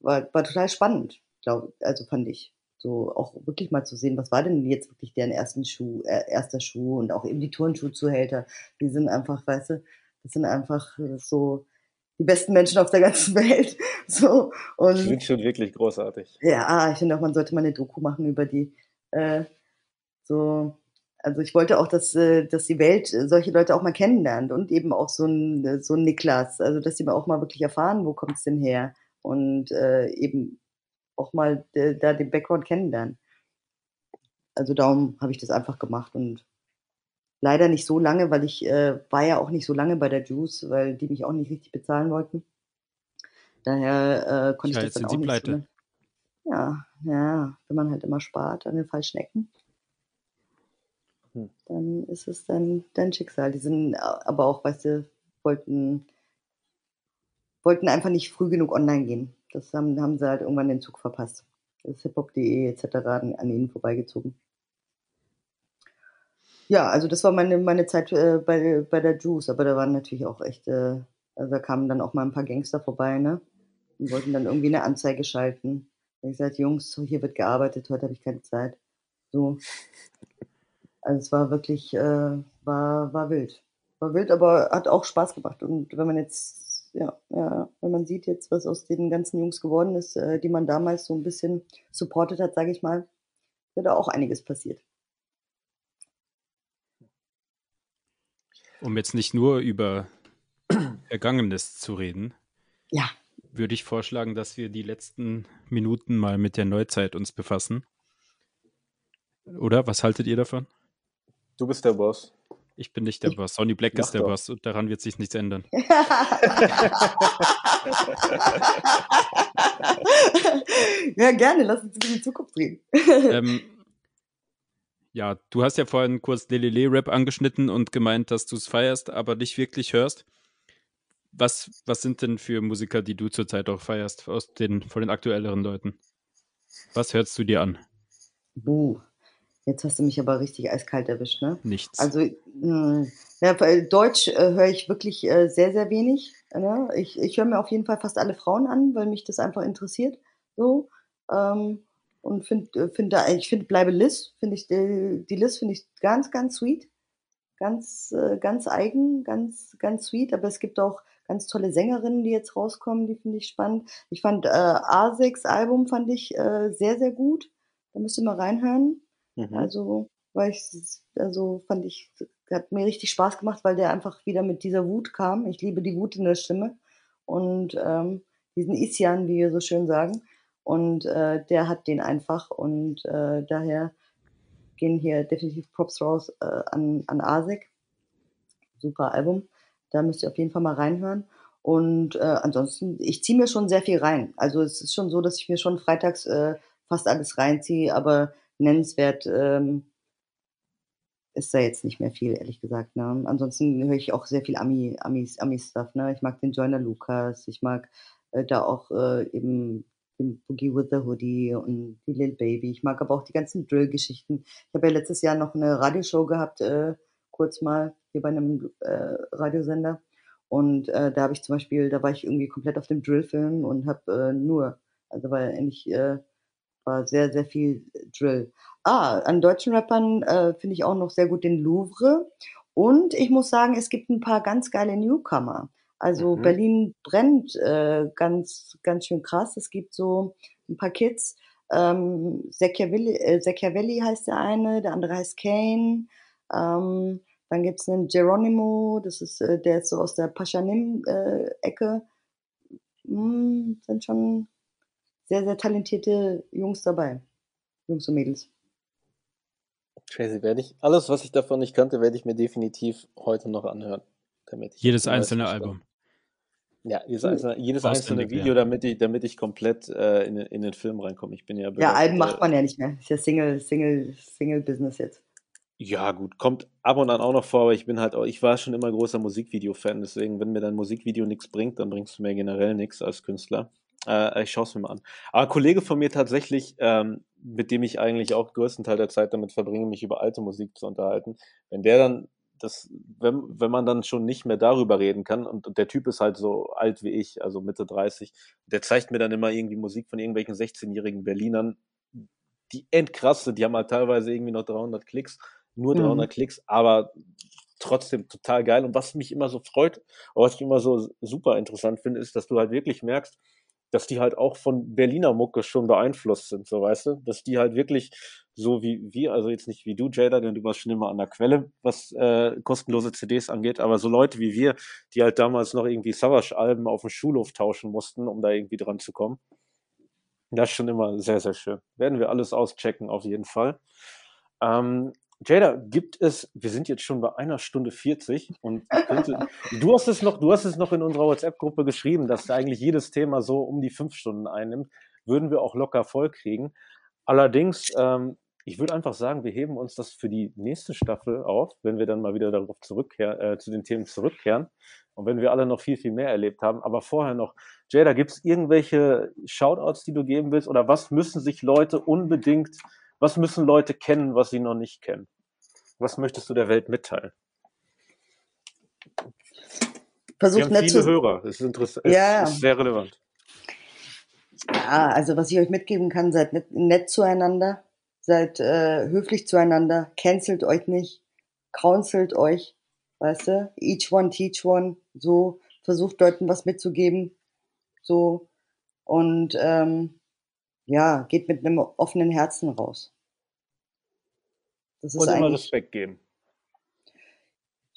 war, war total spannend, glaube also fand ich. So auch wirklich mal zu sehen, was war denn jetzt wirklich deren ersten Schuh, äh, erster Schuh und auch eben die Turnschuhzuhälter, die sind einfach, weißt du, das sind einfach äh, so die besten Menschen auf der ganzen Welt. So, und sind schon wirklich großartig. ja, ich finde auch, man sollte mal eine Doku machen über die. Äh, so, also ich wollte auch, dass, äh, dass die Welt äh, solche Leute auch mal kennenlernt und eben auch so ein, so ein Niklas. Also dass die mal auch mal wirklich erfahren, wo kommt's denn her? Und äh, eben auch mal äh, da den Background kennenlernen. Also darum habe ich das einfach gemacht und leider nicht so lange, weil ich äh, war ja auch nicht so lange bei der Juice, weil die mich auch nicht richtig bezahlen wollten. Daher äh, konnte Ja, ich das dann sind auch sie nicht pleite. so lange. Ja, ja, wenn man halt immer spart an den falschen Ecken, Hm. dann ist es dein, dein Schicksal. Die sind aber auch, weißt du, wollten, wollten einfach nicht früh genug online gehen. Das haben, haben sie halt irgendwann den Zug verpasst. Das hiphop.de etc. An, ihnen vorbeigezogen. Ja, also das war meine, meine Zeit äh, bei, bei der Juice, aber da waren natürlich auch echt, äh, also da kamen dann auch mal ein paar Gangster vorbei, ne? Und wollten dann irgendwie eine Anzeige schalten. Da ich gesagt, Jungs, hier wird gearbeitet, heute habe ich keine Zeit. So. Also es war wirklich, äh, war, war wild. War wild, aber hat auch Spaß gemacht. Und wenn man jetzt, ja, ja, wenn man sieht jetzt, was aus den ganzen Jungs geworden ist, äh, die man damals so ein bisschen supportet hat, sage ich mal, ist da auch einiges passiert. Um jetzt nicht nur über Vergangenes zu reden, Ja, würde ich vorschlagen, dass wir die letzten Minuten mal mit der Neuzeit uns befassen. Oder was haltet ihr davon? Du bist der Boss. Ich bin nicht der Boss. Sonny Black ist der doch. Boss und daran wird sich nichts ändern. ja, gerne, lass uns ein bisschen Zukunft reden. ähm, ja, du hast ja vorhin kurz Lelele-Rap angeschnitten und gemeint, dass du es feierst, aber nicht wirklich hörst. Was, was sind denn für Musiker, die du zurzeit auch feierst, aus den, von den aktuelleren Leuten? Was hörst du dir an? Buh, jetzt hast du mich aber richtig eiskalt erwischt, ne? Nichts. Also, mh, ja, Deutsch äh, höre ich wirklich äh, sehr, sehr wenig. Ne? Ich, ich höre mir auf jeden Fall fast alle Frauen an, weil mich das einfach interessiert. So. Ähm, und finde, find, da- ich finde, bleibe Liz, finde ich, die, die Liz finde ich ganz, ganz sweet. Ganz, äh, ganz eigen, ganz, ganz sweet. Aber es gibt auch ganz tolle Sängerinnen, die jetzt rauskommen, die finde ich spannend. Ich fand äh, A6 Album fand ich äh, sehr, sehr gut. Da müsst ihr mal reinhören. Mhm. Also, weil ich, also fand ich, hat mir richtig Spaß gemacht, weil der einfach wieder mit dieser Wut kam. Ich liebe die Wut in der Stimme und ähm, diesen Isyan, wie wir so schön sagen. Und äh, der hat den einfach und äh, daher gehen hier definitiv Props raus äh, an, an Asik. Super Album. Da müsst ihr auf jeden Fall mal reinhören. Und äh, ansonsten, ich ziehe mir schon sehr viel rein. Also es ist schon so, dass ich mir schon freitags äh, fast alles reinziehe, aber nennenswert ähm, ist da jetzt nicht mehr viel, ehrlich gesagt. Ne? Ansonsten höre ich auch sehr viel Ami, Amis, Ami-Stuff. Ne? Ich mag den Joyner Lucas, ich mag äh, da auch äh, eben den Boogie with the Hoodie und die Lil Baby. Ich mag aber auch die ganzen Drill-Geschichten. Ich habe ja letztes Jahr noch eine Radioshow gehabt, äh, kurz mal hier bei einem äh, Radiosender. Und äh, da habe ich zum Beispiel, da war ich irgendwie komplett auf dem Drill-Film und habe äh, nur, also war eigentlich äh, war sehr, sehr viel Drill. Ah, an deutschen Rappern äh, finde ich auch noch sehr gut den Louvre. Und ich muss sagen, es gibt ein paar ganz geile Newcomer. Also Mhm. Berlin brennt äh, ganz, ganz schön krass. Es gibt so ein paar Kids. Ähm, Sechiavelli, äh, Sechiavelli heißt der eine, der andere heißt Kane. Ähm, dann gibt es einen Geronimo, das ist, äh, der ist so aus der Paschanim-Ecke. Hm, sind schon sehr, sehr talentierte Jungs dabei. Jungs und Mädels. Crazy werde ich. Alles, was ich davon nicht kannte, werde ich mir definitiv heute noch anhören. Damit ich Jedes einzelne Album. Ja, jedes einzelne, jedes einzelne Video, lernen. damit ich, damit ich komplett äh, in, den- in den Film reinkomme. Ich bin ja Ja, Alben macht man ja nicht mehr. Ist ja Single, Single, Single-Business jetzt. Ja, gut, kommt ab und an auch noch vor, aber ich bin halt auch, ich war schon immer großer Musikvideo-Fan, deswegen, wenn mir dein Musikvideo nichts bringt, dann bringst du mir generell nichts als Künstler. Äh, ich schaue es mir mal an. Aber ein Kollege von mir tatsächlich, ähm, mit dem ich eigentlich auch größten Teil der Zeit damit verbringe, mich über alte Musik zu unterhalten, wenn der dann das, wenn, wenn man dann schon nicht mehr darüber reden kann und, der Typ ist halt so alt wie ich, also Mitte 30, der zeigt mir dann immer irgendwie Musik von irgendwelchen 16-jährigen Berlinern, die endkrasse, die haben halt teilweise irgendwie noch 300 Klicks, nur Mhm. 300 Klicks, aber trotzdem total geil. Und was mich immer so freut, was ich immer so super interessant finde, ist, dass du halt wirklich merkst, dass die halt auch von Berliner Mucke schon beeinflusst sind, so weißt du, dass die halt wirklich so wie wir, also jetzt nicht wie du, Jada, denn du warst schon immer an der Quelle, was äh, kostenlose CDs angeht, aber so Leute wie wir, die halt damals noch irgendwie Savage-Alben auf dem Schulhof tauschen mussten, um da irgendwie dran zu kommen. Das ist schon immer sehr, sehr schön. Werden wir alles auschecken, auf jeden Fall. Ähm, Jada, gibt es, wir sind jetzt schon bei einer Stunde 40 und könnte, du hast es noch, du hast es noch in unserer WhatsApp-Gruppe geschrieben, dass eigentlich jedes Thema so um die fünf Stunden einnimmt. Würden wir auch locker voll kriegen. Allerdings, ähm, ich würde einfach sagen, wir heben uns das für die nächste Staffel auf, wenn wir dann mal wieder darauf zurückkehren, äh, zu den Themen zurückkehren und wenn wir alle noch viel, viel mehr erlebt haben. Aber vorher noch, Jada, gibt es irgendwelche Shoutouts, die du geben willst oder was müssen sich Leute unbedingt, was müssen Leute kennen, was sie noch nicht kennen? Was möchtest du der Welt mitteilen? Wir Versucht haben nett viele zu. Hörer, das ist, interessant, Ja. ist sehr relevant. Ja, also was ich euch mitgeben kann, seid nett, nett zueinander, seid äh, höflich zueinander, cancelt euch nicht, counselt euch, weißt du, each one teach one, so, versucht Leuten was mitzugeben, so, und ähm, ja, geht mit einem offenen Herzen raus. Und immer Respekt geben.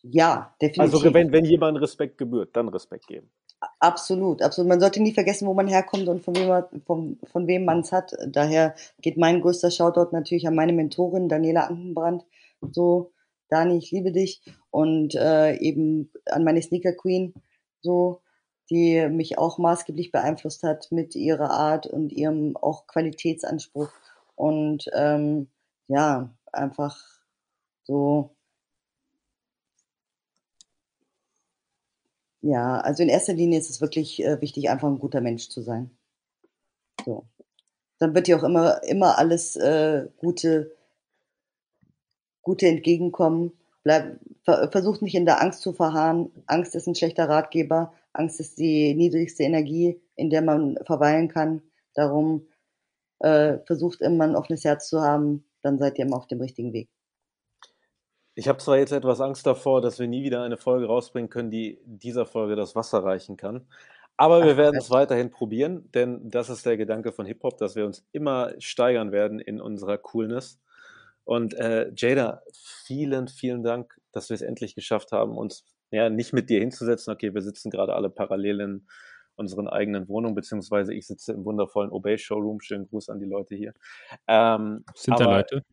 ja, definitiv. Also wenn, wenn jemand Respekt gebührt, dann Respekt geben. Absolut, absolut. Man sollte nie vergessen, wo man herkommt und von wem, man- von, von wem man es hat. Daher geht mein größter Shoutout natürlich an meine Mentorin Daniela Ankenbrand. So, Dani, ich liebe dich und äh, eben an meine Sneaker Queen, so, die mich auch maßgeblich beeinflusst hat mit ihrer Art und ihrem auch Qualitätsanspruch und ähm, ja, einfach so Ja, also in erster Linie ist es wirklich äh, wichtig, einfach ein guter Mensch zu sein. So. Dann wird dir auch immer, immer alles äh, Gute, Gute entgegenkommen. Bleib, ver, versucht nicht in der Angst zu verharren. Angst ist ein schlechter Ratgeber. Angst ist die niedrigste Energie, in der man verweilen kann. Darum äh, versucht immer ein offenes Herz zu haben, dann seid ihr immer auf dem richtigen Weg. Ich habe zwar jetzt etwas Angst davor, dass wir nie wieder eine Folge rausbringen können, die dieser Folge das Wasser reichen kann. Aber wir werden es weiterhin probieren, denn das ist der Gedanke von Hip-Hop, dass wir uns immer steigern werden in unserer Coolness. Und äh, Jada, vielen, vielen Dank, dass wir es endlich geschafft haben, uns ja nicht mit dir hinzusetzen. Okay, wir sitzen gerade alle parallel in unseren eigenen Wohnungen, beziehungsweise ich sitze im wundervollen Obey Showroom. Schönen Gruß an die Leute hier. Ähm, Sind da Leute?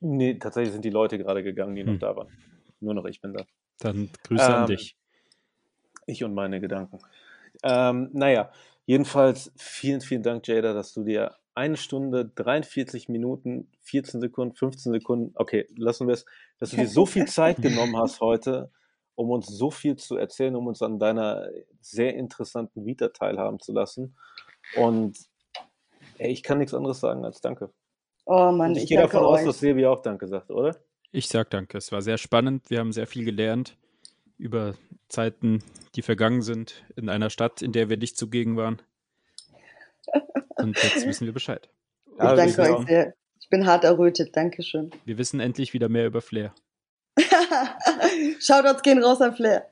Nee, tatsächlich sind die Leute gerade gegangen, die hm. noch da waren. Nur noch ich bin da. Dann Grüße ähm, an dich. Ich und meine Gedanken. Ähm, naja, jedenfalls vielen, vielen Dank, Jada, dass du dir eine Stunde, 43 Minuten, 14 Sekunden, 15 Sekunden, okay, lassen wir es, dass du dir so viel Zeit genommen hast heute, um uns so viel zu erzählen, um uns an deiner sehr interessanten Vita teilhaben zu lassen. Und ey, ich kann nichts anderes sagen als Danke. Oh Mann, ich, ich gehe davon aus, dass Sebi auch Danke sagt, oder? Ich sag Danke. Es war sehr spannend. Wir haben sehr viel gelernt über Zeiten, die vergangen sind, in einer Stadt, in der wir nicht zugegen waren. Und jetzt wissen wir Bescheid. Ich ja, danke euch sehr. Ich bin hart errötet. Dankeschön. Wir wissen endlich wieder mehr über Flair. Shoutouts gehen raus an Flair.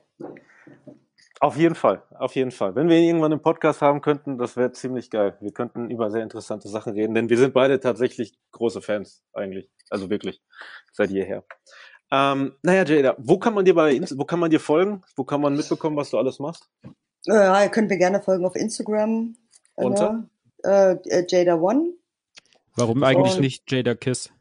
Auf jeden Fall, auf jeden Fall. Wenn wir irgendwann einen Podcast haben könnten, das wäre ziemlich geil. Wir könnten über sehr interessante Sachen reden, denn wir sind beide tatsächlich große Fans eigentlich. Also wirklich, seit jeher. Ähm, naja, Jada, wo kann man dir bei wo kann man dir folgen? Wo kann man mitbekommen, was du alles machst? Ja, ihr könnt mir gerne folgen auf Instagram. Unter? Äh, äh, Jada One. Warum eigentlich Und, nicht Jada Kiss?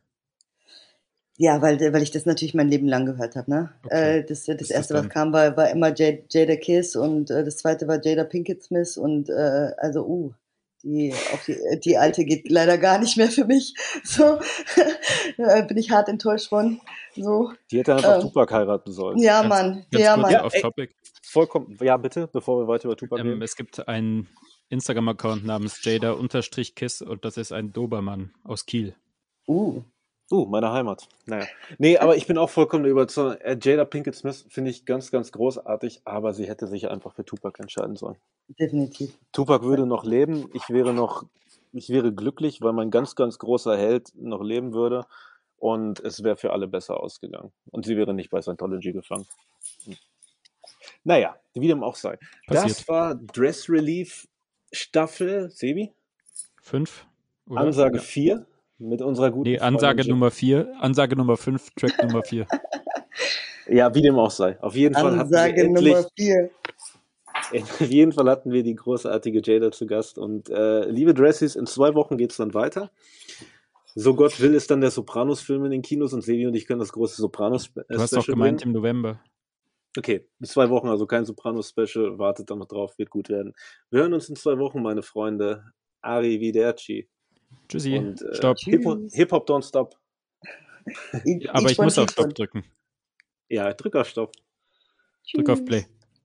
Ja, weil, weil ich das natürlich mein Leben lang gehört habe. Ne? Okay. Äh, das, das, das erste, was kam, war, war immer Jada, Kiss und äh, das zweite war Jada Pinkett Smith und äh, also, uh, die, auch die, die alte geht leider gar nicht mehr für mich. So da bin ich hart enttäuscht von. So. Die hätte einfach ähm, Tupac heiraten sollen. Ja, ganz, Mann. Ganz ja, Mann. Ja, ey, vollkommen. Ja, bitte, bevor wir weiter über Tupac ähm, reden. Es gibt einen Instagram-Account namens Jada-Kiss und das ist ein Dobermann aus Kiel. Uh. Uh, meine Heimat. Naja. Nee, aber ich bin auch vollkommen überzeugt. Äh, Jada Pinkett Smith finde ich ganz, ganz großartig, aber sie hätte sich einfach für Tupac entscheiden sollen. Definitiv. Tupac würde noch leben. Ich wäre noch, ich wäre glücklich, weil mein ganz, ganz großer Held noch leben würde. Und es wäre für alle besser ausgegangen. Und sie wäre nicht bei Scientology gefangen. Naja, wie dem auch sei. Passiert. Das war Dress Relief Staffel, Sebi? Fünf. Ansage 4 mit unserer guten Nee, Ansage Nummer 4, Ansage Nummer 5, Track Nummer 4. Ja, wie dem auch sei. Auf jeden Fall Ansage hatten wir Nummer 4. Auf jeden Fall hatten wir die großartige Jada zu Gast. Und äh, liebe Dressies, in zwei Wochen geht es dann weiter. So Gott will, ist dann der Sopranos-Film in den Kinos und Sevi und ich können das große Sopranos-Special Du hast doch gemeint bringen. im November. Okay, in zwei Wochen, also kein Sopranos-Special, wartet dann noch drauf, wird gut werden. Wir hören uns in zwei Wochen, meine Freunde. Arrivederci. Tschüssi. Und, äh, Stopp. Hip-Hop don't stop. Aber ich muss auf Stopp drücken. Ja, drück auf Stopp. Drück auf Play.